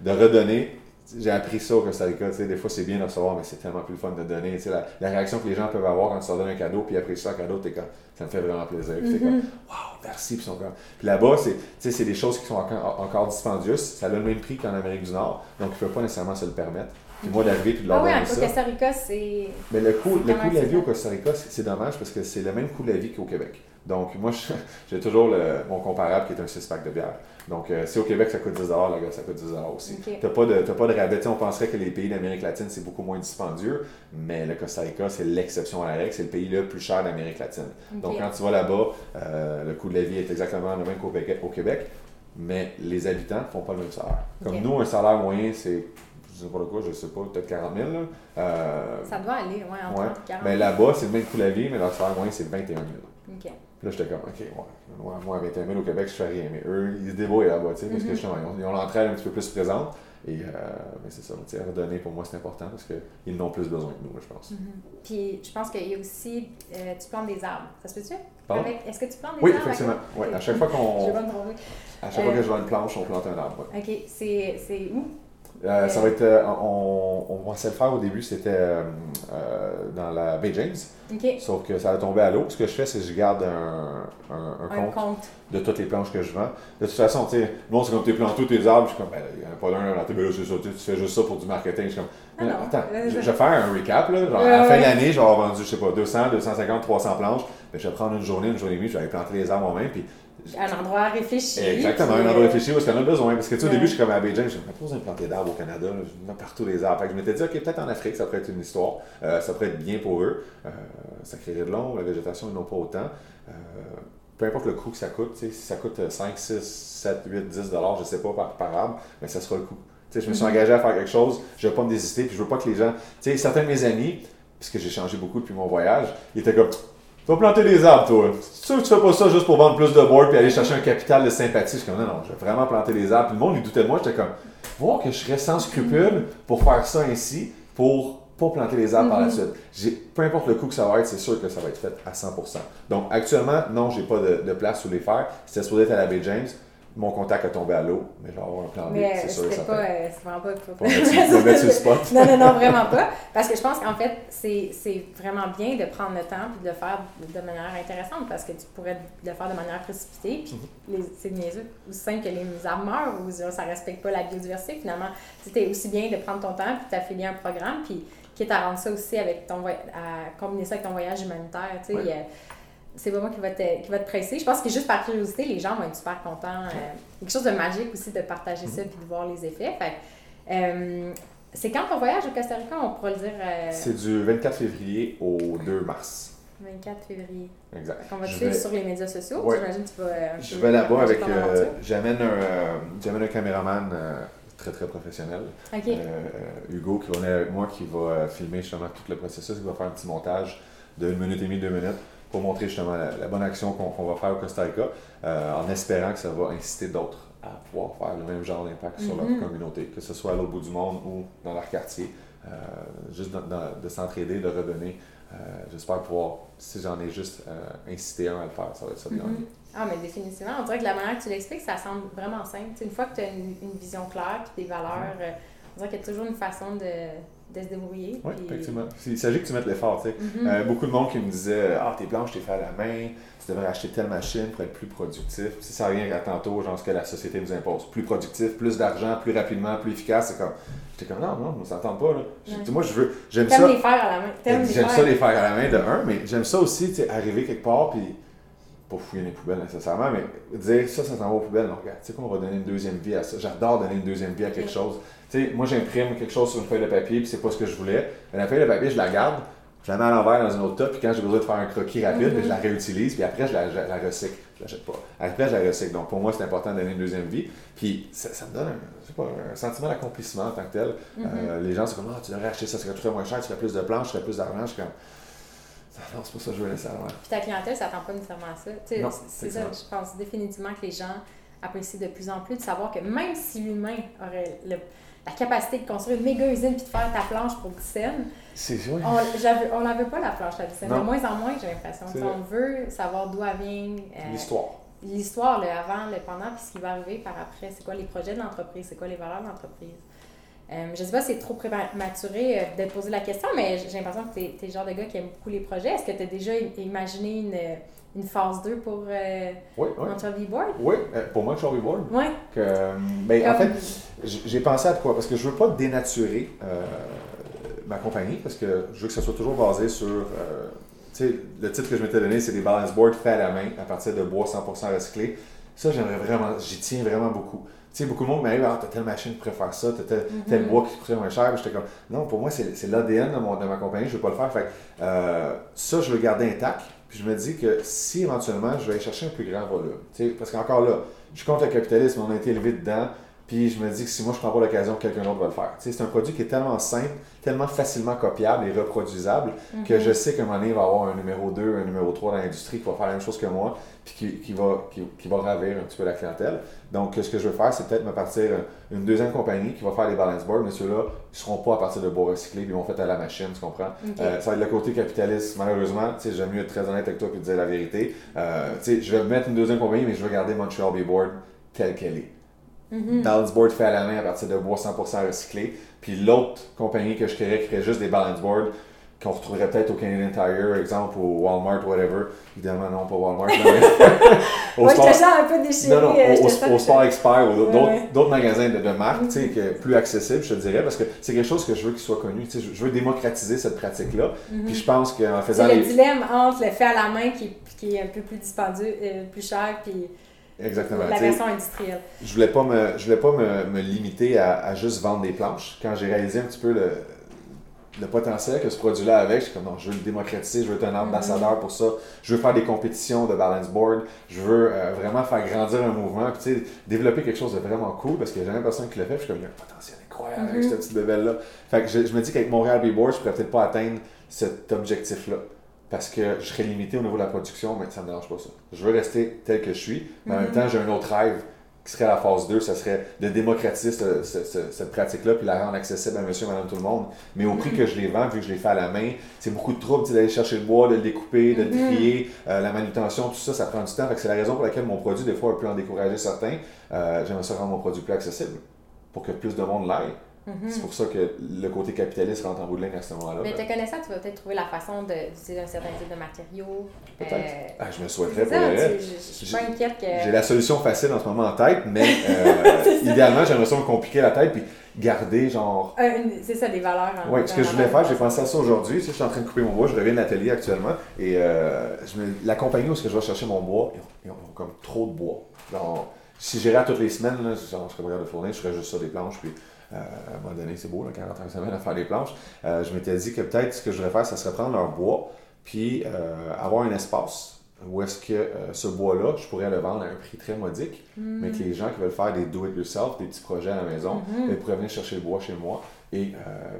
de redonner j'ai appris ça au Costa Rica, des fois c'est bien de recevoir, mais c'est tellement plus fun de donner, la, la, réaction que les gens peuvent avoir quand tu leur donnes un cadeau, puis après ça, un cadeau, t'es comme, ça me fait vraiment plaisir, puis t'es comme, mm-hmm. waouh, merci, puis comme, puis là-bas, c'est, des choses qui sont encore, encore dispendieuses, ça a le même prix qu'en Amérique du Nord, donc ils ne peuvent pas nécessairement se le permettre. Puis moi d'arriver puis de leur ah oui, au Costa Rica, c'est. Mais le coût, le coût de la vie au Costa Rica, c'est dommage parce que c'est le même coût de la vie qu'au Québec. Donc, moi, j'ai toujours le, mon comparable qui est un 6-pack de bière. Donc, euh, si au Québec ça coûte 10 là ça coûte 10 aussi. Tu n'as pas, de, pas de rabais. on penserait que les pays d'Amérique latine, c'est beaucoup moins dispendieux, mais le Costa Rica, c'est l'exception à la règle. C'est le pays le plus cher d'Amérique latine. Donc, quand tu vas là-bas, euh, le coût de la vie est exactement le même qu'au Québec, mais les habitants ne font pas le même salaire. Comme nous, un salaire moyen, c'est je sais pas quoi, je sais pas, peut-être 40 000. Euh, ça doit aller, ouais, entre ouais. 40 Mais là-bas, c'est le même coût de la vie, mais leur salaire moyen, c'est 21 000. Là, j'étais comme, OK, ouais, moi, 21 000 au Québec, je fais rien. Mais eux, ils se débrouillent là-bas, tu sais, parce que mhm. ils ont l'entraide un petit peu plus présente. Et euh, mais c'est ça, tu sais, redonner pour moi, c'est important parce qu'ils n'ont plus besoin que nous, je pense. Mhm. Puis, je pense qu'il y a aussi, euh, tu plantes des arbres. Ça se peut-tu? Est-ce que tu plantes des oui, arbres? Oui, effectivement. Ouais, à chaque fois qu'on. À chaque fois que je vois une planche, on plante un arbre. OK. C'est où? Euh, ça va être. Euh, on, on pensait le faire au début, c'était euh, dans la Bay James. Sauf que ça a tombé à l'eau. Ce que je fais, c'est que je garde un, un, compte, de toutes les planches que je vends. De toute façon, tu sais, c'est comme tu plantes tous tes arbres. Je suis comme, ben, il n'y en a pas d'un c'est ça, tu fais juste ça pour du marketing. Je suis comme, ah attends, je, vais faire un recap. Là, genre, à la fin de l'année, je vais avoir vendu, je sais pas, 200, 250, 300 planches. Ben, je vais prendre une journée, une journée et demie, je vais aller planter les arbres moi-même. Puis un endroit réfléchi. Exactement, un endroit réfléchi où est-ce qu'on a besoin. Parce que tu sais, au début, je suis comme à Beijing, je me pas besoin de planter d'arbres au Canada, je partout des arbres. Fait que je m'étais dit, OK, peut-être en Afrique, ça pourrait être une histoire, euh, ça pourrait être bien pour eux. Euh, ça créerait de l'ombre, la végétation, ils n'ont pas autant. Euh, peu importe le coût que ça coûte, si ça coûte 5, 6, 7, 8, 10 dollars, je sais pas, par, par arbre, mais ça sera le coût. je me suis mm-hmm. engagé à faire quelque chose, je ne vais pas me désister, puis je veux pas que les gens. Tu sais, certains de mes amis, puisque j'ai changé beaucoup depuis mon voyage, ils étaient comme tu vas planter des arbres, toi. C'est sûr que tu fais pas ça juste pour vendre plus de board puis aller chercher un capital de sympathie. Je suis comme, non, non, je vais vraiment planter des arbres. Puis le monde, il doutait de moi. J'étais comme, voir que je serais sans scrupule pour faire ça ainsi, pour pas planter des arbres par la mm-hmm. suite. Peu importe le coût que ça va être, c'est sûr que ça va être fait à 100%. Donc, actuellement, non, j'ai pas de, de, place où les faire. C'était supposé être à la baie James mon contact a tombé à l'eau, mais genre avoir un plan B, c'est sûr. C'est pas, euh, c'est vraiment pas. Pour mettre, mettre sur le spot. non, non, non, vraiment pas. Parce que je pense qu'en fait, c'est, vraiment bien de prendre le temps et de le faire de manière intéressante parce que tu pourrais le faire de manière précipitée. Puis mm-hmm. les, c'est niaiseux. Aussi simple que les arbres meurent ou ça respecte pas la biodiversité. Finalement, c'était aussi bien de prendre ton temps puis t'affilier un programme. Puis quitte à rendre ça aussi avec ton à combiner ça avec ton voyage humanitaire. Tu sais, c'est pas moi qui va, te, qui va te presser. Je pense que juste par curiosité, les gens vont être super contents. Euh, quelque chose de magique aussi de partager ça et de voir les effets. Euh, c'est quand ton voyage au Costa Rica, on pourrait le dire? Euh, c'est du 24 février au 2 mars. 24 février. Exact. On va te suivre sur les médias sociaux. J'imagine que tu vas. je vais là-bas avec. j'amène un, un caméraman très très professionnel. Hugo qui va avec moi, qui va filmer justement tout le processus, qui va faire un petit montage de 1 minute et demie, 2 minutes pour montrer justement la, bonne action qu'on va faire au Costa Rica, euh, en espérant que ça va inciter d'autres à pouvoir faire le même genre d'impact sur leur mhm. communauté, que ce soit à l'autre bout du monde ou dans leur quartier. Euh, juste de s'entraider, de redonner. Euh, j'espère pouvoir, si j'en ai juste incité un à le faire, ça va être ça de mhm. Ah, mais définitivement, on dirait que la manière que tu l'expliques, ça semble vraiment simple. une fois que tu as une, vision claire et des valeurs, on dirait qu'il y a toujours une façon de, de se débrouiller. Oui, effectivement. Il s'agit que tu mettes l'effort. tu sais. Mm-hmm. Euh, beaucoup de monde qui me disait Ah, tes planches, t'es fait à la main, tu devrais acheter telle machine pour être plus productif. Si ça revient à tantôt, genre ce que la société nous impose. Plus productif, plus d'argent, plus rapidement, plus efficace. C'est comme. J'étais comme non, non, on s'entend pas. Là. Moi, je veux. J'aime ça. les faire à la main. J'aime ça les faire à la main de un, mais j'aime ça aussi, tu sais, arriver quelque part puis pas fouiller les poubelles nécessairement, mais dire ça, ça s'en va aux poubelles. Donc, tu sais qu'on va donner une deuxième vie à ça. J'adore donner une deuxième vie à quelque chose. Tu sais, moi, j'imprime quelque chose sur une feuille de papier, puis c'est pas ce que je voulais. Mais la feuille de papier, je la garde, je la mets à l'envers dans une autre top, puis quand j'ai besoin de faire un croquis rapide, je la réutilise, puis après, je la, la recycle. Je l'achète pas. Après, je la recycle. Donc, pour moi, c'est important de donner une deuxième vie. Puis, ça, ça me donne un, pas, un sentiment d'accomplissement en tant que tel. Mm-hmm. Euh, les gens, c'est comme, ah, tu devrais acheter ça, ça serait moins cher, tu ferais plus de planches, tu ferais plus d'argent. Je suis comme, non, c'est pas ça que je veux nécessairement. Puis ta clientèle, ça tend pas nécessairement à ça. c'est ça, je pense définitivement que les gens apprécient de plus en plus de savoir que même si l'humain aurait le la capacité de construire une méga usine puis de faire ta planche pour scène. C'est sûr. On n'avait pas la planche à scène. De moins en moins, j'ai l'impression. On veut savoir d'où elle vient. Euh, l'histoire. L'histoire, le avant, le pendant, puis ce qui va arriver par après. C'est quoi les projets de l'entreprise? C'est quoi les valeurs de l'entreprise? Euh, je ne sais pas si c'est trop prématuré euh, de poser la question, mais j'ai l'impression que tu es, es, le genre de gars qui aime beaucoup les projets. Est-ce que tu as déjà imaginé une une phase 2 pour euh, oui, oui. Board? Oui, euh, pour moi, Board. Oui. Que, ben, En fait, j'ai pensé à quoi? Parce que je ne veux pas dénaturer euh, ma compagnie, parce que je veux que ça soit toujours basé sur sais, le titre que je m'étais donné, c'est des balance boards faits à la main à partir de bois 100% recyclé. Ça, j'aimerais vraiment, j'y tiens vraiment beaucoup. Tu sais, beaucoup de monde m'arrive, ah, t'as telle machine qui préfère ça, t'as tel, tel bois qui coûterait moins cher. J'étais comme, non, pour moi, c'est l'ADN de, de, ma compagnie, je veux pas le faire. Fait euh, ça, je veux le garder intact. Puis je me dis que si éventuellement, je vais aller chercher un plus grand volume. Tu sais, parce qu'encore là, je compte le capitalisme, on a été élevé dedans. Puis je me dis que si moi je prends pas l'occasion, quelqu'un d'autre va le faire. c'est un produit qui est tellement simple, tellement facilement copiable et reproduisable que mhm. je sais qu'à un moment donné, il va y avoir un numéro 2, un numéro 3 dans l'industrie qui va faire la même chose que moi, puis qui, va, qui, va ravir un petit peu la clientèle. Donc ce que je veux faire, c'est peut-être me partir une deuxième compagnie qui va faire les balance boards, mais ceux-là, ils seront pas à partir de bois recyclé, puis ils vont faire à la machine, tu comprends? Euh, ça va être le côté capitaliste, malheureusement. J'aime mieux être très honnête avec toi que de dire la vérité. Euh, je vais mettre une deuxième compagnie, mais je vais garder Montreal Bay Board telle qu'elle est. Mm Balance board fait à la main à partir de bois 100% recyclé. Puis l'autre compagnie que je créerais qui ferait juste des balance boards qu'on retrouverait peut-être au Canadian Tire, exemple, au Walmart, whatever. Évidemment, non, pas Walmart. au ouais, sport... un peu déchiré. Non, non, au, au, Sport Expert ou d'autres magasins de, de marque, tu sais, que plus accessible, je te dirais, parce que c'est quelque chose que je veux qu'il soit connu. Tu sais, je veux démocratiser cette pratique-là. Mm-hmm. Puis je pense qu'en faisant. C'est le dilemme entre le fait à la main qui, qui est un peu plus dispendieux, euh, plus cher, puis Exactement. La version industrielle. Je voulais pas me, je voulais pas me, me limiter à, à, juste vendre des planches. Quand j'ai réalisé un petit peu le, le potentiel que ce produit-là avait, suis comme non, je veux le démocratiser, je veux être un ambassadeur pour ça, je veux faire des compétitions de balance board, je veux euh, vraiment faire grandir un mouvement, puis développer quelque chose de vraiment cool parce qu'il n'y a jamais personne qui l'a fait, je suis comme il y a un potentiel incroyable avec mm-hmm. cette petite bébelle-là. Fait que je, je, me dis qu'avec Montréal B-Board, je pourrais peut-être pas atteindre cet objectif-là parce que je serais limité au niveau de la production, mais ça ne me dérange pas ça. Je veux rester tel que je suis, mais en même mhm. temps, j'ai un autre rêve qui serait la phase 2, ça serait de démocratiser cette, pratique-là puis la rendre accessible à monsieur, madame, tout le monde. Mais au prix mhm. que je les vends, vu que je les fais à la main, c'est beaucoup de trouble d'aller chercher le bois, de le découper, de le mhm. trier, euh, la manutention, tout ça, ça prend du temps. c'est la raison pour laquelle mon produit, des fois, peut en décourager certains. Euh, j'aimerais ça rendre mon produit plus accessible pour que plus de monde l'aille. Mhm. C'est pour ça que le côté capitaliste rentre en bout de ligne à ce moment-là. Mais te connaissant, tu vas peut-être trouver la façon d'utiliser un certain type de matériaux. Peut-être. Euh, ah, je me souhaiterais pour le Je suis pas inquiète que. J'ai la solution facile en ce moment en tête, mais euh, idéalement, j'aimerais ça me compliquer la tête puis garder genre. c'est ça, des valeurs. Oui, ce que je voulais faire, j'ai pensé à ça aujourd'hui. Tu sais, je suis en train de couper mon bois, je reviens de l'atelier actuellement et euh, je me... la compagnie où je vais chercher mon bois, ils ont, comme trop de bois. Genre, si j'irais à toutes les semaines, là, genre, je serais de fournir, je ferais juste ça des planches puis euh, à un moment donné, c'est beau, là, 40 heures semaine à faire des planches. Euh, je m'étais dit que peut-être ce que je voudrais faire, ça serait prendre leur bois, puis euh, avoir un espace où est-ce que ce bois-là, je pourrais le vendre à un prix très modique, mais que les gens qui veulent faire des do-it-yourself, des petits projets à la maison, mm-hmm. ils pourraient venir chercher le bois chez moi et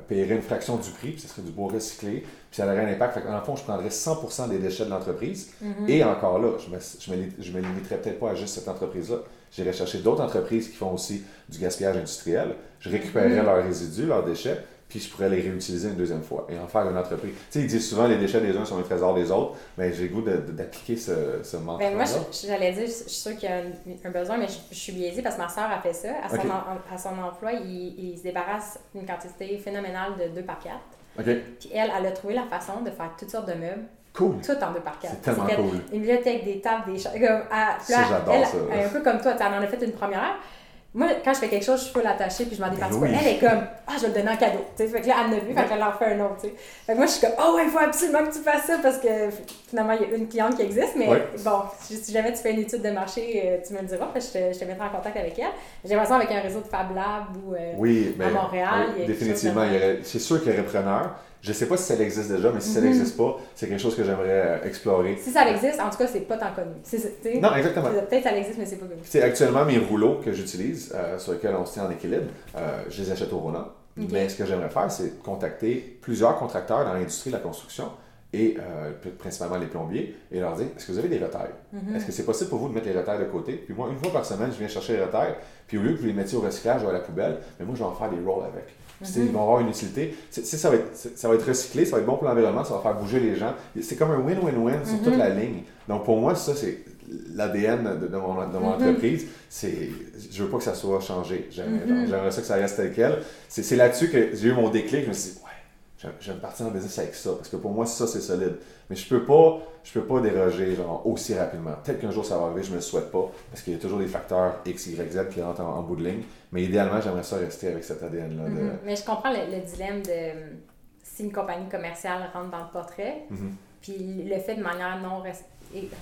payer une fraction du prix, puis ce serait du bois recyclé, puis ça aurait un impact. Fait en fond, je prendrais 100% des déchets de l'entreprise, mm-hmm. et encore là, je me, je me, me limiterais peut-être pas à juste cette entreprise-là. J'irais chercher d'autres entreprises qui font aussi du gaspillage industriel. Je récupérerais leurs résidus, leurs déchets, puis je pourrais les réutiliser une deuxième fois et en faire une entreprise. Tu sais, ils disent souvent les déchets des uns sont les trésors des autres, mais j'ai le goût d'appliquer ce, ce mantra. Ben moi, j'allais dire, je suis sûre qu'il y a un, besoin, mais je, suis biaisée parce que ma soeur a fait ça. À son, à son emploi, il, se débarrasse d'une quantité phénoménale de 2 par 4. Puis elle, elle a trouvé la façon de faire toutes sortes de meubles Cool. Tout en deux par quatre. C'est tellement cool. Une bibliothèque, des tables, des choses. Ça, j'adore ça. Un peu comme toi, tu en as fait une première. Moi, quand je fais quelque chose, je peux l'attacher puis je m'en dépasse pas. Elle est comme, ah, je vais le donner en cadeau. Fait que là, elle a vu, fait qu'elle en fait un autre. Fait que moi, je suis comme, oh, ouais, il faut absolument que tu fasses ça parce que finalement, il y a une cliente qui existe. Mais bon, si jamais tu fais une étude de marché, euh, tu me le diras, je te, je te mettrai en contact avec elle. J'ai l'impression avec un réseau de Fab Lab ou euh, oui, à Montréal. Oui, définitivement, c'est sûr qu'il y aurait preneur. Je sais pas si ça existe déjà, mais si ça mhm. n'existe pas, c'est quelque chose que j'aimerais euh, explorer. Si ça existe, en tout cas, c'est pas tant connu. non, exactement. Peut-être ça existe, mais c'est pas connu. actuellement, mes rouleaux que j'utilise, euh, sur lesquels on se tient en équilibre, euh, je les achète au Rona. Mais ce que j'aimerais faire, c'est contacter plusieurs contracteurs dans l'industrie de la construction et principalement les plombiers et leur dire est-ce que vous avez des retails? Mhm. Est-ce que c'est possible pour vous de mettre les retails de côté? Puis moi, une fois par semaine, je viens chercher les retails, puis au lieu que vous les mettiez au recyclage ou à la poubelle, mais moi, je vais en faire des rolls avec. Ils vont avoir une utilité. ça, va être, ça va être recyclé, ça va être bon pour l'environnement, ça va faire bouger les gens. C'est comme un win-win-win sur toute mhm. la ligne. Donc pour moi, ça, c'est l'ADN de, mon, de mon mhm. entreprise. C'est, je veux pas que ça soit changé. J'aimerais ça que ça reste tel quel. C'est là-dessus que j'ai eu mon déclic. Je me suis dit, je vais partir en business avec ça. Parce que pour moi, ça, c'est solide. Mais je peux pas, je peux pas déroger genre, aussi rapidement. Peut-être qu'un jour, ça va arriver, je me le souhaite pas. Parce qu'il y a toujours des facteurs X, Y, Z qui rentrent en, bout de ligne. Mais idéalement, j'aimerais ça rester avec cet ADN-là. Mm-hmm. Mais je comprends le, dilemme de si une compagnie commerciale rentre dans le portrait. Mm-hmm. Puis le fait de manière non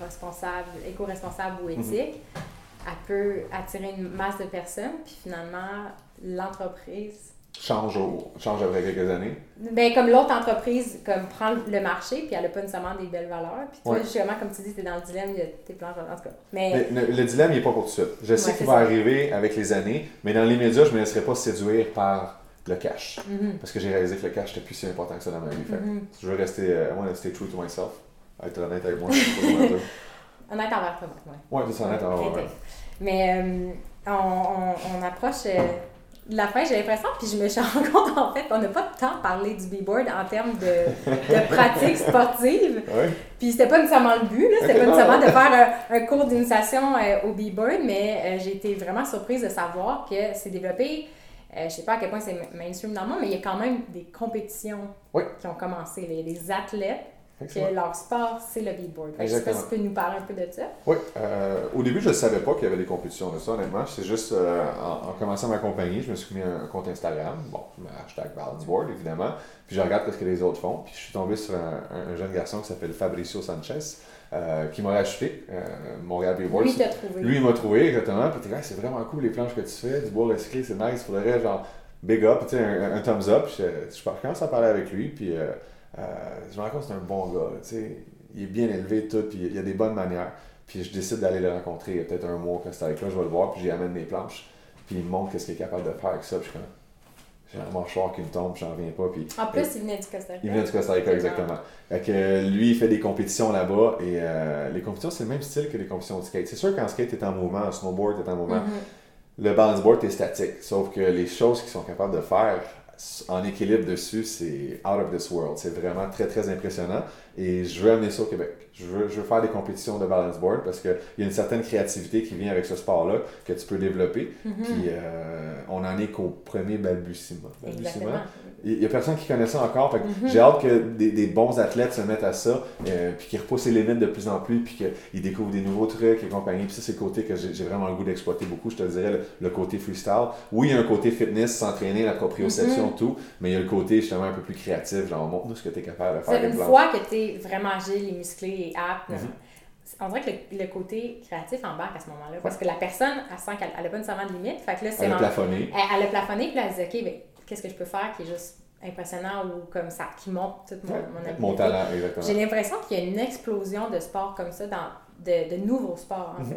responsable, éco-responsable ou mhm. éthique, elle peut attirer une masse de personnes, puis finalement, l'entreprise change, change après quelques années. Ben, comme l'autre entreprise comme prend le marché, puis elle n'a pas nécessairement des belles valeurs. Puis toi, justement, comme tu dis, tu es dans le dilemme, il y a tes plans, en tout cas. Mais... Le, dilemme, il n'est pas pour tout de suite. Je sais qu'il va arriver avec les années, mais dans les médias, je ne me laisserai pas séduire par le cash. Mm-hmm. Parce que j'ai réalisé que le cash n'était plus si important que ça dans ma vie. Mm-hmm. Je veux rester, euh, I want to stay true to myself. Être honnête avec moi, Honnête envers toi, oui. Oui, c'est honnête envers moi. Mais euh, on, on, on, approche... Euh, la fin, j'ai l'impression, puis je me suis rendu compte en fait qu'on n'a pas tant parlé du b-board en termes de, de pratique sportive. Puis c'était pas nécessairement le but, c'était pas nécessairement de faire un, cours d'initiation euh, au b-board, mais euh, j'ai été vraiment surprise de savoir que c'est développé. Euh, je sais pas à quel point c'est mainstream dans le monde, mais il y a quand même des compétitions qui ont commencé. Les, les athlètes que leur sport, c'est le beatboard. Je sais pas si tu peux nous parler un peu de ça. Oui. Euh, au début, je ne savais pas qu'il y avait des compétitions de ça, honnêtement. C'est juste, euh, en, commençant ma compagnie, je me suis mis un, compte Instagram. Bon, hashtag balanceboard, évidemment. Puis je regarde ce que les autres font. Puis je suis tombé sur un, jeune garçon qui s'appelle Fabricio Sanchez. Euh, qui m'a acheté, Montréal Beatboard. Lui, trouvé. Lui, il m'a trouvé, exactement. Puis c'est vraiment cool les planches que tu fais, du bois recyclé, c'est nice. Il faudrait, genre, big up, tu sais, un, thumbs up. Je, je, commence à parler avec lui. Puis je me rends compte que c'est un bon gars. sais il est bien élevé, tout, puis il a des bonnes manières. Puis je décide d'aller le rencontrer il y a peut-être un mois quand c'est avec là, je vais le voir, puis j'y amène mes planches. Puis il me montre qu'est-ce qu'il est capable de faire avec ça. Puis je suis comme, j'ai un mâchoire qui me tombe, j'en reviens pas. Puis, en plus, il venait du Costa Rica. Il venait du Costa Rica, exactement. Fait que, lui, il fait des compétitions là-bas et euh, les compétitions, c'est le même style que les compétitions de skate. C'est sûr qu'en skate, tu es en mouvement, en snowboard, tu es en mouvement. Mm-hmm. Le balance board, tu es statique. Sauf que les choses qu'ils sont capables de faire en équilibre dessus, c'est out of this world. C'est vraiment très, très impressionnant. Et je veux amener ça au Québec. Je veux, je veux faire des compétitions de balance board parce qu'il y a une certaine créativité qui vient avec ce sport-là que tu peux développer. Mm-hmm. Puis euh, on en est qu'au premier balbutiement. balbutiement. Il n'y a personne qui connaît ça encore. Mhm. J'ai hâte que des, des, bons athlètes se mettent à ça, euh, puis qu'ils repoussent les limites de plus en plus, puis qu'ils découvrent des nouveaux trucs et compagnie. Puis ça, c'est le côté que j'ai vraiment le goût d'exploiter beaucoup. Je te dirais le, côté freestyle. Oui, il y a un côté fitness, s'entraîner, la proprioception, mhm. tout, mais il y a le côté justement un peu plus créatif, genre montre-nous ce que tu es capable de faire. Une fois que tu es vraiment agile et musclé et apte, mhm. on dirait que le, côté créatif embarque à ce moment-là. Parce que la personne, elle sent qu'elle n'a pas nécessairement de limite. Fait que là, c'est elle a plafonné. Elle, a plafonné, puis elle dit, OK, ben, qu'est-ce que je peux faire qui est juste impressionnant ou comme ça, qui montre tout mon, mon, mon talent, exactement. J'ai l'impression qu'il y a une explosion de sports comme ça, dans, de, de nouveaux sports. Mhm.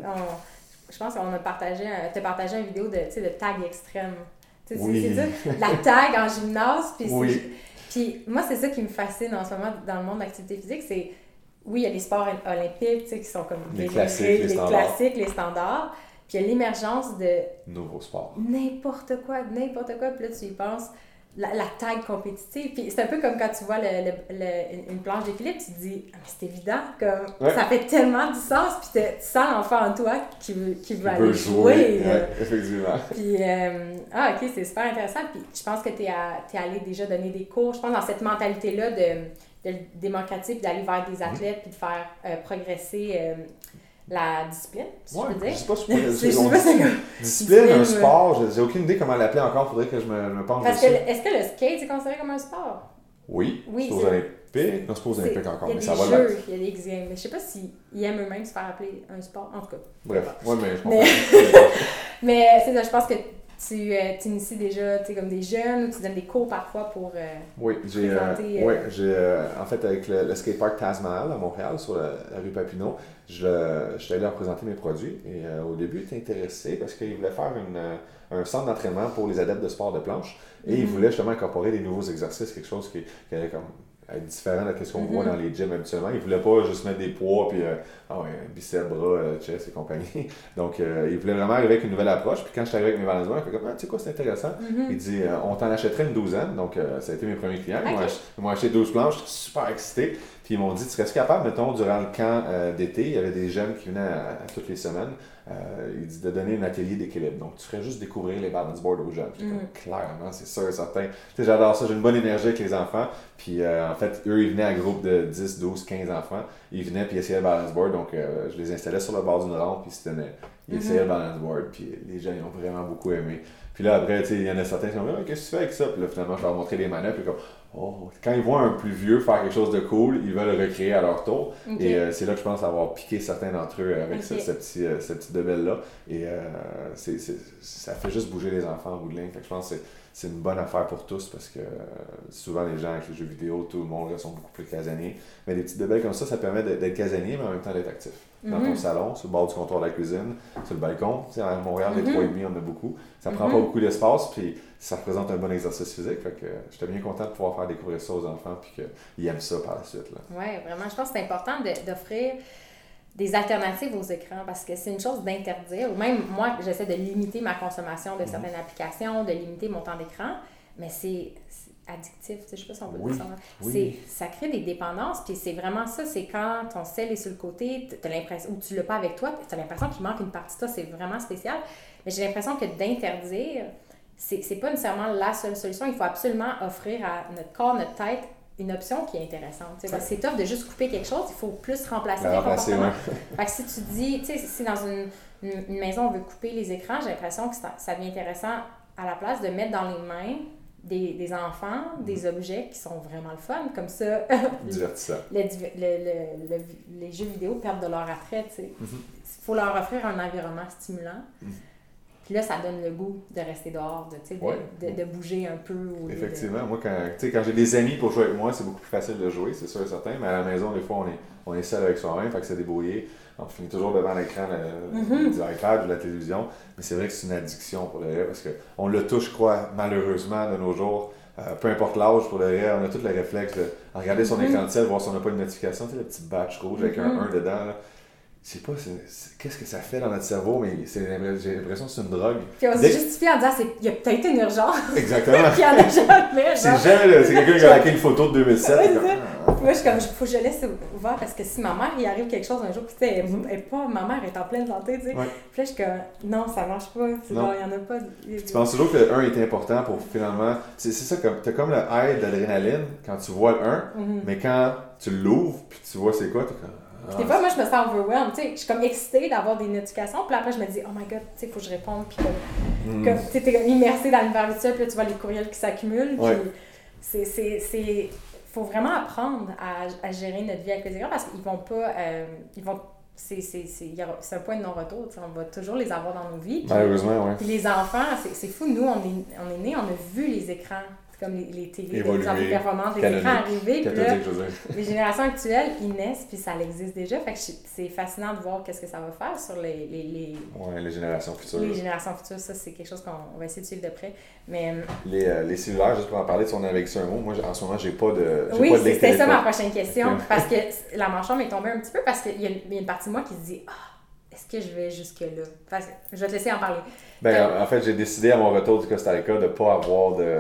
je pense qu'on a partagé, tu as partagé une vidéo de, de tag extrême. Oui. C'est ça? La tag en gymnase. Puis, oui. puis moi, c'est ça qui me fascine en ce moment dans le monde de l'activité physique, c'est oui, il y a les sports olympiques qui sont comme les, classiques, les, les classiques, les standards. Puis il y a l'émergence de. Nouveaux sports. N'importe quoi, n'importe quoi. Puis là, tu y penses. La, la taille compétitive. Puis c'est un peu comme quand tu vois le, le, une planche d'équilibre, tu te dis, ah, mais c'est évident, comme ça fait tellement du sens, puis tu sens l'enfant en toi qui veut, qui veut aller jouer. effectivement. Puis, euh, ah, ok, c'est super intéressant. Puis je pense que tu es, es, allé déjà donner des cours, je pense, dans cette mentalité-là de, de le démocratiser, d'aller vers des mm-hmm. athlètes, puis de faire euh, progresser. Euh, la discipline, si ouais, je veux dire. Je sais pas si je pourrais Discipline, un sport, j'ai aucune idée comment l'appeler encore, faudrait que je me, me pense Parce que est-ce que le skate est considéré comme un sport? Oui, oui c'est aux Olympiques. Non, c'est pas aux Olympiques encore, mais ça va là. Il y a des games, mais je sais pas s'ils aiment eux-mêmes se faire appeler un sport, en tout cas. Bref, ouais, mais je comprends. Mais, mais c'est ça, je pense que tu euh, inities déjà comme des jeunes ou tu donnes des cours parfois pour euh, Oui, j'ai euh, euh, ouais, j'ai en fait avec le, le skatepark Taj Mahal à Montréal sur la, rue Papineau, je, je suis allé leur présenter mes produits et au début, ils étaient intéressés parce qu'ils voulaient faire une, un centre d'entraînement pour les adeptes de sport de planche et ils mm-hmm. voulaient justement incorporer des nouveaux exercices, quelque chose qui, qui avait comme être différent de ce qu'on voit mm-hmm. dans les gyms habituellement. Ils ne voulaient pas juste mettre des poids, puis euh, ah ouais, biceps, bras, euh, chest et compagnie. Donc, euh, ils voulaient vraiment arriver avec une nouvelle approche. Puis quand je suis arrivé avec mes valeurs, il fait comme, ah, tu sais quoi, c'est intéressant. Mm-hmm. Il dit, on t'en achèterait une douzaine. Donc, ça a été mes premiers clients. Ils m'ont acheté 12 planches, j'étais super excité. Puis ils m'ont dit, tu serais capable, mettons, durant le camp d'été, il y avait des jeunes qui venaient à toutes les semaines. Euh, il dit de donner un atelier d'équilibre. Donc, tu ferais juste découvrir les balance boards aux jeunes. Mm. clairement, c'est sûr et certain. Tu sais, j'adore ça. J'ai une bonne énergie avec les enfants. Puis, euh, en fait, eux, ils venaient à groupe de 10, 12, 15 enfants. Ils venaient puis essayaient le balance board. Donc, euh, je les installais sur le bord d'une rampe. Puis, ils, ils mm-hmm. essayaient le balance board. Puis, les gens, ils ont vraiment beaucoup aimé. Puis là, après, il y en a certains qui ont dit ah, Qu'est-ce que tu fais avec ça? Puis là, finalement, je leur ai montré les manœuvres. Puis comme oh, quand ils voient un plus vieux faire quelque chose de cool, ils veulent le recréer à leur tour. Et euh, c'est là que je pense avoir piqué certains d'entre eux avec ce, petit, euh, ce petit là Et euh, c'est, ça fait juste bouger les enfants au bout de ligne. Fait que je pense que c'est une bonne affaire pour tous parce que souvent les gens avec les jeux vidéo, tout le monde sont beaucoup plus casaniers. Mais des petites bebelles comme ça, ça permet d'être casanier, mais en même temps d'être actif. Dans ton mhm. salon, sur le bord du comptoir de la cuisine, sur le balcon. Tu sais, à Montréal, les 3,5, mhm. on en a beaucoup. Ça prend mhm. pas beaucoup d'espace, puis ça représente un bon exercice physique. Fait que j'étais bien content de pouvoir faire découvrir ça aux enfants, puis qu'ils aiment ça par la suite. Oui, vraiment. Je pense que c'est important d'offrir des alternatives aux écrans parce que c'est une chose d'interdire, ou même moi, j'essaie de limiter ma consommation de mhm. certaines applications, de limiter mon temps d'écran, mais c'est addictif, je sais pas si on peut dire ça. Ça crée des dépendances, puis c'est vraiment ça, c'est quand ton sel est sur le côté, tu as l'impression, ou tu l'as pas avec toi, tu as l'impression qu'il manque une partie de toi, c'est vraiment spécial. Mais j'ai l'impression que d'interdire, c'est pas nécessairement la seule solution. Il faut absolument offrir à notre corps, notre tête, une option qui est intéressante. c'est top de juste couper quelque chose, il faut plus remplacer les comportements. Fait que si tu dis, tu sais, si dans une, une, maison on veut couper les écrans, j'ai l'impression que ça, devient intéressant à la place de mettre dans les mains des, des enfants des mhm. objets qui sont vraiment le fun, comme ça. les, les jeux vidéo perdent de leur attrait, tu sais. Mhm. Il faut leur offrir un environnement stimulant. Mhm. Puis là, ça donne le goût de rester dehors, de, de, de, bouger un peu. Effectivement. Moi, quand, quand j'ai des amis pour jouer avec moi, c'est beaucoup plus facile de jouer, c'est sûr et certain. Mais à la maison, des fois, on est, on est seul avec soi-même, fait que c'est débrouillé. On finit toujours devant l'écran mm-hmm. du iPad ou de la télévision. Mais c'est vrai que c'est une addiction pour le parce qu'on le touche, je crois, malheureusement, de nos jours. Euh, peu importe l'âge, pour le vrai, on a tous les réflexes de regarder son mm-hmm. écran de ciel, voir si on n'a pas une notification, tu sais, le petit batch rouge avec un 1 mm-hmm. dedans. Là je sais pas qu'est-ce que ça fait dans notre cerveau, mais j'ai l'impression que c'est une drogue. Puis on se justifie en disant qu'il y a peut-être une urgence. Exactement. Puis il y en a jamais. C'est jamais, c'est quelqu'un qui a laqué une photo de 2007. Ouais, ah. Moi, je suis comme, il faut que je laisse ouvert parce que si ma mère, il arrive quelque chose un jour, puis tu sais, elle, pas, ma mère est en pleine santé, tu sais. Puis là, je suis comme, non, ça marche pas. il n'y en a pas. Tu penses toujours que le 1 est important pour finalement. C'est ça, comme, as comme le high d'adrénaline quand tu vois le 1, mm-hmm. mais quand tu l'ouvres, puis tu vois c'est quoi, es comme. Des fois, moi, je me sens overwhelmed. Tu sais, je suis comme excitée d'avoir des notifications. Puis après, je me dis, oh my god, tu sais, il faut que je réponde. Puis comme, mm. tu es immersée dans l'univers virtuel. Puis là, tu vois les courriels qui s'accumulent. Puis c'est. c'est faut vraiment apprendre à, à, gérer notre vie avec les écrans parce qu'ils vont pas. Euh, ils vont c'est un point de non-retour. On va toujours les avoir dans nos vies. Malheureusement, oui. Puis les enfants, c'est fou. Nous, on est, on est nés, on a vu les écrans comme les, les télé, les entrées performances, les écrans arrivés. Puis là, les générations actuelles, ils naissent, puis ça existe déjà. Fait que c'est fascinant de voir qu'est-ce que ça va faire sur les... les, les, ouais, les générations futures. Les générations futures, ça, c'est quelque chose qu'on va essayer de suivre de près. Mais... Euh, les, euh, les cellulaires, juste pour en parler, si on avec ça un mot, moi, en ce moment, j'ai pas de Oui, c'était ça ma prochaine question. parce que la manchon m'est tombée un petit peu parce qu'il y, y, a une partie de moi qui se dit « Ah, est-ce que je vais jusque-là? je vais te laisser en parler. Ben, en fait, j'ai décidé à mon retour du Costa Rica de ne pas avoir de...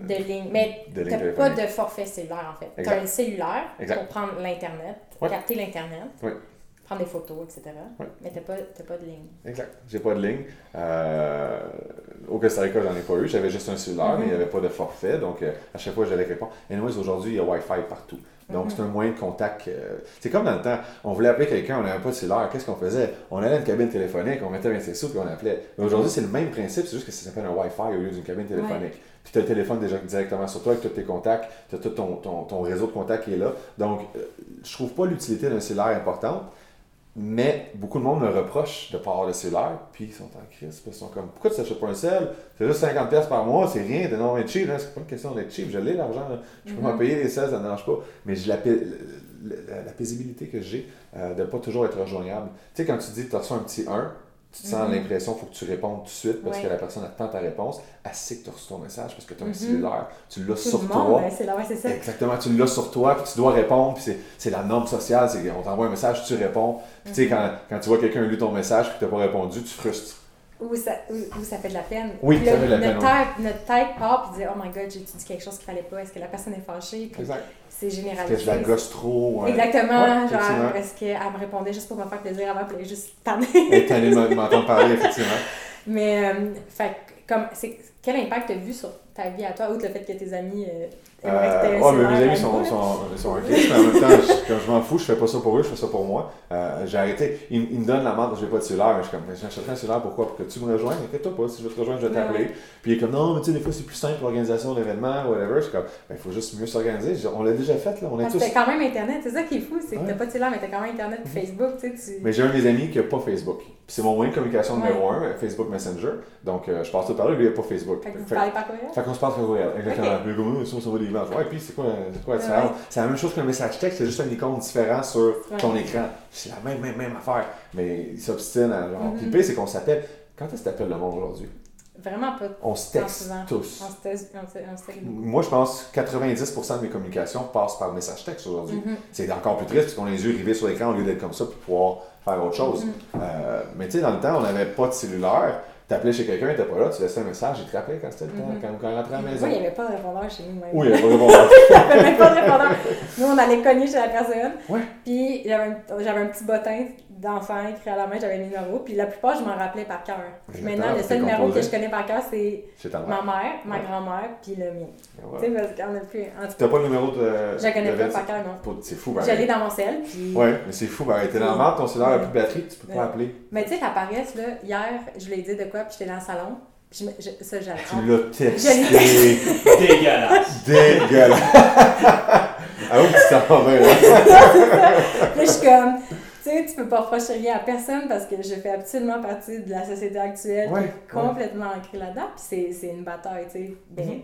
De ligne. Mais tu n'as pas de forfait cellulaire, en fait. Tu as un cellulaire pour prendre l'Internet, capter l'Internet. Prendre des photos, etc. Mais tu n'as pas, pas, de ligne. Exact. J'ai pas de ligne. Euh, au Costa Rica, j'en ai pas eu. J'avais juste un cellulaire, mais il n'y avait pas de forfait. Donc, euh, à chaque fois, j'allais répondre. Et nous, aujourd'hui, il y a Wi-Fi partout. Donc, mhm. c'est un moyen de contact. Euh, c'est comme dans le temps, on voulait appeler quelqu'un, on n'avait pas de cellulaire. Qu'est-ce qu'on faisait? On allait à une cabine téléphonique, on mettait 26 sous, puis on appelait. Mais aujourd'hui, c'est le même principe, c'est juste que ça s'appelle un Wi-Fi au lieu d'une cabine téléphonique. Puis tu as le téléphone déjà directement sur toi avec tous tes contacts, tu as tout ton, ton, ton, réseau de contacts qui est là. Donc, euh, je trouve pas l'utilité d'un cellulaire importante. Mais beaucoup de monde me reproche de ne pas avoir de cellulaire, puis ils sont en crise. Ils sont comme Pourquoi tu t'achètes pas un sel? C'est juste 50$ par mois, c'est rien, t'es non mais cheap, hein? c'est pas une question d'être cheap, je l'ai l'argent, je peux m'en mhm. payer les sels, ça ne dérange pas. Mais j'ai la, la, paisibilité que j'ai euh, de ne pas toujours être rejoignable. Tu sais, quand tu dis que tu reçois un petit 1, tu te sens mhm. l'impression qu'il faut que tu répondes tout de suite parce que la personne attend ta réponse. Elle sait que tu as reçu ton message parce que tu as un mhm. cellulaire. Tu l'as sur toi. Ben, Exactement, tu l'as sur toi, puis tu dois répondre. Puis c'est la norme sociale. c'est On t'envoie un message, tu réponds. Puis tu sais, quand, quand tu vois quelqu'un lu ton message et que tu n'as pas répondu, tu frustres. Ou ça, ou, ça fait de la peine. Oui, ça fait de la notre Tête, notre tête part et dit Oh my god, j'ai dit quelque chose qu'il fallait pas? Est-ce que la personne est fâchée? Exact. C'est généralisé. Que je la gosse trop Exactement. genre, est-ce qu'elle me répondait juste pour me faire plaisir avant, puis juste tanner Elle tannée m'entendre parler, effectivement. Mais, euh, fait comme, c'est, quel impact as vu sur ta vie à toi, outre le fait que tes amis. Euh, Euh, ouais, mais mes amis sont, sont, sont mais en même temps, je, quand je m'en fous, je fais pas ça pour eux, je fais ça pour moi. Euh, j'ai arrêté. Ils, ils, me donnent la marde, je n'ai pas de cellulaire, je suis comme, j'achèterai un cellulaire, pourquoi? Pour que tu me rejoignes, inquiète-toi pas, si je veux te rejoindre, je vais t'appeler. Puis il est comme, non, mais tu sais, des fois c'est plus simple l'organisation d'événements, whatever. Je suis comme, ben, il faut juste mieux s'organiser. On l'a déjà fait, là. On est tous... quand même Internet, c'est ça qui est fou, c'est que t'as pas de cellulaire, mais t'as quand même Internet et Facebook, tu sais. Tu... Mais j'ai un de mes amis qui n'a pas Facebook. C'est mon moyen de communication numéro un, Facebook Messenger. Donc, euh, je passe tout par là, lui, il n'a pas Facebook. Fait que vous parlez par courriel? Fait qu'on se parle par courriel, exactement. Okay. Si on des. Ouais, puis c'est quoi, c'est quoi la différence? C'est la même chose qu'un message texte, c'est juste un icône différent sur ton écran. C'est la même, même, même affaire. Mais il s'obstine à genre. Puis le pire, c'est qu'on s'appelle. Quand est-ce que t'appelles le monde aujourd'hui? Vraiment pas. On se texte tous. On se texte, Moi, je pense que 90% de mes communications passent par message texte aujourd'hui. Mm-hmm. C'est encore plus triste parce qu'on a les yeux rivés sur l'écran au lieu d'être comme ça pour pouvoir faire autre chose. Mm-hmm. euh, mais tu sais, dans le temps, on n'avait pas de cellulaire t'appelais chez quelqu'un, il n'était pas là, tu laissais un message, il te rappelait quand c'était le temps, mm-hmm. quand, quand on rentrait à la maison. Oui, il n'y avait pas de répondeur chez nous. Même. Oui, il n'y avait pas de répondeur. il n'y avait même pas de répondeur. Nous, on allait cogner chez la personne. Ouais. Puis j'avais un, un petit bottin d'enfant écrit à la main, j'avais le numéro, puis la plupart, je m'en rappelais par cœur. Maintenant, le seul numéro que je connais par cœur, c'est ma mère, ma grand-mère, puis le mien. Tu sais, parce qu'on a plus. T'as pas le numéro de. Je ne connais pas par cœur, non. C'est fou, ben. J'allais dans mon sel, puis. Ouais, mais c'est fou, ben, t'es dans le ton cellulaire a plus de batterie, tu peux pas appeler. Mais tu sais, la paresse, là, hier, je lui ai dit de quoi, puis j'étais dans le salon. Puis je, je, ça, j'adore. Tu l'as testé. Dégueulasse. Dégueulasse. ah oui, tu t'en vas, là. Là, je suis comme peux pas reprocher rien à personne parce que je fais absolument partie de la société actuelle est complètement ancrée là-dedans. Puis c'est une bataille, tu sais. Ben, mm-hmm.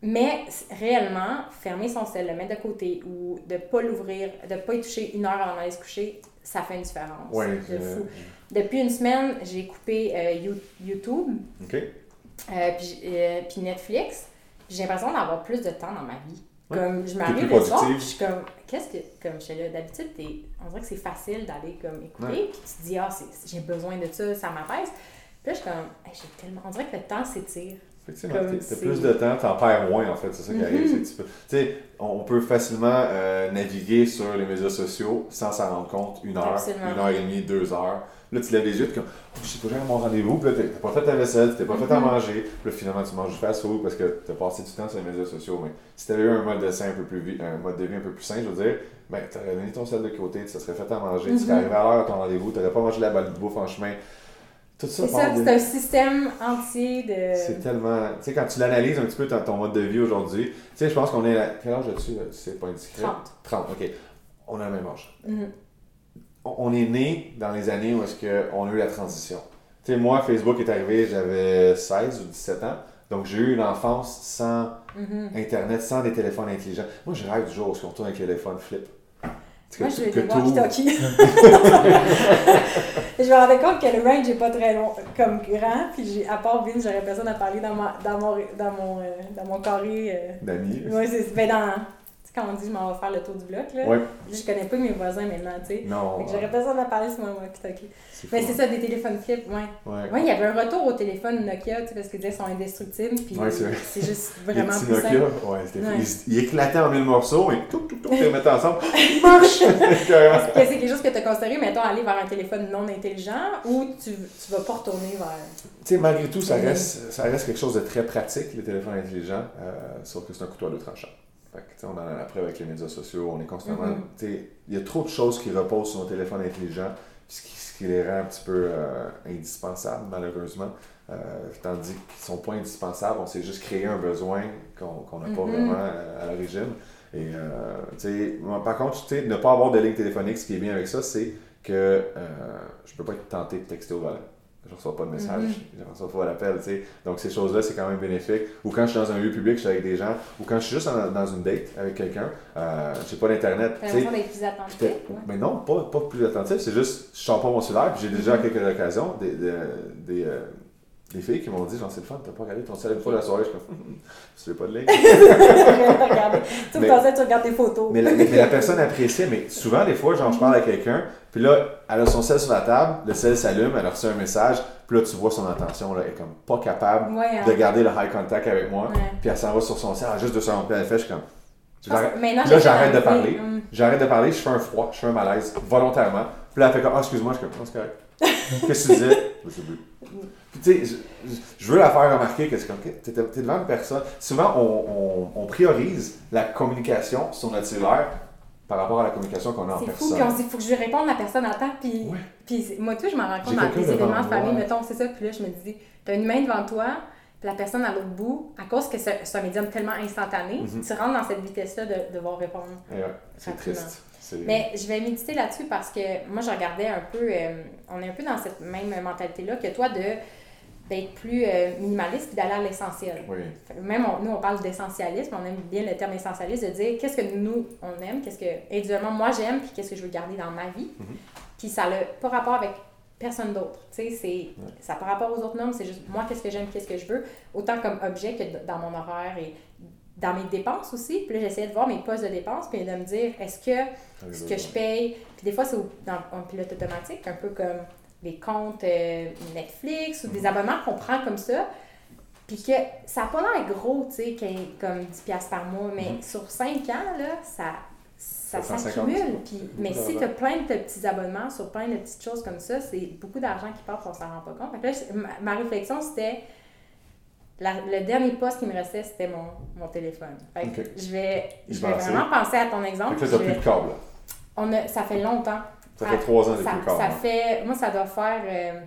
Mais réellement, fermer son sel, le mettre de côté ou de pas l'ouvrir, de pas y toucher une heure avant d'aller se coucher, ça fait une différence. de fou. Depuis une semaine, j'ai coupé euh, YouTube, euh, puis, euh, puis Netflix. J'ai l'impression d'avoir plus de temps dans ma vie. Comme je m'arrive le soir, je suis comme, qu'est-ce que, comme je suis là, d'habitude, on dirait que c'est facile d'aller comme écouter, puis tu te dis, ah, j'ai besoin de ça, ça m'apaise. Puis là, je suis comme, j'ai tellement, on dirait que le temps s'étire. Effectivement, tu plus de temps, tu en perds moins en fait, c'est ça qui arrive. Tu sais, on peut facilement euh, naviguer sur les médias sociaux sans s'en rendre compte une heure, une heure et demie, deux heures. Là, tu lèves les yeux, tu comme, oh, je sais pas, j'ai mon rendez-vous, puis là, t'as pas fait ta vaisselle, t'as pas fait à mm-hmm. manger, puis là, finalement, tu manges du fast-food parce que t'as passé du temps sur les médias sociaux. Mais si t'avais eu un mode de un peu plus, un mode de vie un peu plus sain, je veux dire, ben, t'aurais donné ton sel de côté, tu serais fait à manger, tu serais mm-hmm. arrivé à l'heure à ton rendez-vous, t'aurais pas mangé la balle de bouffe en chemin. Tout ça, c'est ça, c'est un système entier de. C'est tellement. Tu sais, quand tu l'analyses un petit peu ton, ton mode de vie aujourd'hui, tu sais, je pense qu'on est. À... Quel âge as-tu C'est pas indiscret? 30. 30, ok. On a le même âge. Mm-hmm on est né dans les années où est-ce qu'on a eu la transition. Tu sais, moi, Facebook est arrivé, j'avais 16 ou 17 ans. Donc, j'ai eu une enfance sans mm-hmm. Internet, sans des téléphones intelligents. Moi, je rêve du jour où on retourne avec le téléphone flip. Moi, je vais des walkie-talkie. je me rendais compte que le range n'est pas très long, comme grand. Puis, à part Vin, j'aurais personne à parler dans, ma, dans, mon, dans, mon, euh, dans mon carré. Euh... D'amis. Oui, c'est ben dans quand on dit je m'en vais faire le tour du bloc, là, ouais. je connais pas mes voisins maintenant, tu sais. Non. J'aurais besoin d'en parler sur mon walkie Mais c'est ça, des téléphones flip, ouais. Ouais, il y avait un retour au téléphone Nokia, tu sais, parce qu'ils disaient qu'ils sont indestructibles, puis c'est juste vraiment plus Nokia. Ouais, il, il, éclatait en mille morceaux et tout, tout, tout, les mettait ensemble. Il marche! c'est quelque chose que tu as considéré, mettons, aller vers un téléphone non intelligent ou tu, tu vas pas retourner vers. Tu sais, malgré tout, ça reste, ça reste quelque chose de très pratique, les téléphones intelligents, euh, sauf que c'est un couteau à deux tranchants on en a après avec les médias sociaux, on est constamment. Mm-hmm. Il y a trop de choses qui reposent sur nos téléphones intelligents, ce qui, ce qui les rend un petit peu euh, indispensables, malheureusement. Euh, tandis qu'ils ne sont pas indispensables, on s'est juste créé un besoin qu'on n'a pas mm-hmm. vraiment euh, à, l'origine. Et, par contre, ne pas avoir de ligne téléphonique, ce qui est bien avec ça, c'est que je ne peux pas être tenté de texter au volant je reçois pas de message, mm-hmm. je reçois pas l'appel, tu sais. Donc ces choses-là, c'est quand même bénéfique. Ou quand je suis dans un lieu public, je suis avec des gens, ou quand je suis juste dans, une date avec quelqu'un, euh, j'ai pas d'internet. Tu l'impression d'être plus attentif. Mais non, pas, pas plus attentif, c'est juste, je sors pas mon cellulaire, puis j'ai déjà à quelques occasions des, des, des, euh, des filles qui m'ont dit, genre, c'est le fun, t'as pas regardé ton cellulaire une fois la soirée, je suis comme, tu fais pas de ligne. tu me tu regardes tes photos. Mais la, mais la personne appréciait, mais souvent, des fois, genre, je parle à quelqu'un, puis là, elle a son sel sur la table, le sel s'allume, elle a reçu un message, puis là, tu vois son attention, là, elle est comme pas capable hein. de garder le high contact avec moi, puis elle s'en va sur son sel, juste de se puis elle fait, je suis comme, là, j'arrête de parler. Hum. J'arrête de parler, je fais un froid, je fais un malaise, volontairement. Puis là, elle fait comme, ah, excuse-moi, je suis comme, c'est correct. Qu'est-ce que tu disais? Je sais plus. Puis, tu sais, je, veux la faire remarquer que c'est comme, t'es devant une personne. Souvent, on, on, priorise la communication sur notre cellulaire par rapport à la communication qu'on a en personne. C'est fou, puis on se dit, il faut que je lui réponde à la personne en temps. Puis, puis moi, tout, je m'en rends compte dans les événements de famille, mettons, c'est ça. Puis là, je me dis, t'as une main devant toi, puis la personne à l'autre bout, à cause que c'est un médium tellement instantané, mhm. tu rentres dans cette vitesse-là de devoir répondre. c'est triste. Mais je vais méditer là-dessus parce que moi, je regardais un peu, euh, on est un peu dans cette même mentalité-là que toi de d'être plus euh, minimaliste et d'aller à l'essentiel. Même nous, on parle d'essentialisme, on aime bien le terme essentialiste, de dire qu'est-ce que nous, on aime, qu'est-ce que, individuellement, moi j'aime, puis qu'est-ce que je veux garder dans ma vie. Mhm. Puis ça n'a pas rapport avec personne d'autre. Tu sais, c'est, ça par rapport aux autres normes, c'est juste moi, qu'est-ce que j'aime, qu'est-ce que je veux, autant comme objet que dans mon horaire et dans mes dépenses aussi. Puis là, j'essayais de voir mes postes de dépenses, puis de me dire, est-ce que ah, ce que je paye, puis des fois, c'est dans un pilote automatique, un peu comme les comptes euh, Netflix ou des mhm. abonnements qu'on prend comme ça, puis que ça n'a pas l'air gros, tu sais, comme 10$ par mois, mais mhm. sur 5 ans, là, ça, ça s'accumule. mais si tu as plein de petits abonnements sur plein de petites choses comme ça, c'est beaucoup d'argent qui part, on s'en rend pas compte. là, ma, réflexion, c'était le dernier poste qui me restait, c'était mon, mon téléphone. je vais, je vais vraiment penser à ton exemple. Fait que plus de câble. On a, ça fait longtemps. Ça fait trois ans depuis le câble. Ça fait, moi, ça doit faire, euh,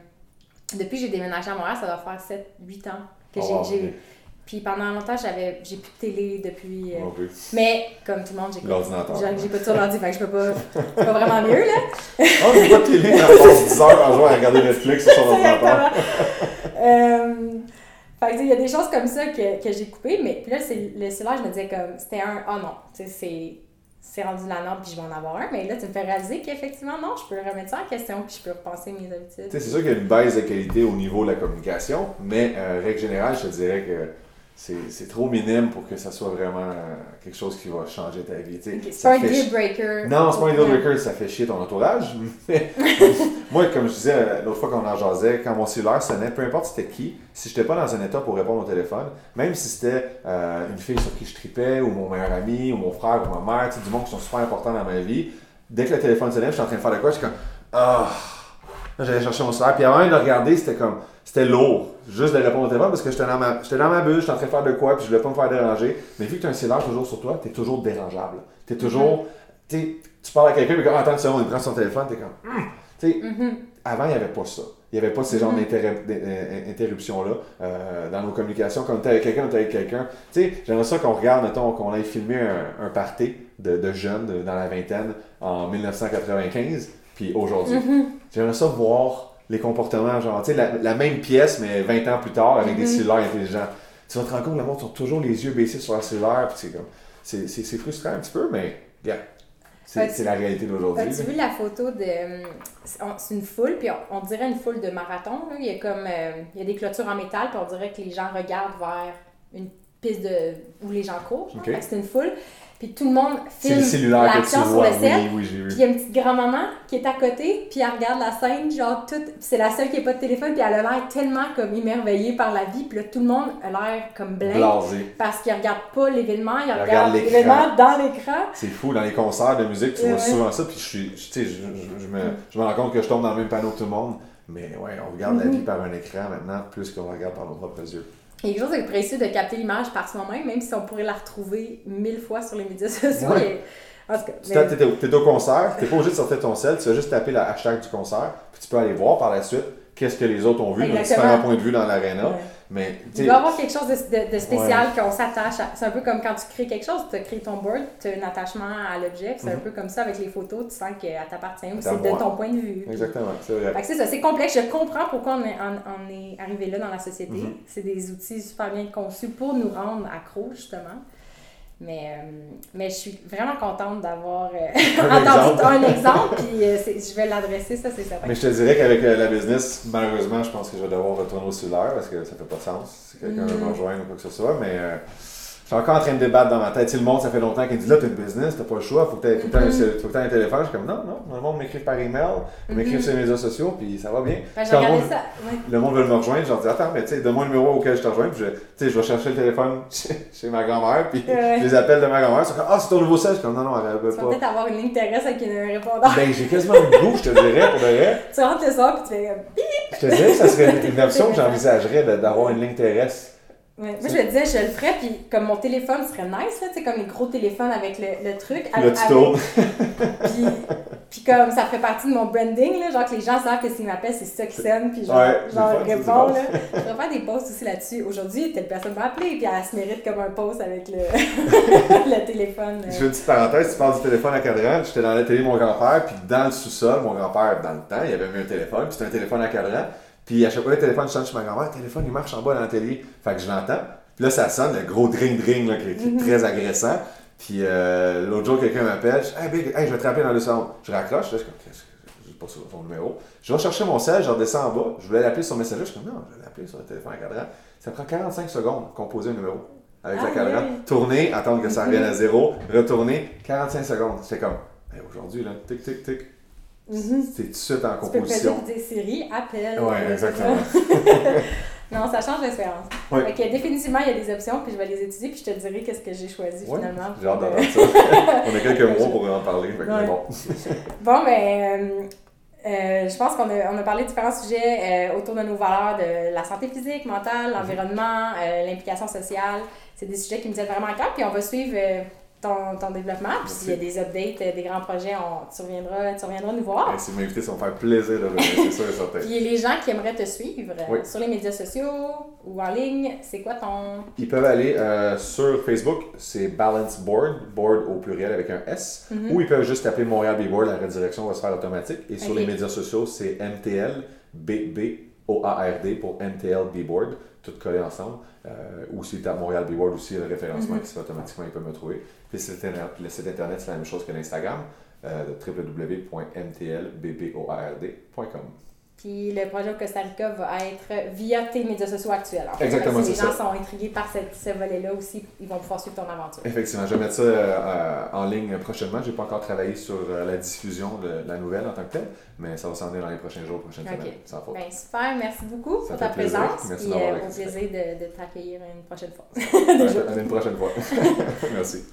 depuis que j'ai déménagé à Montréal, ça doit faire 7-8 ans que oh, j'ai puis pendant longtemps, j'avais, j'ai plus de télé depuis. Euh, mais comme tout le monde, j'ai L'ordinateur. J'ai pas de sur l'ordi, fait que je peux pas. C'est pas vraiment mieux, là. oh, j'ai pas de télé, à passe 10 heures par jour à regarder Netflix sur son ordinateur. euh, fait que il y a des choses comme ça que, que j'ai coupées, mais puis là, le cellulaire, je me disais comme, c'était un, oh non, tu sais, c'est c'est rendu la norme puis je vais en avoir un. Mais là, tu me fais réaliser qu'effectivement, non, je peux remettre ça en question puis je peux repenser mes habitudes. C'est sûr qu'il y a une baisse de qualité au niveau de la communication, mais euh, règle générale, je te dirais que c'est trop minime pour que ça soit vraiment quelque chose qui va changer ta vie. c'est pas un deal breaker. Non, c'est pas un deal breaker, ça fait chier ton entourage. moi, comme je disais l'autre fois qu'on en jasait, quand mon cellulaire sonnait, peu importe c'était qui, si je n'étais pas dans un état pour répondre au téléphone, même si c'était euh, une fille sur qui je tripais, ou mon meilleur ami, ou mon frère, ou ma mère, du monde qui sont super importants dans ma vie, dès que le téléphone sonnait, je suis en train de faire de quoi, je suis comme Ah! J'allais chercher mon cellulaire, puis avant de regarder, c'était comme c'était lourd juste de répondre au téléphone parce que j'étais dans ma, j'étais dans ma bulle, j'étais en train de faire de quoi, puis je voulais pas me faire déranger. Mais vu que tu as un cellulaire toujours sur toi, tu es toujours dérangeable. Tu es toujours. Mm-hmm. Tu parles à quelqu'un, mais quand attends une seconde, il prend son téléphone, tu es comme. Tu sais, mm-hmm. avant, il n'y avait pas ça. Il n'y avait pas ces genres mm-hmm. d'interruptions-là euh, dans nos communications. Quand tu avec quelqu'un, tu avec quelqu'un. Tu sais, j'aimerais ça qu'on regarde, mettons, qu'on aille filmer un, un party de, de jeunes dans la vingtaine en 1995, puis aujourd'hui. J'aimerais ça voir les comportements, genre, tu sais, la, même pièce, mais 20 ans plus tard, avec des mhm. cellulaires intelligents. Tu vas te rendre compte que le monde sont toujours les yeux baissés sur leur cellulaire, puis c'est comme. C'est frustrant un petit peu, mais, yeah. C'est la réalité d'aujourd'hui. As-tu vu la photo de. C'est une foule, puis on, dirait une foule de marathon. Là. Il y a comme. Euh, il y a des clôtures en métal, puis on dirait que les gens regardent vers une piste de, où les gens courent. C'est une foule. Puis tout le monde filme l'action sur le sel. puis il y a une petite grand-maman qui est à côté, puis elle regarde la scène, genre toute. C'est la seule qui n'a pas de téléphone, puis elle a l'air tellement comme émerveillée par la vie. Puis là, tout le monde a l'air comme blanc. Parce qu'il regarde pas l'événement, il, regarde, l'événement dans l'écran. C'est fou, dans les concerts de musique, tu vois souvent ça, puis je, suis, je, je, me, je me rends compte que je tombe dans le même panneau que tout le monde. Mais ouais, on regarde la mm-hmm. vie par un écran maintenant, plus qu'on regarde par nos propres yeux. Il y a quelque chose de précieux de capter l'image par soi-même, même si on pourrait la retrouver mille fois sur les médias sociaux. En tout cas, tu es, au concert, tu n'es pas obligé de sortir ton sel, tu vas juste taper la hashtag du concert, puis tu peux aller voir par la suite qu'est-ce que les autres ont vu, d'un différents point de vue dans l'aréna. Mais, il doit y avoir quelque chose de, de, spécial qu'on s'attache à. C'est un peu comme quand tu crées quelque chose, tu crées ton board, tu as un attachement à l'objet. C'est un mhm. peu comme ça avec les photos, tu sens qu'elle t'appartient ou c'est de ton point de vue. Exactement, c'est vrai. c'est ça, c'est complexe. Je comprends pourquoi on est, on, est arrivé là dans la société. Mhm. C'est des outils super bien conçus pour nous rendre accros, justement. Mais, euh, mais je suis vraiment contente d'avoir euh, entendu un exemple, puis euh, je vais l'adresser, ça c'est certain. Mais je te dirais qu'avec la business, malheureusement, je pense que je vais devoir retourner au cellulaire parce que ça fait pas de sens si quelqu'un veut me mm. rejoindre ou quoi que ce soit, mais suis encore en train de débattre dans ma tête. Si le monde, ça fait longtemps qu'il dit là, t'as une business, t'as pas le choix, faut que t'aies mm-hmm. un téléphone. Je suis comme non, non, le monde m'écrit par email, ils m'écrivent mm-hmm. sur les médias sociaux, puis ça va bien. Ben, le, monde, ça. le monde veut me rejoindre, je leur dis attends, mais tu sais, donne-moi le numéro auquel je te rejoins, puis je, je vais chercher le téléphone chez, ma grand-mère, puis je les appelle de ma grand-mère. Ils sont comme ah, c'est ton nouveau sel. Je suis comme non, non, elle veut pas. Tu vas peut-être avoir une ligne terrestre avec un répondeur. Ben, j'ai quasiment le goût, je te dirais, pour de vrai. Tu rentres le soir, puis tu fais. Je te dirais que ça serait une option que j'envisagerais d'avoir une ligne terrestre. Ouais. Moi, je me disais, je le ferais, puis comme mon téléphone serait nice, là, tu sais, comme les gros téléphones avec le, le truc. Le tuto. puis, puis comme ça fait partie de mon branding, là, genre que les gens savent que s'ils m'appellent, c'est ça qui sonne, puis genre, ouais, genre répond, là. Je vais faire des posts aussi là-dessus. Aujourd'hui, telle personne m'a appelé, puis elle se mérite comme un post avec le, le téléphone. Je fais une petite parenthèse, tu parles du téléphone à cadran, j'étais dans la télé de mon grand-père, puis dans le sous-sol, mon grand-père, dans le temps, il avait mis un téléphone, puis c'était un téléphone à cadran. Puis à chaque fois, le téléphone sonne chez ma grand-mère, le téléphone il marche en bas dans l'atelier. Fait que je l'entends. Puis là, ça sonne, le gros dring-dring là, qui, est mhm. très agressant. Puis euh, l'autre jour, quelqu'un m'appelle, hey, big, hey, je vais te rappeler dans le salon. Je raccroche, là, je suis comme, pas sur ton numéro. Je vais chercher mon sel, je redescends en bas, je voulais l'appeler sur Messenger, je suis comme, non, je vais l'appeler sur le téléphone à cadran. Ça prend 45 secondes composer un numéro avec ah, la cadran. Tourner, attendre que ça revienne à zéro, retourner, 45 secondes. C'est comme, aujourd'hui, là, tic, tic, tic, Mhm. C'est tout de suite en composition. Tu peux des séries, appels. Oui, exactement. non, ça change l'expérience. Ouais. définitivement, il y a des options, puis je vais les étudier, puis je te dirai qu'est-ce que j'ai choisi finalement. J'ai hâte d'entendre ça. On a quelques mois pour en parler, fait bon. bon, ben, euh, euh, je pense qu'on a, on a parlé de différents sujets euh, autour de nos valeurs, de la santé physique, mentale, l'environnement, l'implication sociale. C'est des sujets qui me tiennent vraiment à cœur, puis on va suivre ton, ton développement. Puis s'il y a des updates, euh, des grands projets, on, tu, reviendras, tu reviendras nous voir. si vous m'invitez, ça va me faire plaisir de venir, c'est sûr et certain. Puis les gens qui aimeraient te suivre euh, sur les médias sociaux ou en ligne, c'est quoi ton? Ils peuvent aller euh, sur Facebook, c'est Balance Board, board au pluriel avec un S, mhm. ou ils peuvent juste taper Montréal B-Board, la redirection va se faire automatique. Et sur les médias sociaux, c'est MTL BB OARD pour MTL B-Board, tout collé ensemble. Euh, ou si tu as Montréal B-Board aussi, le référencement mhm. qui se fait automatiquement, ils peuvent me trouver. Le site internet, c'est la même chose que l'Instagram, euh. Puis le projet au Costa Rica va être via tes médias sociaux actuels. En fait. Exactement, Si les gens sont intrigués par cette, ce volet-là aussi, ils vont pouvoir suivre ton aventure. Effectivement, je vais mettre ça euh, en ligne prochainement. Je n'ai pas encore travaillé sur euh, la diffusion de la nouvelle en tant que telle, mais ça va s'en venir dans les prochains jours, prochaines semaines, sans faute. Ben, super, merci beaucoup pour ta présence. Merci et euh, au plaisir de, de t'accueillir une prochaine fois. une prochaine fois. merci.